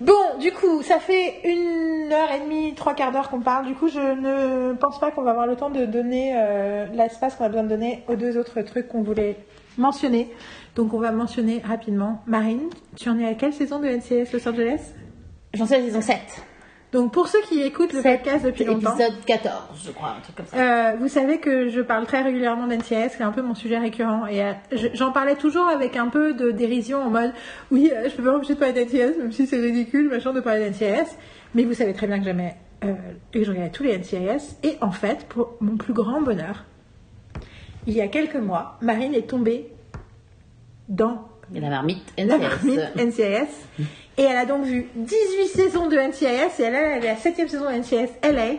Bon, du coup, ça fait une heure et demie, trois quarts d'heure qu'on parle. Du coup, je ne pense pas qu'on va avoir le temps de donner euh, l'espace qu'on a besoin de donner aux deux autres trucs qu'on voulait mentionner. Donc, on va mentionner rapidement. Marine, tu en es à quelle saison de NCS Los Angeles J'en suis à la saison 7. Donc, pour ceux qui écoutent le podcast depuis longtemps, Épisode 14, je crois, un truc comme ça. Euh, vous savez que je parle très régulièrement d'NCS, c'est un peu mon sujet récurrent. Et euh, je- j'en parlais toujours avec un peu de dérision en mode Oui, euh, je peux pas m'empêcher de parler d'NCS, même si c'est ridicule, machin, de parler d'NCS. Mais vous savez très bien que j'aimais euh, et que je regardais tous les NCIS. Et en fait, pour mon plus grand bonheur, il y a quelques mois, Marine est tombée dans la marmite la NCS. marmite NCIS. Et elle a donc vu 18 saisons de NCIS et elle, est la 7 saison de NCIS LA.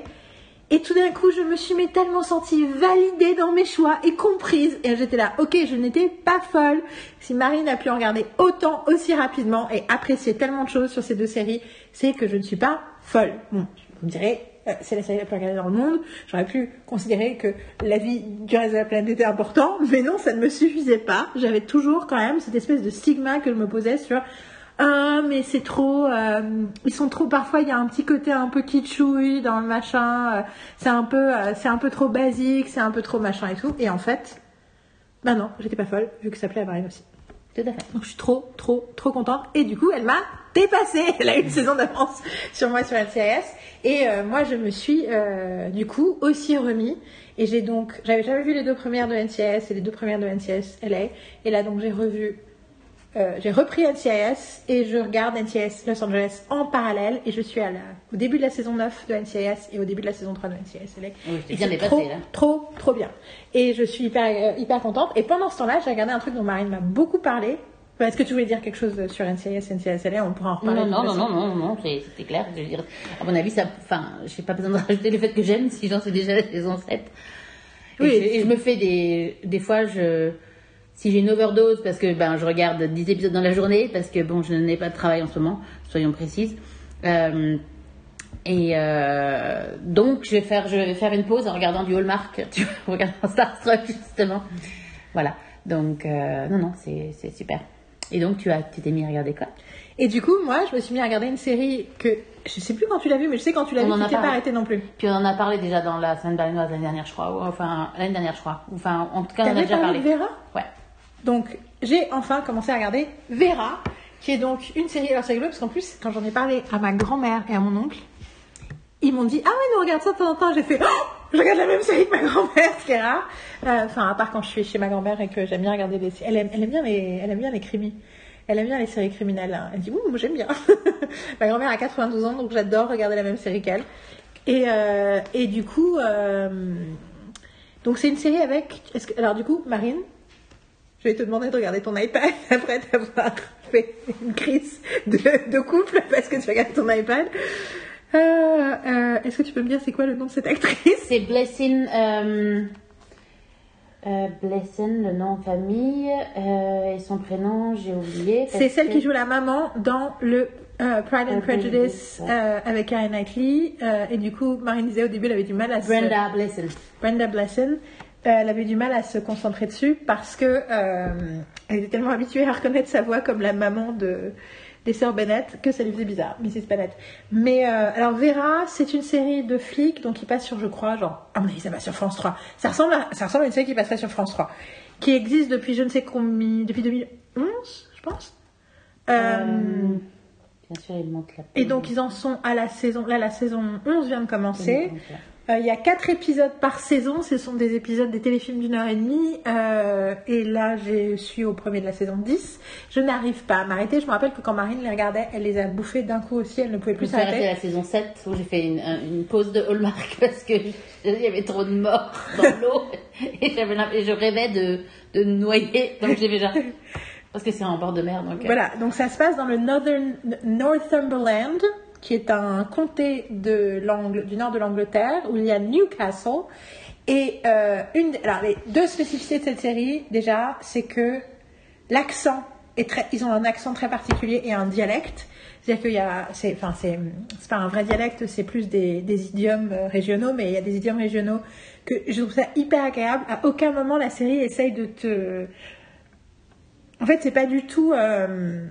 Et tout d'un coup, je me suis mais tellement sentie validée dans mes choix et comprise. Et j'étais là, ok, je n'étais pas folle. Si Marine a pu en regarder autant, aussi rapidement et apprécier tellement de choses sur ces deux séries, c'est que je ne suis pas folle. Bon, vous me direz, c'est la série la plus regardée dans le monde. J'aurais pu considérer que la vie du reste de la planète était important, mais non, ça ne me suffisait pas. J'avais toujours quand même cette espèce de stigma que je me posais sur ah mais c'est trop euh, ils sont trop parfois il y a un petit côté un peu kitschouille dans le machin euh, c'est un peu euh, c'est un peu trop basique c'est un peu trop machin et tout et en fait bah non j'étais pas folle vu que ça plaît à Marine aussi Tout à fait. donc je suis trop trop trop contente et du coup elle m'a dépassée *laughs* elle a une saison d'avance sur moi sur NCIS et euh, moi je me suis euh, du coup aussi remis et j'ai donc j'avais jamais vu les deux premières de NCIS et les deux premières de NCIS LA et là donc j'ai revu euh, j'ai repris NCIS et je regarde NCIS Los Angeles en parallèle et je suis à la, au début de la saison 9 de NCIS et au début de la saison 3 de NCIS LA. Oui, Et bien dépassé, trop, là. Trop, trop bien. Et je suis hyper, hyper contente. Et pendant ce temps-là, j'ai regardé un truc dont Marine m'a beaucoup parlé. Enfin, Est-ce que tu voulais dire quelque chose sur NCIS, NCIS LA On pourra en reparler. Non, non, non, non, non, c'était clair. Je veux dire, à mon avis, ça, enfin, j'ai pas besoin de *laughs* rajouter le fait que j'aime si j'en suis déjà la saison 7. Et, Oui. je, et je me fais des, des fois, je, si j'ai une overdose parce que, ben, je regarde 10 épisodes dans la journée parce que, bon, je n'ai pas de travail en ce moment, soyons précises. Euh, et euh, donc, je vais faire, je vais faire une pause en regardant du Hallmark, *laughs* tu vois, en regardant Star Trek justement. Voilà. Donc, euh, non, non, c'est c'est super. Et donc, tu as, t'es mis à regarder quoi? Et du coup, moi, je me suis mis à regarder une série que je sais plus quand tu l'as vue, mais je sais quand tu l'as vue, tu t'es pas arrêté non plus. Puis on en a parlé déjà dans la semaine berlinoise l'année dernière, je crois. Ou enfin, l'année dernière, je crois. Enfin, en tout cas, on en a déjà parlé parlé. de Vera? Ouais. Donc, j'ai enfin commencé à regarder Vera, qui est donc une série. Alors, c'est rigolo parce qu'en plus, quand j'en ai parlé à ma grand-mère et à mon oncle, ils m'ont dit Ah ouais, nous regarde ça de temps en temps. J'ai fait Oh, je regarde la même série que ma grand-mère, ce qui est rare. Euh, Enfin, à part quand je suis chez ma grand-mère et que j'aime bien regarder les. Elle aime, elle aime bien les, elle aime bien les. Elle aime bien les séries criminelles. hein. Elle dit Ouh, moi j'aime bien. *laughs* ma grand-mère a 92 ans, donc j'adore regarder la même série qu'elle. Et, euh, et du coup, euh, donc c'est une série avec. Alors du coup, Marine, je vais te demander de regarder ton iPad *laughs* après t'avoir fait une crise de couple parce que tu regardes ton iPad. Euh, euh, Est-ce que tu peux me dire c'est quoi le nom de cette actrice? C'est Blessing. Euh, euh, Blessing, le nom de famille. et son prénom, j'ai oublié. C'est celle que- qui joue la maman dans le Pride and Prejudice ouais. avec Karen Knightley. et du coup, Marine disait au début, elle avait du mal à se... Brenda Blessel. Brenda Blesson, euh, elle avait du mal à se concentrer dessus parce que elle était tellement habituée à reconnaître sa voix comme la maman de des sœurs Bennett que ça lui faisait bizarre, Mrs. Bennett. Mais euh, alors Vera, c'est une série de flics donc qui passe sur, je crois, genre, mon avis, ça va sur France 3. Ça ressemble à, ça ressemble à une série qui passerait sur France 3, qui existe depuis je ne sais combien, depuis 2011, je pense. Euh, Euh, Bien sûr, il monte la et donc ils en sont à la saison, là la saison 11 vient de commencer. Euh, Il y a quatre épisodes par saison. Ce sont des épisodes des téléfilms d'une heure et demie. Euh, et là, je suis au premier de la saison 10. Je n'arrive pas à m'arrêter. Je me rappelle que quand Marine les regardait, elle les a bouffés d'un coup aussi. Elle ne pouvait plus suis arrêtée à s'arrêter. la saison 7 où j'ai fait une, un- une pause de Hallmark *laughs* parce que il y avait trop de morts dans *laughs* l'eau et je rêvais de, de me noyer. Donc j'ai déjà. Parce que c'est en bord de mer. Donc, euh, Voilà. Donc ça se passe dans le Northern, Northumberland, qui est un comté de du nord de l'Angleterre, où il y a Newcastle. Et euh, une, alors les deux spécificités de cette série, déjà, c'est que l'accent est très, ils ont un accent très particulier et un dialecte. C'est-à-dire qu'il y a, c'est, enfin, c'est, pas un vrai dialecte, c'est plus des, idiomes euh, régionaux, mais il y a des idiomes régionaux que je trouve ça hyper agréable. À aucun moment la série essaye de te, en fait, c'est pas du tout. euh,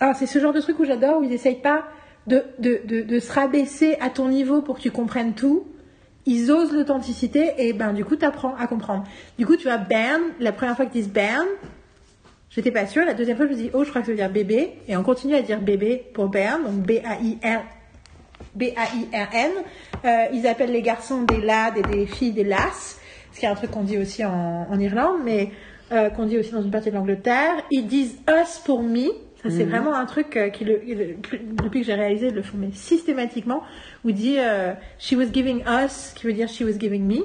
Alors, c'est ce genre de truc où j'adore, où ils essayent pas de, se rabaisser à ton niveau pour que tu comprennes tout. Ils osent l'authenticité et ben du coup, t'apprends à comprendre. Du coup, tu vois, Ben, la première fois qu'ils disent Ben, j'étais pas sûre. La deuxième fois, je me dis, oh, je crois que ça veut dire bébé. Et on continue à dire bébé pour Ben, donc B-A-I-R. B-A-I-R-N. Euh, ils appellent les garçons des lads et des filles des lasses, ce qui est un truc qu'on dit aussi en, en Irlande, mais euh, qu'on dit aussi dans une partie de l'Angleterre. Ils disent us pour me. Ça, c'est vraiment un truc euh, qui, le, depuis que j'ai réalisé, le font systématiquement. Où il dit euh, she was giving us, qui veut dire she was giving me.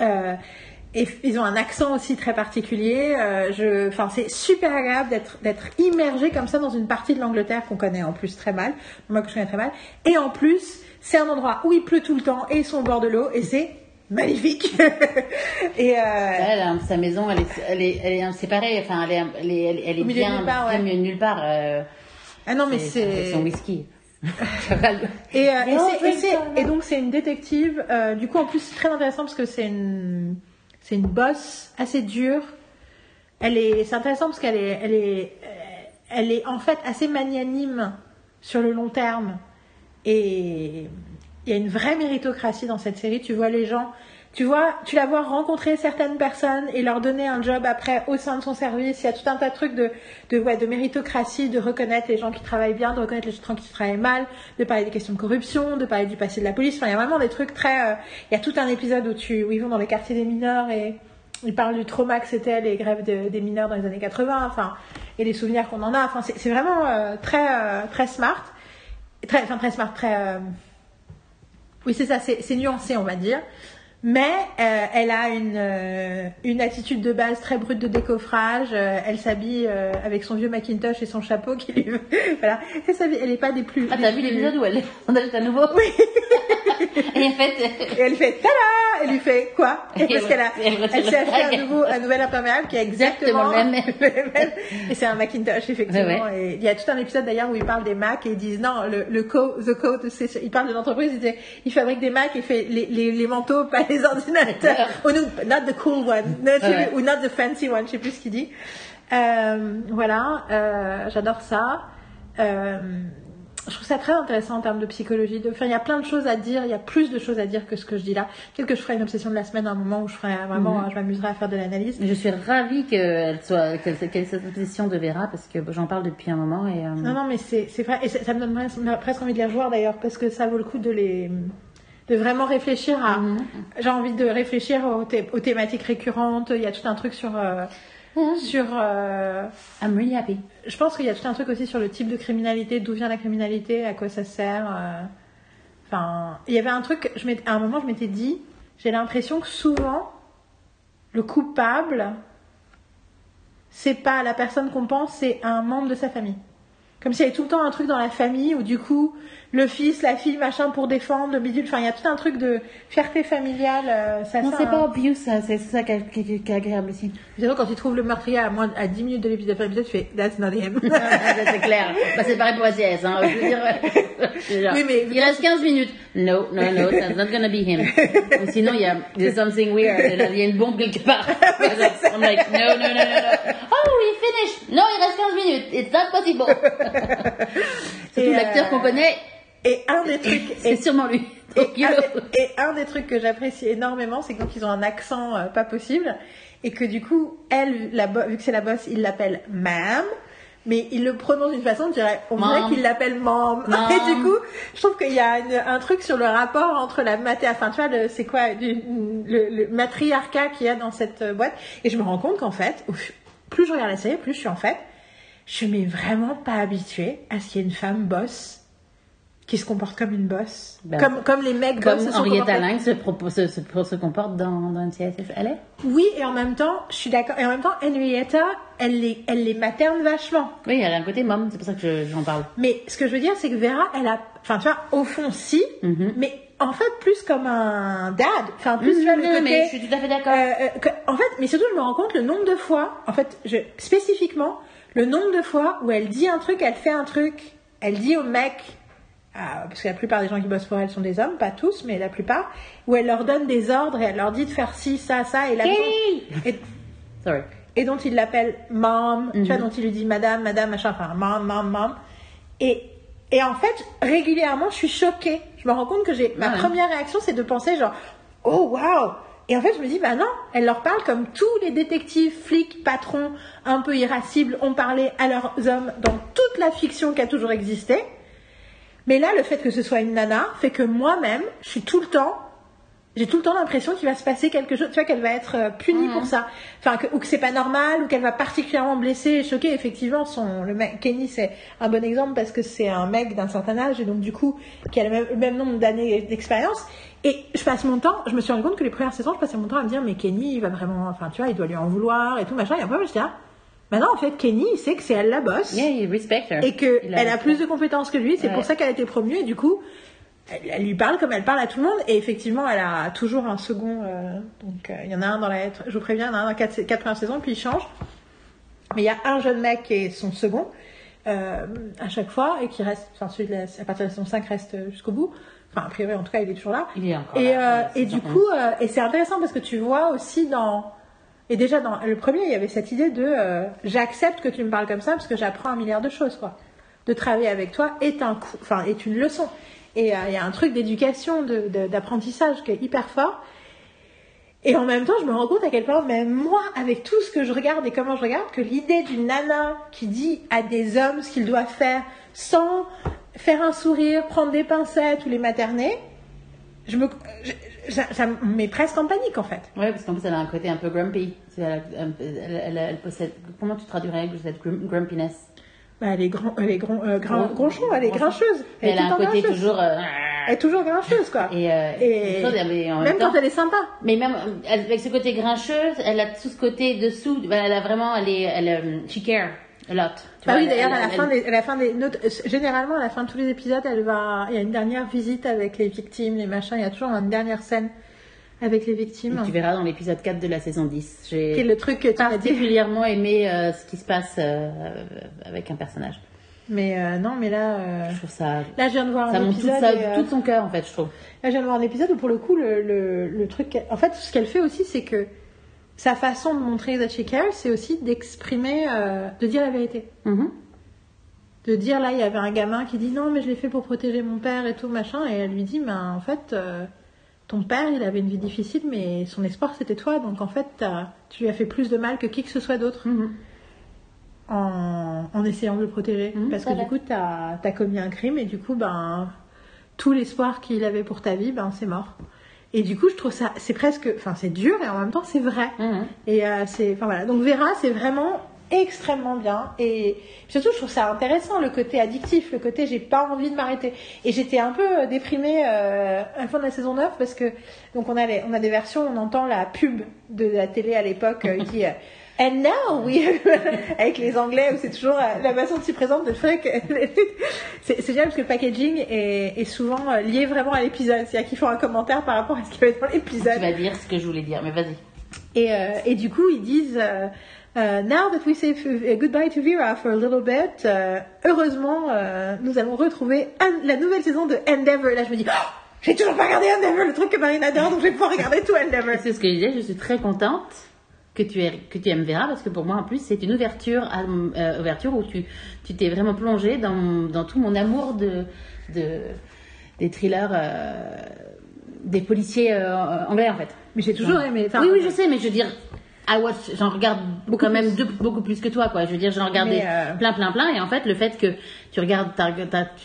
Euh, et ils ont un accent aussi très particulier. Je, enfin, c'est super agréable d'être d'être immergé comme ça dans une partie de l'Angleterre qu'on connaît en plus très mal, moi que je connais très mal. Et en plus, c'est un endroit où il pleut tout le temps et ils sont au bord de l'eau et c'est magnifique. *laughs* et euh, Elle, hein, sa maison, elle est, elle est, elle est séparée. Enfin, elle est, elle est, elle est, bien, nulle part, bien ouais. de nulle part. euh, ah non mais c'est c'est son whisky. *laughs* Et, euh, et Non, c'est- c'est- donc c'est une détective. du coup, en plus, c'est très intéressant parce que c'est une, c'est une bosse assez dure. Elle est, c'est intéressant parce qu'elle est, elle est, elle est en fait assez magnanime sur le long terme. Et il y a une vraie méritocratie dans cette série. Tu vois les gens, tu vois, tu la vois rencontrer certaines personnes et leur donner un job après au sein de son service. Il y a tout un tas de trucs de, ouais, de méritocratie, de reconnaître les gens qui travaillent bien, de reconnaître les gens qui travaillent mal, de parler des questions de corruption, de parler du passé de la police. Enfin, il y a vraiment des trucs très. euh, il y a tout un épisode où, tu, ils vont dans les quartiers des mineurs et ils parlent du trauma que c'était les grèves de- des mineurs dans les années 80. Enfin, et les souvenirs qu'on en a. Enfin, c'est c'est vraiment euh, très, euh, très smart. Très, enfin, très smart, très. Oui, c'est ça, c'est nuancé, on va dire. Mais euh, elle a une, euh, une attitude de base très brute de décoffrage. Euh, elle s'habille euh, avec son vieux Macintosh et son chapeau qui lui. *laughs* voilà. Elle s'habille. Elle n'est pas des plus. Ah, t'as vu l'épisode où elle *laughs* on achète à nouveau Oui. *laughs* Et en fait, Et elle fait tada Elle lui fait quoi? Et Parce qu'elle a, elle elle s'est acheté un, nouveau, un nouvel imperméable qui est exactement, Exactement le même. Et c'est un Macintosh, effectivement. Ouais, Et il y a tout un épisode d'ailleurs où ils parlent des Macs et ils disent non, le, le co, the code, c'est, ils parlent de l'entreprise, ils disent, ils fabriquent des Macs et fait les, les, les manteaux, pas les ordinateurs. ou non, not the cool one, non, je sais Ouais. plus, ou not the fancy one, je sais plus ce qu'il dit. Euh, voilà, euh, j'adore ça. Euh, je trouve ça très intéressant en termes de psychologie. De... Enfin, il y a plein de choses à dire, il y a plus de choses à dire que ce que je dis là. Peut-être que je ferai une obsession de la semaine à un moment où je ferai vraiment, Mhm. je m'amuserai à faire de l'analyse. je suis ravie qu'elle soit, qu'elle ait cette position de Vera parce que j'en parle depuis un moment et. euh, Non, non, mais c'est c'est vrai. Et ça, me donne presque- presque envie de les revoir d'ailleurs, parce que ça vaut le coup de les. De vraiment réfléchir à. Mhm. J'ai envie de réfléchir aux, thé- aux thématiques récurrentes. Il y a tout un truc sur. euh, sur euh, I'm really happy. je pense qu'il y a tout un truc aussi sur le type de criminalité, d'où vient la criminalité, à quoi ça sert. euh. Enfin, il y avait un truc, je à un moment, je m'étais dit, j'ai l'impression que souvent, le coupable, c'est pas la personne qu'on pense, c'est un membre de sa famille. Comme s'il y avait tout le temps un truc dans la famille où du coup, le fils, la fille, machin pour défendre, le bidule. Enfin, il y a tout un truc de fierté familiale. euh, ça, Non, c'est hein. pas obvious, ça. C'est ça qui est, qui est- qui est agréable aussi. Surtout quand tu trouves le meurtrier à, moins, à 10 minutes de l'épisode, de l'épisode, tu fais That's not him. *laughs* c'est clair. Bah, c'est pareil pour SIS, hein. Je veux dire, je veux dire, Oui, mais- il reste 15 minutes. No, no, no, that's not gonna be him. Sinon, il y a there's something weird. Il y a- il une bombe quelque part. I'm like, no, no, no, no, no. Oh, we finished. No, il reste 15 minutes. It's not possible. *laughs* C'est tout l'acteur euh, qu'on connaît. Et un des trucs. *laughs* C'est sûrement lui. Et un, *laughs* et un des trucs que j'apprécie énormément, c'est quand ils ont un accent euh, pas possible et que du coup, elle, la vu que c'est la boss, il l'appelle ma'am, mais il le prononce d'une façon, on dirait, on dirait Mom. qu'il l'appelle mom. Mom. *laughs* Et du coup, je trouve qu'il y a une- un truc sur le rapport entre la maté, enfin tu vois, c'est quoi, du- le, le matriarcat qu'il y a dans cette euh, boîte. Et je me rends compte qu'en fait, plus je regarde la série, plus je suis en fait, je m'ai vraiment pas habituée à ce qu'il y ait une femme boss qui se comporte comme une boss. Ben, comme, comme les mecs Comme comportés. Lang se, se, se, se comporte dans, dans NCIS LA. Oui, et en même temps, je suis d'accord. Et en même temps, Henrietta, elle les, elle les materne vachement. Oui, elle a un côté mom, c'est pour ça que je- j'en parle. Mais ce que je veux dire, c'est que Vera, elle a, enfin, tu vois, au fond, si, Mhm. mais en fait, plus comme un dad. Enfin, plus, vois, le côté. mais je suis tout à fait d'accord. Euh, euh, en fait, mais surtout, je me rends compte le nombre de fois, en fait, je, spécifiquement, le nombre de fois où elle dit un truc, elle fait un truc, elle dit au mec, ah, parce que la plupart des gens qui bossent pour elle sont des hommes, pas tous, mais la plupart, où elle leur donne des ordres et elle leur dit de faire ci, ça, ça, et Kelly et, Sorry. et dont il l'appelle mom, tu vois, Mhm. dont il lui dit madame, madame, machin, enfin, mom, mom, mom. Et, et en fait, régulièrement, je suis choquée. Je me rends compte que j'ai, ma première réaction, c'est de penser genre, oh waouh! Et en fait, je me dis, bah non, elle leur parle comme tous les détectives, flics, patrons, un peu irascibles, ont parlé à leurs hommes dans toute la fiction qui a toujours existé. Mais là, le fait que ce soit une nana fait que moi-même, je suis tout le temps, j'ai tout le temps l'impression qu'il va se passer quelque chose, tu vois, qu'elle va être euh, punie pour ça. Enfin, que, ou que c'est pas normal, ou qu'elle va particulièrement blesser et choquer. Effectivement, son, le mec, Kenny, c'est un bon exemple parce que c'est un mec d'un certain âge et donc du coup, qui a le même, le même nombre d'années d'expérience. Et je passe mon temps, je me suis rendu compte que les premières saisons, je passais mon temps à me dire, mais Kenny, il va vraiment, enfin, tu vois, il doit lui en vouloir et tout, machin. Et après, je me suis dit, ah, maintenant, en fait, Kenny, il sait que c'est elle la boss Yeah, you respect her. et qu'elle a, plus de compétences que lui, c'est Ouais. pour ça qu'elle a été promue et du coup, elle, elle lui parle comme elle parle à tout le monde et effectivement, elle a toujours un second. euh, donc, euh, il y en a un dans la. Je vous préviens, il y en a un dans quatre, quatre premières saisons, puis il change. Mais il y a un jeune mec qui est son second euh, à chaque fois et qui reste, enfin, celui de la- à partir de la saison 5 reste jusqu'au bout. Enfin, a priori, en tout cas, il est toujours là. Il est encore Et, là, euh, et du coup, euh, et c'est intéressant parce que tu vois aussi dans. Et déjà, dans le premier, il y avait cette idée de euh, j'accepte que tu me parles comme ça parce que j'apprends un milliard de choses, quoi. De travailler avec toi est un coup, est une leçon. Et euh, il y a un truc d'éducation, d'apprentissage qui est hyper fort. Et en même temps, je me rends compte à quel point, même moi, avec tout ce que je regarde et comment je regarde, que l'idée d'une nana qui dit à des hommes ce qu'ils doivent faire sans faire un sourire, prendre des pincettes ou les materner, je me, ça, ça me met presque en panique en fait. Ouais, parce qu'en plus, elle a un côté un peu grumpy. Elle, elle- elle- elle possède. Comment tu traduirais cette grum- grumpiness? Bah, elle est, grand, elle est grand, euh, Gros- elle est grincheuse. Elle, est a un côté grincheuse. toujours. euh, Elle est toujours grincheuse quoi. Et, euh, Et chose, mais en même, même temps, quand elle est sympa. Mais même avec ce côté grincheuse, elle a tout ce côté dessous. ben, Elle a vraiment, elle est, elle, euh, she care lot. Bah oui, d'ailleurs, à la elle- fin des, à la fin des notes, euh, généralement, à la fin de tous les épisodes, elle va, il y a une dernière visite avec les victimes, les machins, il y a toujours une dernière scène avec les victimes. Tu verras dans l'épisode 4 de la saison 10. Qui est J'ai le truc que tu particulièrement aimé euh, ce qui se passe euh, avec un personnage. Mais euh, non, mais là, Je trouve ça. là, je viens de voir Ça un montre tout, épisode. ça, tout son cœur en fait, je trouve. Là, je viens de voir un épisode où, pour le coup, le, le, le truc. En fait, ce qu'elle fait aussi, c'est que sa façon de montrer that she cares, c'est aussi d'exprimer, euh, de dire la vérité. Mhm. De dire, là, il y avait un gamin qui dit non, mais je l'ai fait pour protéger mon père et tout, machin. Et elle lui dit, ben, en fait, euh, ton père, il avait une vie difficile, mais son espoir, c'était toi. Donc, en fait, tu lui as fait plus de mal que qui que ce soit d'autre Mhm. en, en essayant de le protéger. Mhm, Parce que du coup, t'as as commis un crime et du coup, ben, tout l'espoir qu'il avait pour ta vie, ben, c'est mort. Et du coup, je trouve ça, c'est presque, enfin, c'est dur et en même temps, c'est vrai. Mhm. Et euh, c'est, enfin voilà. Donc Vera, c'est vraiment extrêmement bien. Et surtout, je trouve ça intéressant le côté addictif, le côté j'ai pas envie de m'arrêter. Et j'étais un peu euh, déprimée euh, à la fin de la saison 9 parce que donc on a les, on a des versions, on entend la pub de la télé à l'époque euh, qui euh, And now, oui, *laughs* avec les Anglais, où c'est toujours euh, la façon de s'y présenter de truc. *laughs* c'est c'est génial parce que le packaging est, est souvent euh, lié vraiment à l'épisode. C'est-à-dire qu'ils font un commentaire par rapport à ce qu'il y avait dans l'épisode. Tu vas dire ce que je voulais dire, mais vas-y. Et, euh, et du coup, ils disent euh, Now that we say f- goodbye to Vera for a little bit, heureusement, nous allons retrouver la nouvelle saison de Endeavour. Et là, je me dis oh, J'ai toujours pas regardé Endeavour, le truc que Marine adore, donc je vais pouvoir regarder tout Endeavour. *laughs* C'est ce que je disais, je suis très contente que tu, que tu aimes Vera parce que pour moi en plus c'est une ouverture, à, euh, ouverture où tu tu t'es vraiment plongée dans, dans tout mon amour de, de des thrillers, euh, des policiers euh, anglais en fait. Mais j'ai toujours aimé. oui oui je sais mais je veux dire I watch, j'en regarde quand même deux- beaucoup plus que toi quoi. Je veux dire j'en euh, plein plein plein et en fait le fait que tu regardes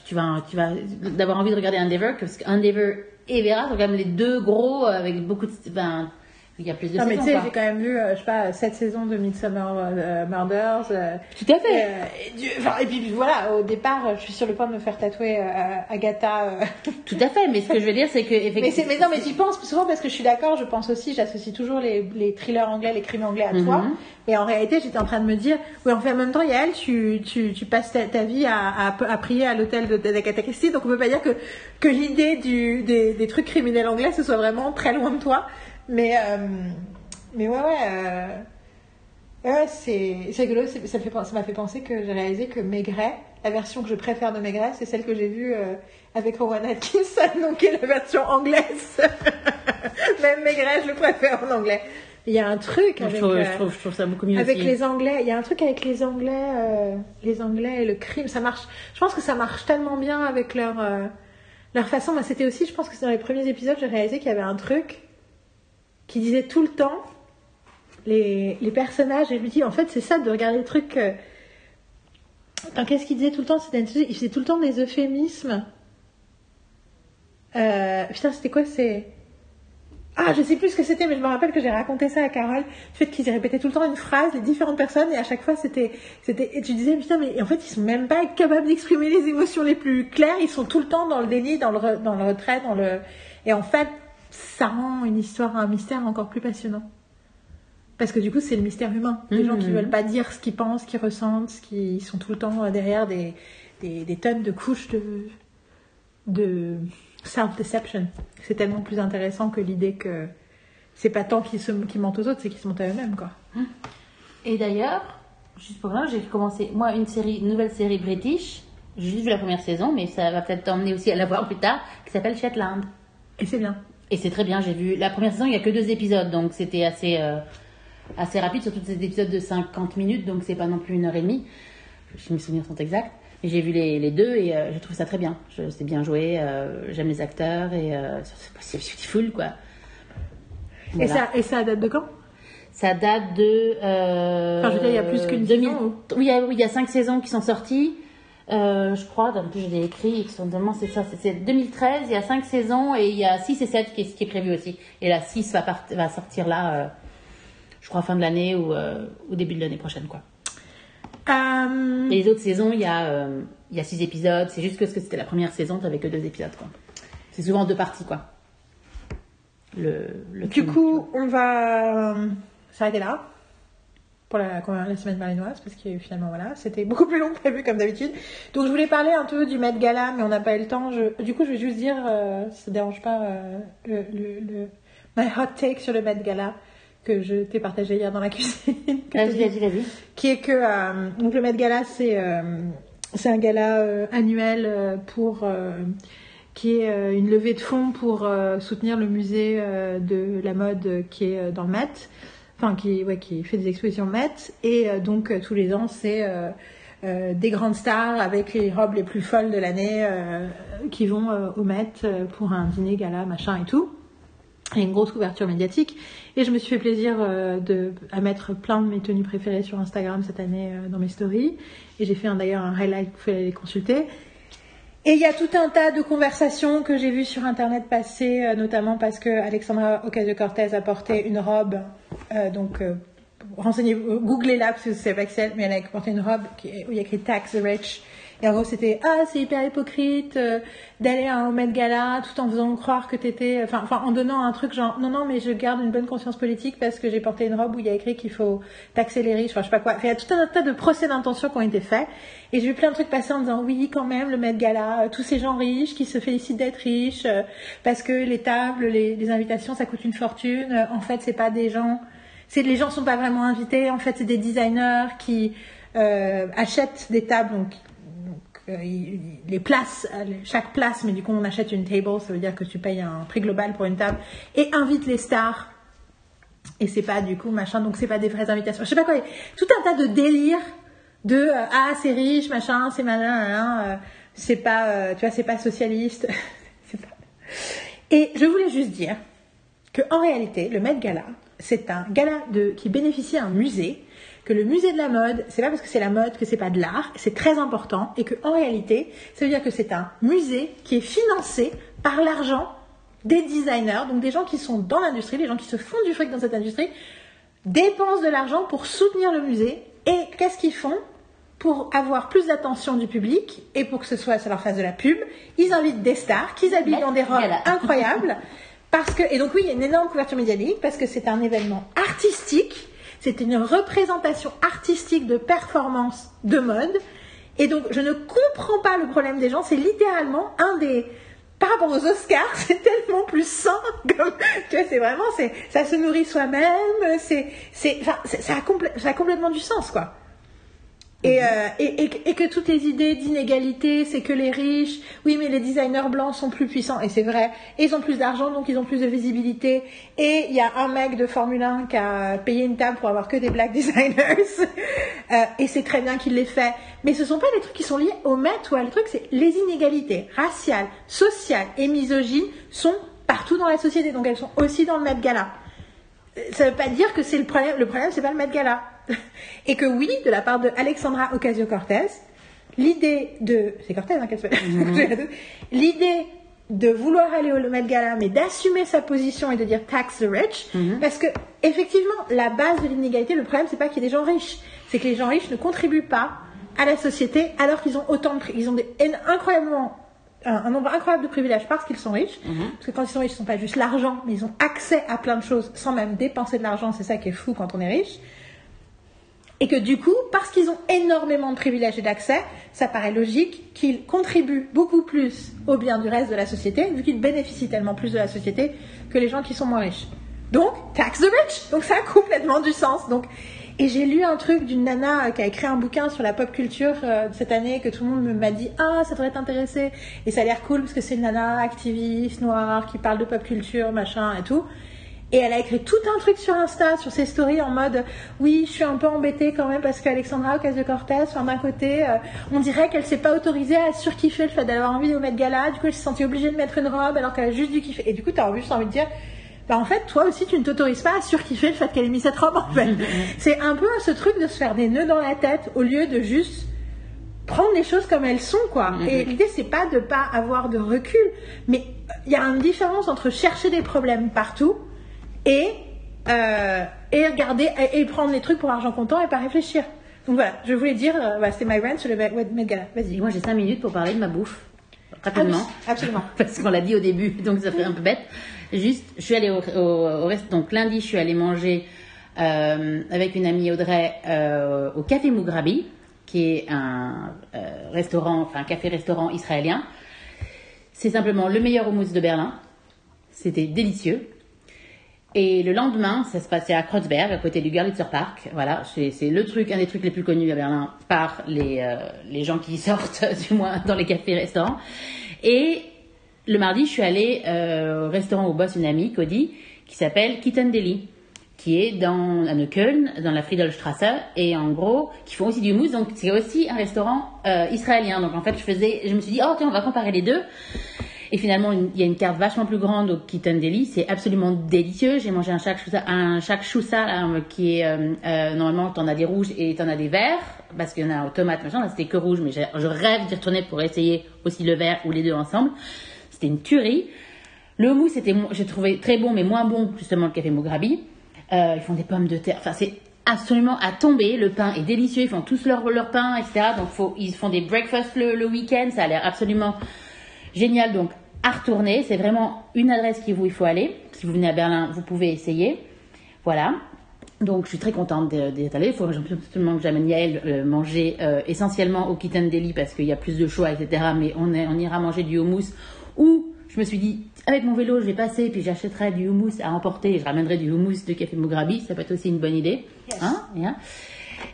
tu vas tu vas d'avoir envie de regarder Endeavour parce qu'Endeavour et Vera sont quand même les deux gros avec beaucoup de ben il y a plus de Non, mais tu saisons sais, j'ai quand même vu, euh, je sais pas, cette saison de Midsummer euh, Murders. euh, Tout à fait. et, du- enfin, et puis voilà, au départ, je suis sur le point de me faire tatouer Agatha. Tout à fait, mais ce que je veux dire, c'est que *laughs* effectivement. mais non, mais j'y pense souvent parce que je suis d'accord, je pense aussi, j'associe toujours les, les thrillers anglais, les crimes anglais à toi. Mhm. Et en réalité, j'étais en train de me dire, oui, en fait, en même temps, Yael, tu, tu, tu passes ta, ta vie à, à, à prier à l'hôtel d'Agatha Christie, donc on peut pas dire que, que l'idée du, des, des trucs criminels anglais, ce soit vraiment très loin de toi. Mais, euh, mais ouais, ouais, euh, ouais, c'est, rigolo, ça, fait, pen- ça m'a fait penser que j'ai réalisé que Maigret, la version que je préfère de Maigret, c'est celle que j'ai vue euh, avec Rowan Atkinson, *laughs* donc qui est la version anglaise. *laughs* Même Maigret, je le préfère en anglais. Il y a un truc je, avec, trouve, euh, je, trouve, je trouve ça beaucoup mieux avec aussi. les Anglais. Il y a un truc avec les Anglais, euh, les Anglais et le crime. Ça marche. Je pense que ça marche tellement bien avec leur leur façon. Moi, c'était aussi, je pense que c'est dans les premiers épisodes, j'ai réalisé qu'il y avait un truc qui disait tout le temps les, les personnages. Et me dis, en fait, c'est ça de regarder le truc. euh, qu'est-ce qu'il disait tout le temps il faisait tout le temps des euphémismes. Euh, putain, c'était quoi C'est ah, je sais plus ce que c'était, mais je me rappelle que j'ai raconté ça à Carole. Le fait qu'ils répétaient tout le temps une phrase, les différentes personnes, et à chaque fois c'était, et tu disais, putain, mais en fait, ils sont même pas capables d'exprimer les émotions les plus claires, ils sont tout le temps dans le déni, dans le, dans le retrait, dans le, et en fait, ça rend une histoire, un mystère encore plus passionnant. Parce que du coup, c'est le mystère humain. Les gens qui Mhm. veulent pas dire ce qu'ils pensent, ce qu'ils ressentent, ce qui sont tout le temps derrière des, des, des tonnes de couches de, de self-deception. C'est tellement plus intéressant que l'idée que c'est pas tant qu'ils se, qu'ils mentent aux autres, c'est qu'ils se mentent à eux-mêmes, quoi. Et d'ailleurs, juste pour ça, j'ai commencé, moi, une série, une nouvelle série british. J'ai juste vu la première saison, mais ça va peut-être t'emmener aussi à la voir plus tard, qui s'appelle Shetland. Et c'est bien. Et c'est très bien, j'ai vu. La première saison, il n'y a que deux épisodes, donc c'était assez, euh, assez rapide, surtout ces épisodes de 50 minutes, donc c'est pas non plus une heure et demie. Si mes souvenirs sont exacts. Mais j'ai vu les, les deux et euh, je trouve ça très bien. Je- C'est bien joué, euh, j'aime les acteurs et c'est c'est beautiful, quoi. Et, Voilà. ça, et ça date de quand? Ça date de. Enfin, je veux dire, il y a plus qu'une 2000 saison, ou Oui, il y, a, oui, il y a cinq saisons qui sont sorties. Euh, je crois, en plus je l'ai écrit, vraiment, c'est ça, c'est- c'est 2013, il y a cinq saisons et il y a 6 et 7 qui est, qui est prévu aussi. Et la 6 va, part- va sortir là, euh, je crois, fin de l'année ou euh, au début de l'année prochaine, quoi. Euh, Et les autres saisons, il y a, il y a 6 épisodes, c'est juste que, c'était la première saison, t'avais que deux épisodes, quoi. C'est souvent deux parties, quoi. Le, le Du crime, coup, on va s'arrêter là pour la, la semaine malinoise parce que finalement voilà, c'était *laughs* beaucoup plus long que prévu comme d'habitude. Donc je voulais parler un peu du Met Gala, mais on n'a pas eu le temps. Je- du coup, je vais juste dire, euh, si ça ne dérange pas, euh, le, le, le- my hot take sur le Met Gala que je t'ai partagé hier dans la *laughs* cuisine. Vas-y, vas-y, vas-y. qui est que euh, donc le Met Gala c'est euh, c'est un gala annuel pour qui est une levée de fonds pour soutenir le musée de la mode qui est dans le Met enfin qui ouais qui fait des expositions Met et euh, donc euh, tous les ans c'est euh, euh, des grandes stars avec les robes les plus folles de l'année euh, qui vont au Met pour un dîner gala machin et tout et une grosse couverture médiatique. Et je me suis fait plaisir de, à mettre plein de mes tenues préférées sur Instagram cette année dans mes stories. Et j'ai fait d'ailleurs un highlight, vous pouvez aller les consulter. Et il y a tout un tas de conversations que j'ai vues sur Internet passer, euh, notamment parce que Alexandra Ocasio-Cortez a porté une robe. euh, donc, euh, renseignez-vous, googlez-la parce que c'est pas mais elle a porté une robe où il y a écrit Tax the Rich. Et en gros, c'était ah, c'est hyper hypocrite euh, d'aller à un Met Gala tout en faisant croire que t'étais, enfin, en donnant un truc genre non non, mais je garde une bonne conscience politique parce que j'ai porté une robe où il y a écrit qu'il faut taxer les riches, enfin, je sais pas quoi. Il y a tout un tas de procès d'intention qui ont été faits. Et j'ai vu plein de trucs passer en disant oui, quand même, le Met Gala, euh, tous ces gens riches qui se félicitent d'être riches euh, parce que les tables, les, les invitations, ça coûte une fortune. Euh, en fait, c'est pas des gens, c'est les gens sont pas vraiment invités. En fait, c'est des designers qui euh, achètent des tables, donc, les places, euh, chaque place, mais du coup on achète une table, ça veut dire que tu payes un prix global pour une table et invite les stars. Et c'est pas du coup machin, donc c'est pas des vraies invitations. Je sais pas quoi, tout un tas de délires de euh, ah c'est riche machin, c'est malin, malin, euh, c'est pas, euh, tu vois, c'est pas socialiste. *laughs* Et je voulais juste dire que en réalité, le Met Gala, c'est un gala de, qui bénéficie à un musée, que le musée de la mode, c'est pas parce que c'est la mode que c'est pas de l'art, c'est très important, et que en réalité, ça veut dire que c'est un musée qui est financé par l'argent des designers, donc des gens qui sont dans l'industrie, des gens qui se font du fric dans cette industrie, dépensent de l'argent pour soutenir le musée, et qu'est-ce qu'ils font? Pour avoir plus d'attention du public et pour que ce soit ça leur fasse de la pub, ils invitent des stars qu'ils habillent dans des robes incroyables parce que et donc oui, il y a une énorme couverture médiatique parce que c'est un événement artistique, c'est une représentation artistique de performance de mode et donc je ne comprends pas le problème des gens, c'est littéralement un des par rapport aux Oscars, *laughs* c'est tellement plus sain, tu vois, c'est vraiment, c'est, ça se nourrit soi-même, c'est, ça ça a complètement du sens, quoi. Et, euh, et, et, et que toutes les idées d'inégalité, c'est que les riches, oui, mais les designers blancs sont plus puissants, et c'est vrai, et ils ont plus d'argent, donc ils ont plus de visibilité. Et il y a un mec de Formule 1 qui a payé une table pour avoir que des black *laughs* designers, Euh, et c'est très bien qu'il l'ait fait. Mais ce sont pas des trucs qui sont liés au Met ou à le truc, c'est les inégalités raciales, sociales et misogynes sont partout dans la société, donc elles sont aussi dans le Met Gala ça veut pas dire que c'est le problème. Le problème, c'est pas le Met Gala. Et que oui, de la part de Alexandra Ocasio-Cortez, l'idée de, c'est Cortez, hein, qu'elle s'appelle. *laughs* l'idée de vouloir aller au Met Gala, mais d'assumer sa position et de dire tax the rich, parce que effectivement, la base de l'inégalité, le problème, c'est pas qu'il y ait des gens riches, c'est que les gens riches ne contribuent pas à la société alors qu'ils ont autant de, ils ont des, incroyablement un, un nombre incroyable de privilèges parce qu'ils sont riches. Parce que quand ils sont riches, ils sont pas juste l'argent, mais ils ont accès à plein de choses sans même dépenser de l'argent. C'est ça qui est fou quand on est riche. Et que du coup, parce qu'ils ont énormément de privilèges et d'accès, ça paraît logique qu'ils contribuent beaucoup plus au bien du reste de la société, vu qu'ils bénéficient tellement plus de la société que les gens qui sont moins riches. Donc, tax the rich. Donc ça a complètement du sens. Donc, et j'ai lu un truc d'une nana euh, qui a écrit un bouquin sur la pop culture euh, cette année que tout le monde m'a dit ah ça devrait t'intéresser et ça a l'air cool parce que c'est une nana activiste noire qui parle de pop culture machin et tout. Et elle a écrit tout un truc sur Insta, sur ses stories, en mode oui, je suis un peu embêtée quand même parce qu'Alexandra Ocasio-Cortez, enfin, d'un côté, euh, on dirait qu'elle s'est pas autorisée à surkiffer le fait d'avoir envie de mettre gala. Du coup, elle s'est sentie obligée de mettre une robe alors qu'elle a juste dû kiffer. Et du coup, t'as envie, juste envie de dire, bah en fait, toi aussi, tu ne t'autorises pas à surkiffer le fait qu'elle ait mis cette robe. En fait, *laughs* c'est un peu ce truc de se faire des nœuds dans la tête au lieu de juste prendre les choses comme elles sont quoi. Et l'idée c'est pas de pas avoir de recul, mais il y a une différence entre chercher des problèmes partout et euh, et regarder et, et prendre les trucs pour argent comptant et pas réfléchir. Donc voilà, je voulais dire, euh, c'était my rant sur le Met Gala. Vas-y. moi, j'ai 5 minutes pour parler de ma bouffe. Ah oui, Rapidement. absolument. *laughs* Parce qu'on l'a dit au début, *laughs* donc ça fait un peu bête. Juste, je suis allée au, au, au rest- donc lundi, je suis allée manger euh, avec une amie Audrey euh, au Café Mougrabi, qui est un euh, restaurant, enfin café-restaurant israélien. C'est simplement le meilleur houmous de Berlin. C'était délicieux. Et le lendemain, ça se passait à Kreuzberg, à côté du Görlitzer Park. Voilà, c'est le truc, un des trucs les plus connus à Berlin par les, euh, les gens qui sortent, *laughs* du moins dans les cafés-restaurants. Et le mardi, je suis allée euh, au restaurant où bosse une amie, Cody, qui s'appelle Kitten Deli, qui est dans à Neukölln, dans la Friedelstrasse, et en gros, qui font aussi du mousse. Donc c'est aussi un restaurant euh, israélien. Donc en fait, je faisais, je me suis dit, oh tiens, on va comparer les deux. Et finalement, il y a une carte vachement plus grande au Kitten Deli. C'est absolument délicieux. J'ai mangé un shakshusa, un shakshusa là, qui est euh, euh, normalement t'en as des rouges et t'en as des verts parce qu'il y en a aux tomates machin. Là, c'était que rouge, mais je rêve d'y retourner pour essayer aussi le vert ou les deux ensemble. C'était une tuerie. Le houmous, c'était, j'ai trouvé très bon, mais moins bon justement le café Mograbi. Euh, ils font des pommes de terre. Enfin, c'est absolument à tomber. Le pain est délicieux, ils font tous leur, leur pain, etc. Donc faut, ils font des breakfasts le week-end, ça a l'air absolument génial. Donc à retourner, c'est vraiment une adresse qui vous il faut aller. Si vous venez à Berlin, vous pouvez essayer. Voilà. Donc je suis très contente de- d'y être allée. Il faut absolument que j'amène Yael euh, manger euh, essentiellement au Kitten Deli parce qu'il y a plus de choix, etc. Mais on, est, on ira manger du houmous. Ou je me suis dit, avec mon vélo, je vais passer puis j'achèterai du houmous à emporter et je ramènerai du houmous de Café Mugrabi. Ça peut être aussi une bonne idée. Hein, et.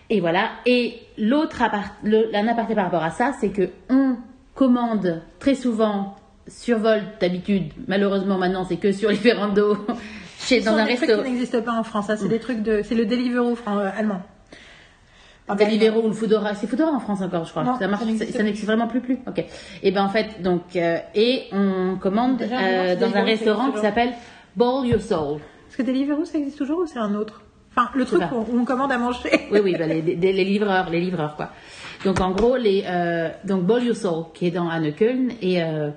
Et voilà. Et l'autre un aparté par rapport à ça, c'est que on commande très souvent sur Volt d'habitude. Malheureusement maintenant, c'est que sur Lieferando *laughs* chez Ce dans un des trucs resto. qui n'existent pas en France. ça, C'est des trucs de. C'est le Deliveroo euh, allemand. Deliveroo ou le Foodora, c'est Foodora en France encore, je crois. Non, ça marche, ça n'existe vraiment plus plus. Ok. Et ben en fait, donc euh, et on commande Déjà, euh, dans un restaurant c'est qui s'appelle Ball Your Soul. Est-ce que Deliveroo ça existe toujours ou c'est un autre? Enfin, le truc où on commande à manger. Oui, oui, bah, les, les- les livreurs, les livreurs, quoi. Donc, en gros, les, euh, donc, Ball qui est dans Anneköln, et, euh,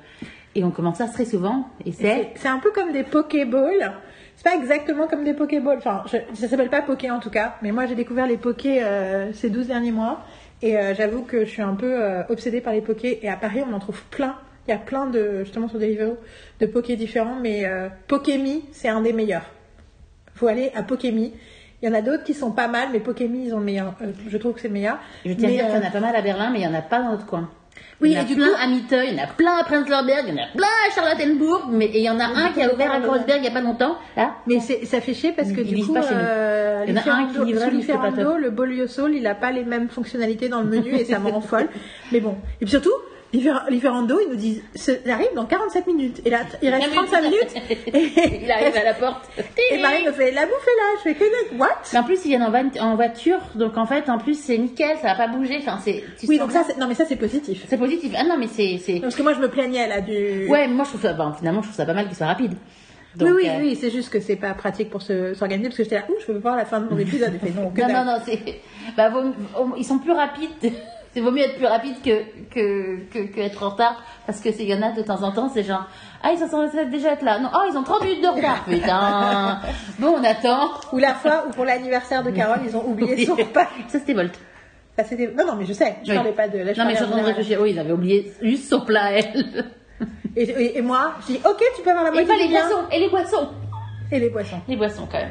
et on commande ça très souvent, et c'est, C'est un peu comme des Pokéballs. C'est pas exactement comme des Pokéballs. Enfin, je, ça s'appelle pas Poké en tout cas. Mais moi, j'ai découvert les Pokés euh, ces 12 derniers mois. Et j'avoue que je suis un peu obsédée par les Pokés. Et à Paris, on en trouve plein. Il y a plein de, justement sur Deliveroo, de Pokés différents. Mais Pokémi, c'est un des meilleurs. Faut aller à Pokémi. Il y en a d'autres qui sont pas mal, mais Pokémi, ils ont le meilleur. Euh, je trouve que c'est le meilleur. je tiens à Mais, dire qu'il y en euh, a pas mal à Berlin, mais il y en a pas dans notre coin. Oui, il y en a et du plein coup- à Mitte, il y en a plein à Prenzlauberg, il y en a plein à Charlottenburg, mais et il y en a un qui a ouvert à Kreuzberg il y a pas longtemps, là. Mais c'est- ça fait chier parce que du coup, euh, Il y en a un qui livre, mais Lieferando, top. le Bolio Soul, il a pas les mêmes fonctionnalités dans le menu et ça me rend folle. *laughs* Mais bon. Et puis surtout, Lieferando, ils nous disent, ça arrive dans 47 minutes. Et là, il reste 35 minutes. Et, *laughs* Il arrive à la porte. et Marie me fait, la bouffe est là. Je fais, que what? Mais en plus, ils viennent en, van- en voiture, donc en fait, en plus, c'est nickel, ça va pas bouger. Enfin, c'est. Oui, donc ça, non, mais ça, c'est positif. c'est positif. Ah non, mais c'est. Parce que moi, je me plaignais, là, du... Ouais, moi je trouve ça, finalement je trouve ça pas mal qu'il soit rapide. Donc, oui, oui, euh, oui, c'est juste que c'est pas pratique pour se- s'organiser parce que j'étais là, ouh, je peux voir la fin de mon épisode. Il fait non, *laughs* Non, non, non, c'est. Bah, ils sont plus rapides. C'est vaut mieux être plus rapide que, que, que, que être en retard. Parce que s'il y en a de temps en temps, c'est genre, ah, ils sont déjà être là. Non, oh, ils ont 30 minutes de retard. *laughs* Putain. Bon, on attend. Ou la fois où pour l'anniversaire de Carole, ils ont oublié son repas. Ça, c'était Volt. Ça, c'était- Non, non, mais je sais, je Oui. parlais pas de... Là, je Non, mais je suis en train de réfléchir. Oui, ils avaient oublié juste son plat, elle. Et, et- et moi, je dis, ok, tu peux avoir la Et moitié pas du les mien. boissons. Et les boissons. Et les boissons. Les boissons, quand même.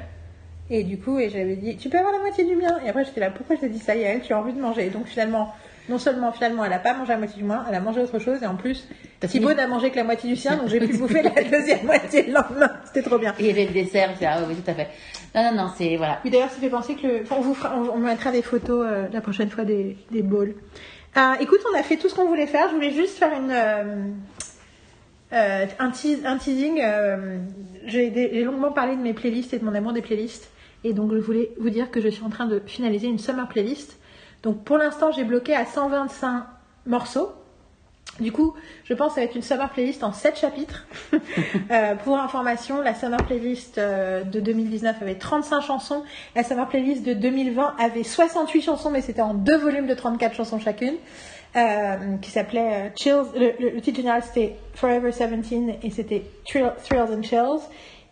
Et du coup, et j'avais dit, tu peux avoir la moitié du mien. Et après, j'étais là, pourquoi je t'ai dit ça, Yael, tu as envie de manger. Et donc finalement, non seulement finalement, elle a pas mangé la moitié du mien, elle a mangé autre chose. Et en plus, Thibaut n'a mangé que la moitié du sien, donc j'ai pu bouffer la deuxième *laughs* moitié le lendemain. C'était trop bien. Et il y avait le dessert. j'étais, Ah, oui, tout à fait. Non, non, non, c'est. Voilà. Oui, d'ailleurs, ça fait penser que le... on vous fera- on, mettra des photos euh, la prochaine fois des, des bowls. Euh, écoute, on a fait tout ce qu'on voulait faire. Je voulais juste faire une, euh, euh, un, teas- un teasing. euh, j'ai longuement parlé de mes playlists et de mon amour des playlists. Et donc, je voulais vous dire que je suis en train de finaliser une summer playlist. Donc, pour l'instant, j'ai bloqué à 125 morceaux. Du coup, je pense que ça va être une summer playlist en 7 chapitres. *laughs* Euh, pour information, la summer playlist euh, de 2019 avait 35 chansons. La summer playlist de 2020 avait 68 chansons, mais c'était en deux volumes de 34 chansons chacune. euh, qui s'appelait Chills. Le, le- le titre général c'était Forever 17 et c'était Thrill- Thrills and Chills.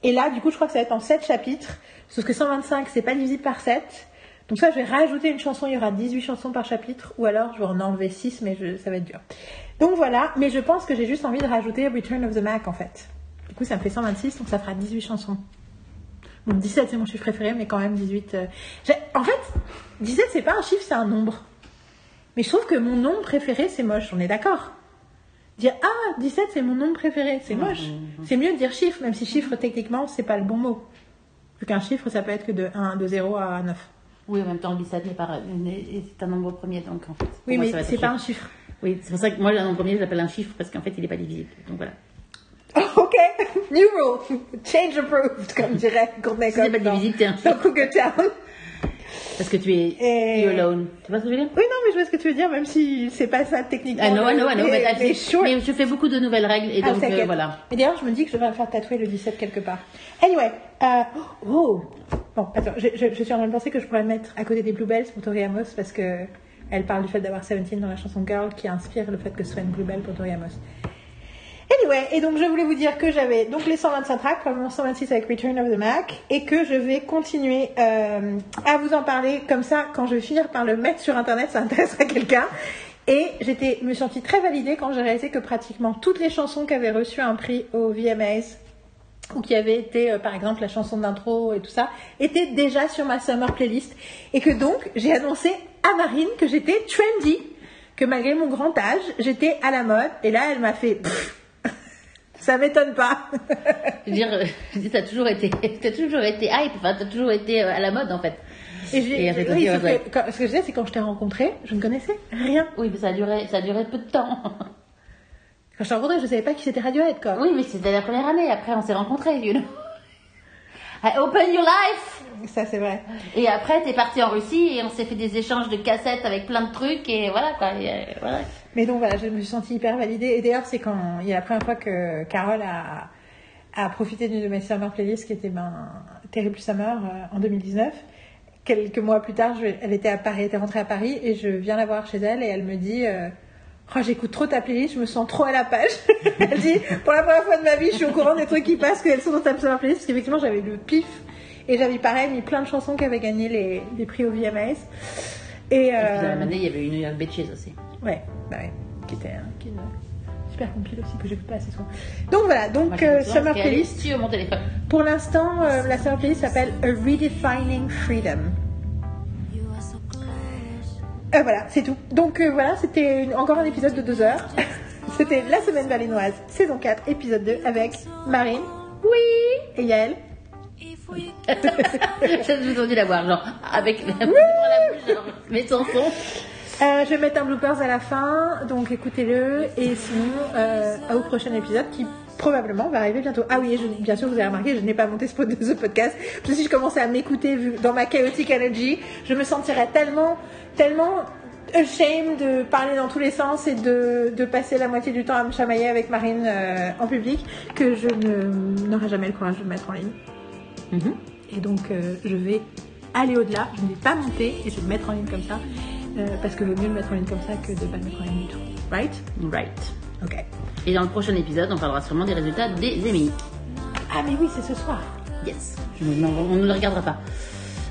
Et là, du coup, je crois que ça va être en 7 chapitres. Sauf que 125, c'est pas divisible par 7. Donc ça, je vais rajouter une chanson, il y aura 18 chansons par chapitre, ou alors je vais en enlever 6, mais je- ça va être dur. Donc voilà, mais je pense que j'ai juste envie de rajouter Return of the Mac en fait. Du coup, ça me fait 126, donc ça fera 18 chansons. Bon, 17 c'est mon chiffre préféré, mais quand même 18. euh, En fait, 17 c'est pas un chiffre, c'est un nombre. Mais je trouve que mon nombre préféré c'est moche, on est d'accord Dire ah, 17 c'est mon nombre préféré, c'est moche. C'est mieux de dire chiffre, même si chiffre techniquement c'est pas le bon mot. Vu qu'un chiffre ça peut être que de 1, de 0 à 9. Oui, en même temps, le 17 n'est pas. un nombre premier, donc en fait. Oui, moi, mais c'est pas un chiffre. chiffre. Oui, c'est pour ça que moi, un nombre premier, je l'appelle un chiffre parce qu'en fait, il n'est pas divisible. Donc voilà. *laughs* ok, new rule, change approved, comme dirait Courtney Si c'est pas divisible, t'es un dans Cougar Town. Parce que tu es Et- alone. Tu vois ce que je veux dire? Oui, non, mais je vois ce que tu veux dire, même si c'est pas ça techniquement. I know, I know, I know. Mais, mais je fais beaucoup de nouvelles règles et Ah, donc euh, voilà. Et d'ailleurs, je me dis que je vais me faire tatouer le 17 quelque part. Anyway, euh, oh, bon, attends, je, je- je suis en train de penser que je pourrais mettre à côté des Bluebells pour Tori Amos parce que elle parle du fait d'avoir 17 dans la chanson Girl qui inspire le fait que ce soit une Bluebell pour Tori Amos. Anyway, et donc je voulais vous dire que j'avais donc les 125 tracks, probablement 126 avec Return of the Mac, et que je vais continuer euh, à vous en parler comme ça quand je vais finir par le mettre sur internet, ça intéressera quelqu'un. Et j'étais, me suis sentie très validée quand j'ai réalisé que pratiquement toutes les chansons qui avaient reçu un prix au VMAs ou qui avaient été, euh, par exemple, la chanson d'intro et tout ça, étaient déjà sur ma summer playlist. Et que donc, j'ai annoncé à Marine que j'étais trendy, que malgré mon grand âge, j'étais à la mode. Et là, elle m'a fait, ça m'étonne pas. Je veux dire, euh, t'as toujours été, *laughs* t'as toujours été hype, enfin, t'as toujours été euh, à la mode en fait. Et, j'ai- Et oui, ouais. que quand- ce que je disais, c'est quand je t'ai rencontré, je ne connaissais rien. Oui, mais ça a duré, ça a duré peu de temps. Quand je t'ai rencontré, je ne savais pas qui c'était Radiohead, quoi. Oui, mais c'était la première année. Après, on s'est rencontrés, you know. *laughs* I open your life. Ça, c'est vrai. Et après, t'es parti en Russie et on s'est fait des échanges de cassettes avec plein de trucs et voilà quoi. et, euh, voilà. Mais donc voilà, je me suis sentie hyper validée. Et d'ailleurs, c'est quand il y a la première fois que Carole a, a profité d'une de mes summer playlists qui était ben, Terrible Summer euh, en 2019. Quelques mois plus tard, je- elle était à Paris, était rentrée à Paris et je viens la voir chez elle et elle me dit euh, Oh, j'écoute trop ta playlist, je me sens trop à la page. *laughs* elle dit pour la première fois de ma vie, je suis au courant des trucs qui passent, qu'elles sont dans ta summer playlist. Parce qu'effectivement, j'avais le pif et j'avais pareil mis plein de chansons qui avaient gagné les, les prix au VMAs. Et, Et puis dans euh, la même année, il y avait New York Bitches aussi. Ouais, bah ouais, qui était un qui est une super compile aussi que j'écoute pas assez souvent. Donc voilà, Moi, donc j'ai euh, Summer Playlist. sur mon téléphone. Pour l'instant, euh, la Summer Playlist s'appelle A Redefining Freedom. You are so close. Euh, voilà, c'est tout. Donc euh, voilà, c'était une- encore un épisode de deux heures. *laughs* c'était La Semaine Berlinoise, saison 4, épisode 2, avec Marine, oui, et Yael. We J'ai entendu la voir, genre, avec la devant la bouche, genre, mes chansons. Euh, je vais mettre un bloopers à la fin, donc écoutez-le. Et sinon, euh, au prochain épisode qui probablement va arriver bientôt. Ah oui, je- bien sûr, vous avez remarqué, je n'ai pas monté ce, pod- *laughs* ce podcast. Parce que si je commençais à m'écouter dans ma chaotic energy, je me sentirais tellement, tellement ashamed de parler dans tous les sens et de, de passer la moitié du temps à me chamailler avec Marine euh, en public que je n'aurai jamais le courage de le mettre en ligne. Et donc, euh, je vais aller au-delà. Je ne vais pas monter et je vais le mettre en ligne comme ça. euh, parce que vaut mieux le mettre en ligne comme ça que de pas le mettre en ligne du tout. Right? Right. Ok. Et dans le prochain épisode, on parlera sûrement des résultats des Emmy. Ah, mais oui, c'est ce soir. Yes. Non, on ne le regardera pas.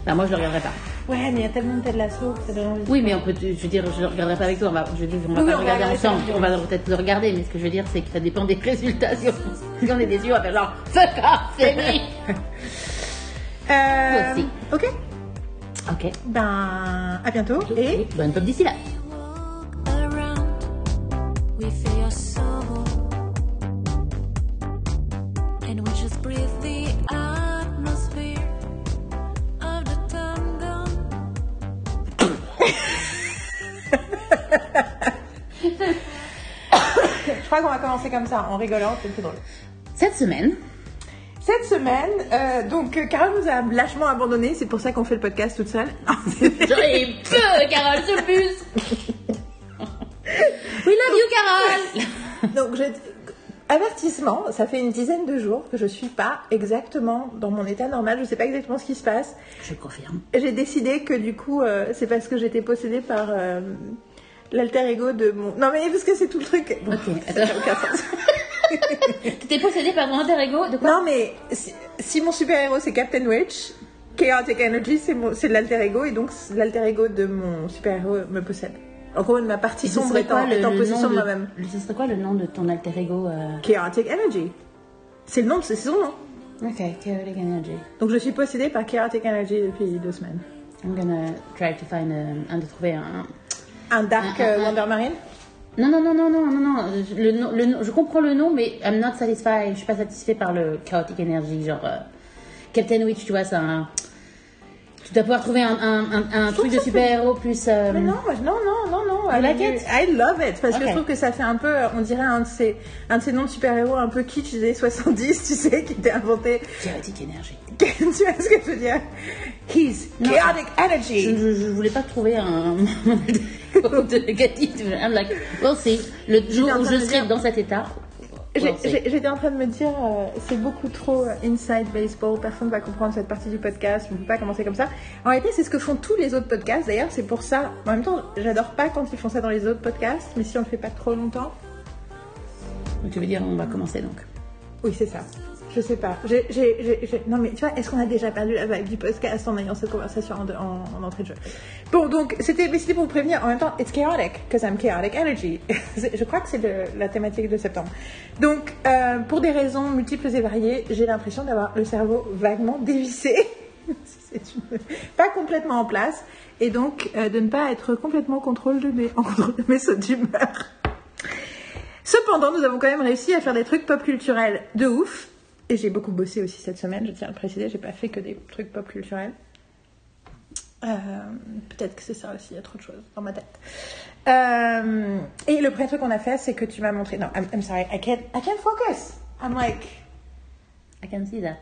Enfin, moi, je le regarderai pas. Ouais, mais il y a tellement de Ted Lasso que ça donne envie. Oui, mais on peut, je veux dire, je le regarderai pas avec toi. On va, je veux dire, on va Oui, pas on le regarder ensemble. On va peut-être le regarder, mais ce que je veux dire, c'est que ça dépend des *laughs* résultats. Si on, si on est déçu, on va faire genre, fuck off, c'est *laughs* Euh, Aussi. ok. Ok. Ben, à bientôt. Et bonne pop d'ici là. walk around, we feel your soul. And we just breathe the atmosphere of the tango. *laughs* je crois qu'on va commencer comme ça, en rigolant, c'est plus drôle. Cette semaine, Cette semaine, euh, donc, euh, Carole nous a lâchement abandonné, c'est pour ça qu'on fait le podcast toute seule. *laughs* Ai peu, Carole, sur le bus. We love you, Carole. Donc, je... avertissement, ça fait une dizaine de jours que je suis pas exactement dans mon état normal, je sais pas exactement ce qui se passe. Je confirme. J'ai décidé que du coup, euh, c'est parce que j'étais possédée par euh, l'alter ego de mon. Non, mais parce que c'est tout le truc. Bon, Ok, ça n'a attends. *laughs* T'étais possédée par ton alter ego de quoi non, mais si, si mon super héros c'est Captain Witch, Chaotic Energy c'est l'alter ego et donc l'alter ego de mon super héros me possède. En gros, ma partie sombre est en, quoi le- est en le possession de moi-même. Ce serait quoi le nom de ton alter ego euh... Chaotic Energy. C'est le nom, de- c'est son nom. Ok, Chaotic Energy. Donc je suis possédée par Chaotic Energy depuis deux semaines. I'm gonna try to find a- un de trouver un. Un Dark Un- un- euh, un- Wonder Marine Non, non, non, non, non, non, non. Le, le, je comprends le nom, mais I'm not satisfied. Je suis pas satisfait par le Chaotic Energy. Genre, euh, Captain Witch, tu vois, c'est. Tu dois pouvoir trouver un, un, un, un truc de super-héros plus. euh, Mais non, non, non, non, non. I like love it? I love it. Parce que je trouve que ça fait un peu, euh, on dirait un de ces, un de ces noms de super-héros un peu kitsch des années 70, tu sais, qui était inventé. Chaotic Energy. *laughs* tu vois ce que je veux dire? He's Non. chaotic energy. je, je voulais pas trouver un *laughs* de négatif. I'm like, well, see. Le jour où je serai dans cet état. J'étais en train de me dire, euh, c'est beaucoup trop euh, inside baseball, personne va comprendre cette partie du podcast, on ne peut pas commencer comme ça. En réalité, c'est ce que font tous les autres podcasts, d'ailleurs, c'est pour ça. En même temps, j'adore pas quand ils font ça dans les autres podcasts, mais si on le fait pas trop longtemps. Tu veux dire, on va commencer donc. Oui, c'est ça. Je sais pas. Non, mais tu vois, est-ce qu'on a déjà perdu la vibe du podcast en ayant cette conversation en, en- en entrée de jeu? Bon, donc, c'était pour vous prévenir. En même temps, it's chaotic, because I'm chaotic energy. *laughs* Je crois que c'est la thématique de septembre. Donc, euh, pour des raisons multiples et variées, j'ai l'impression d'avoir le cerveau vaguement dévissé. *laughs* Pas complètement en place. Et donc, euh, de ne pas être complètement en de mes, *laughs* en contrôle de mes sautes d'humeur. Cependant, nous avons quand même réussi à faire des trucs pop culturels de ouf. J'ai beaucoup bossé aussi cette semaine, je tiens à le préciser, j'ai pas fait que des trucs pop culturels. Euh, Peut-être que c'est ça aussi, il y a trop de choses dans ma tête. Euh, et le premier truc qu'on a fait, c'est que tu m'as montré. Non, I'm, I'm sorry, I can't, I can't focus. I'm like. I can see that.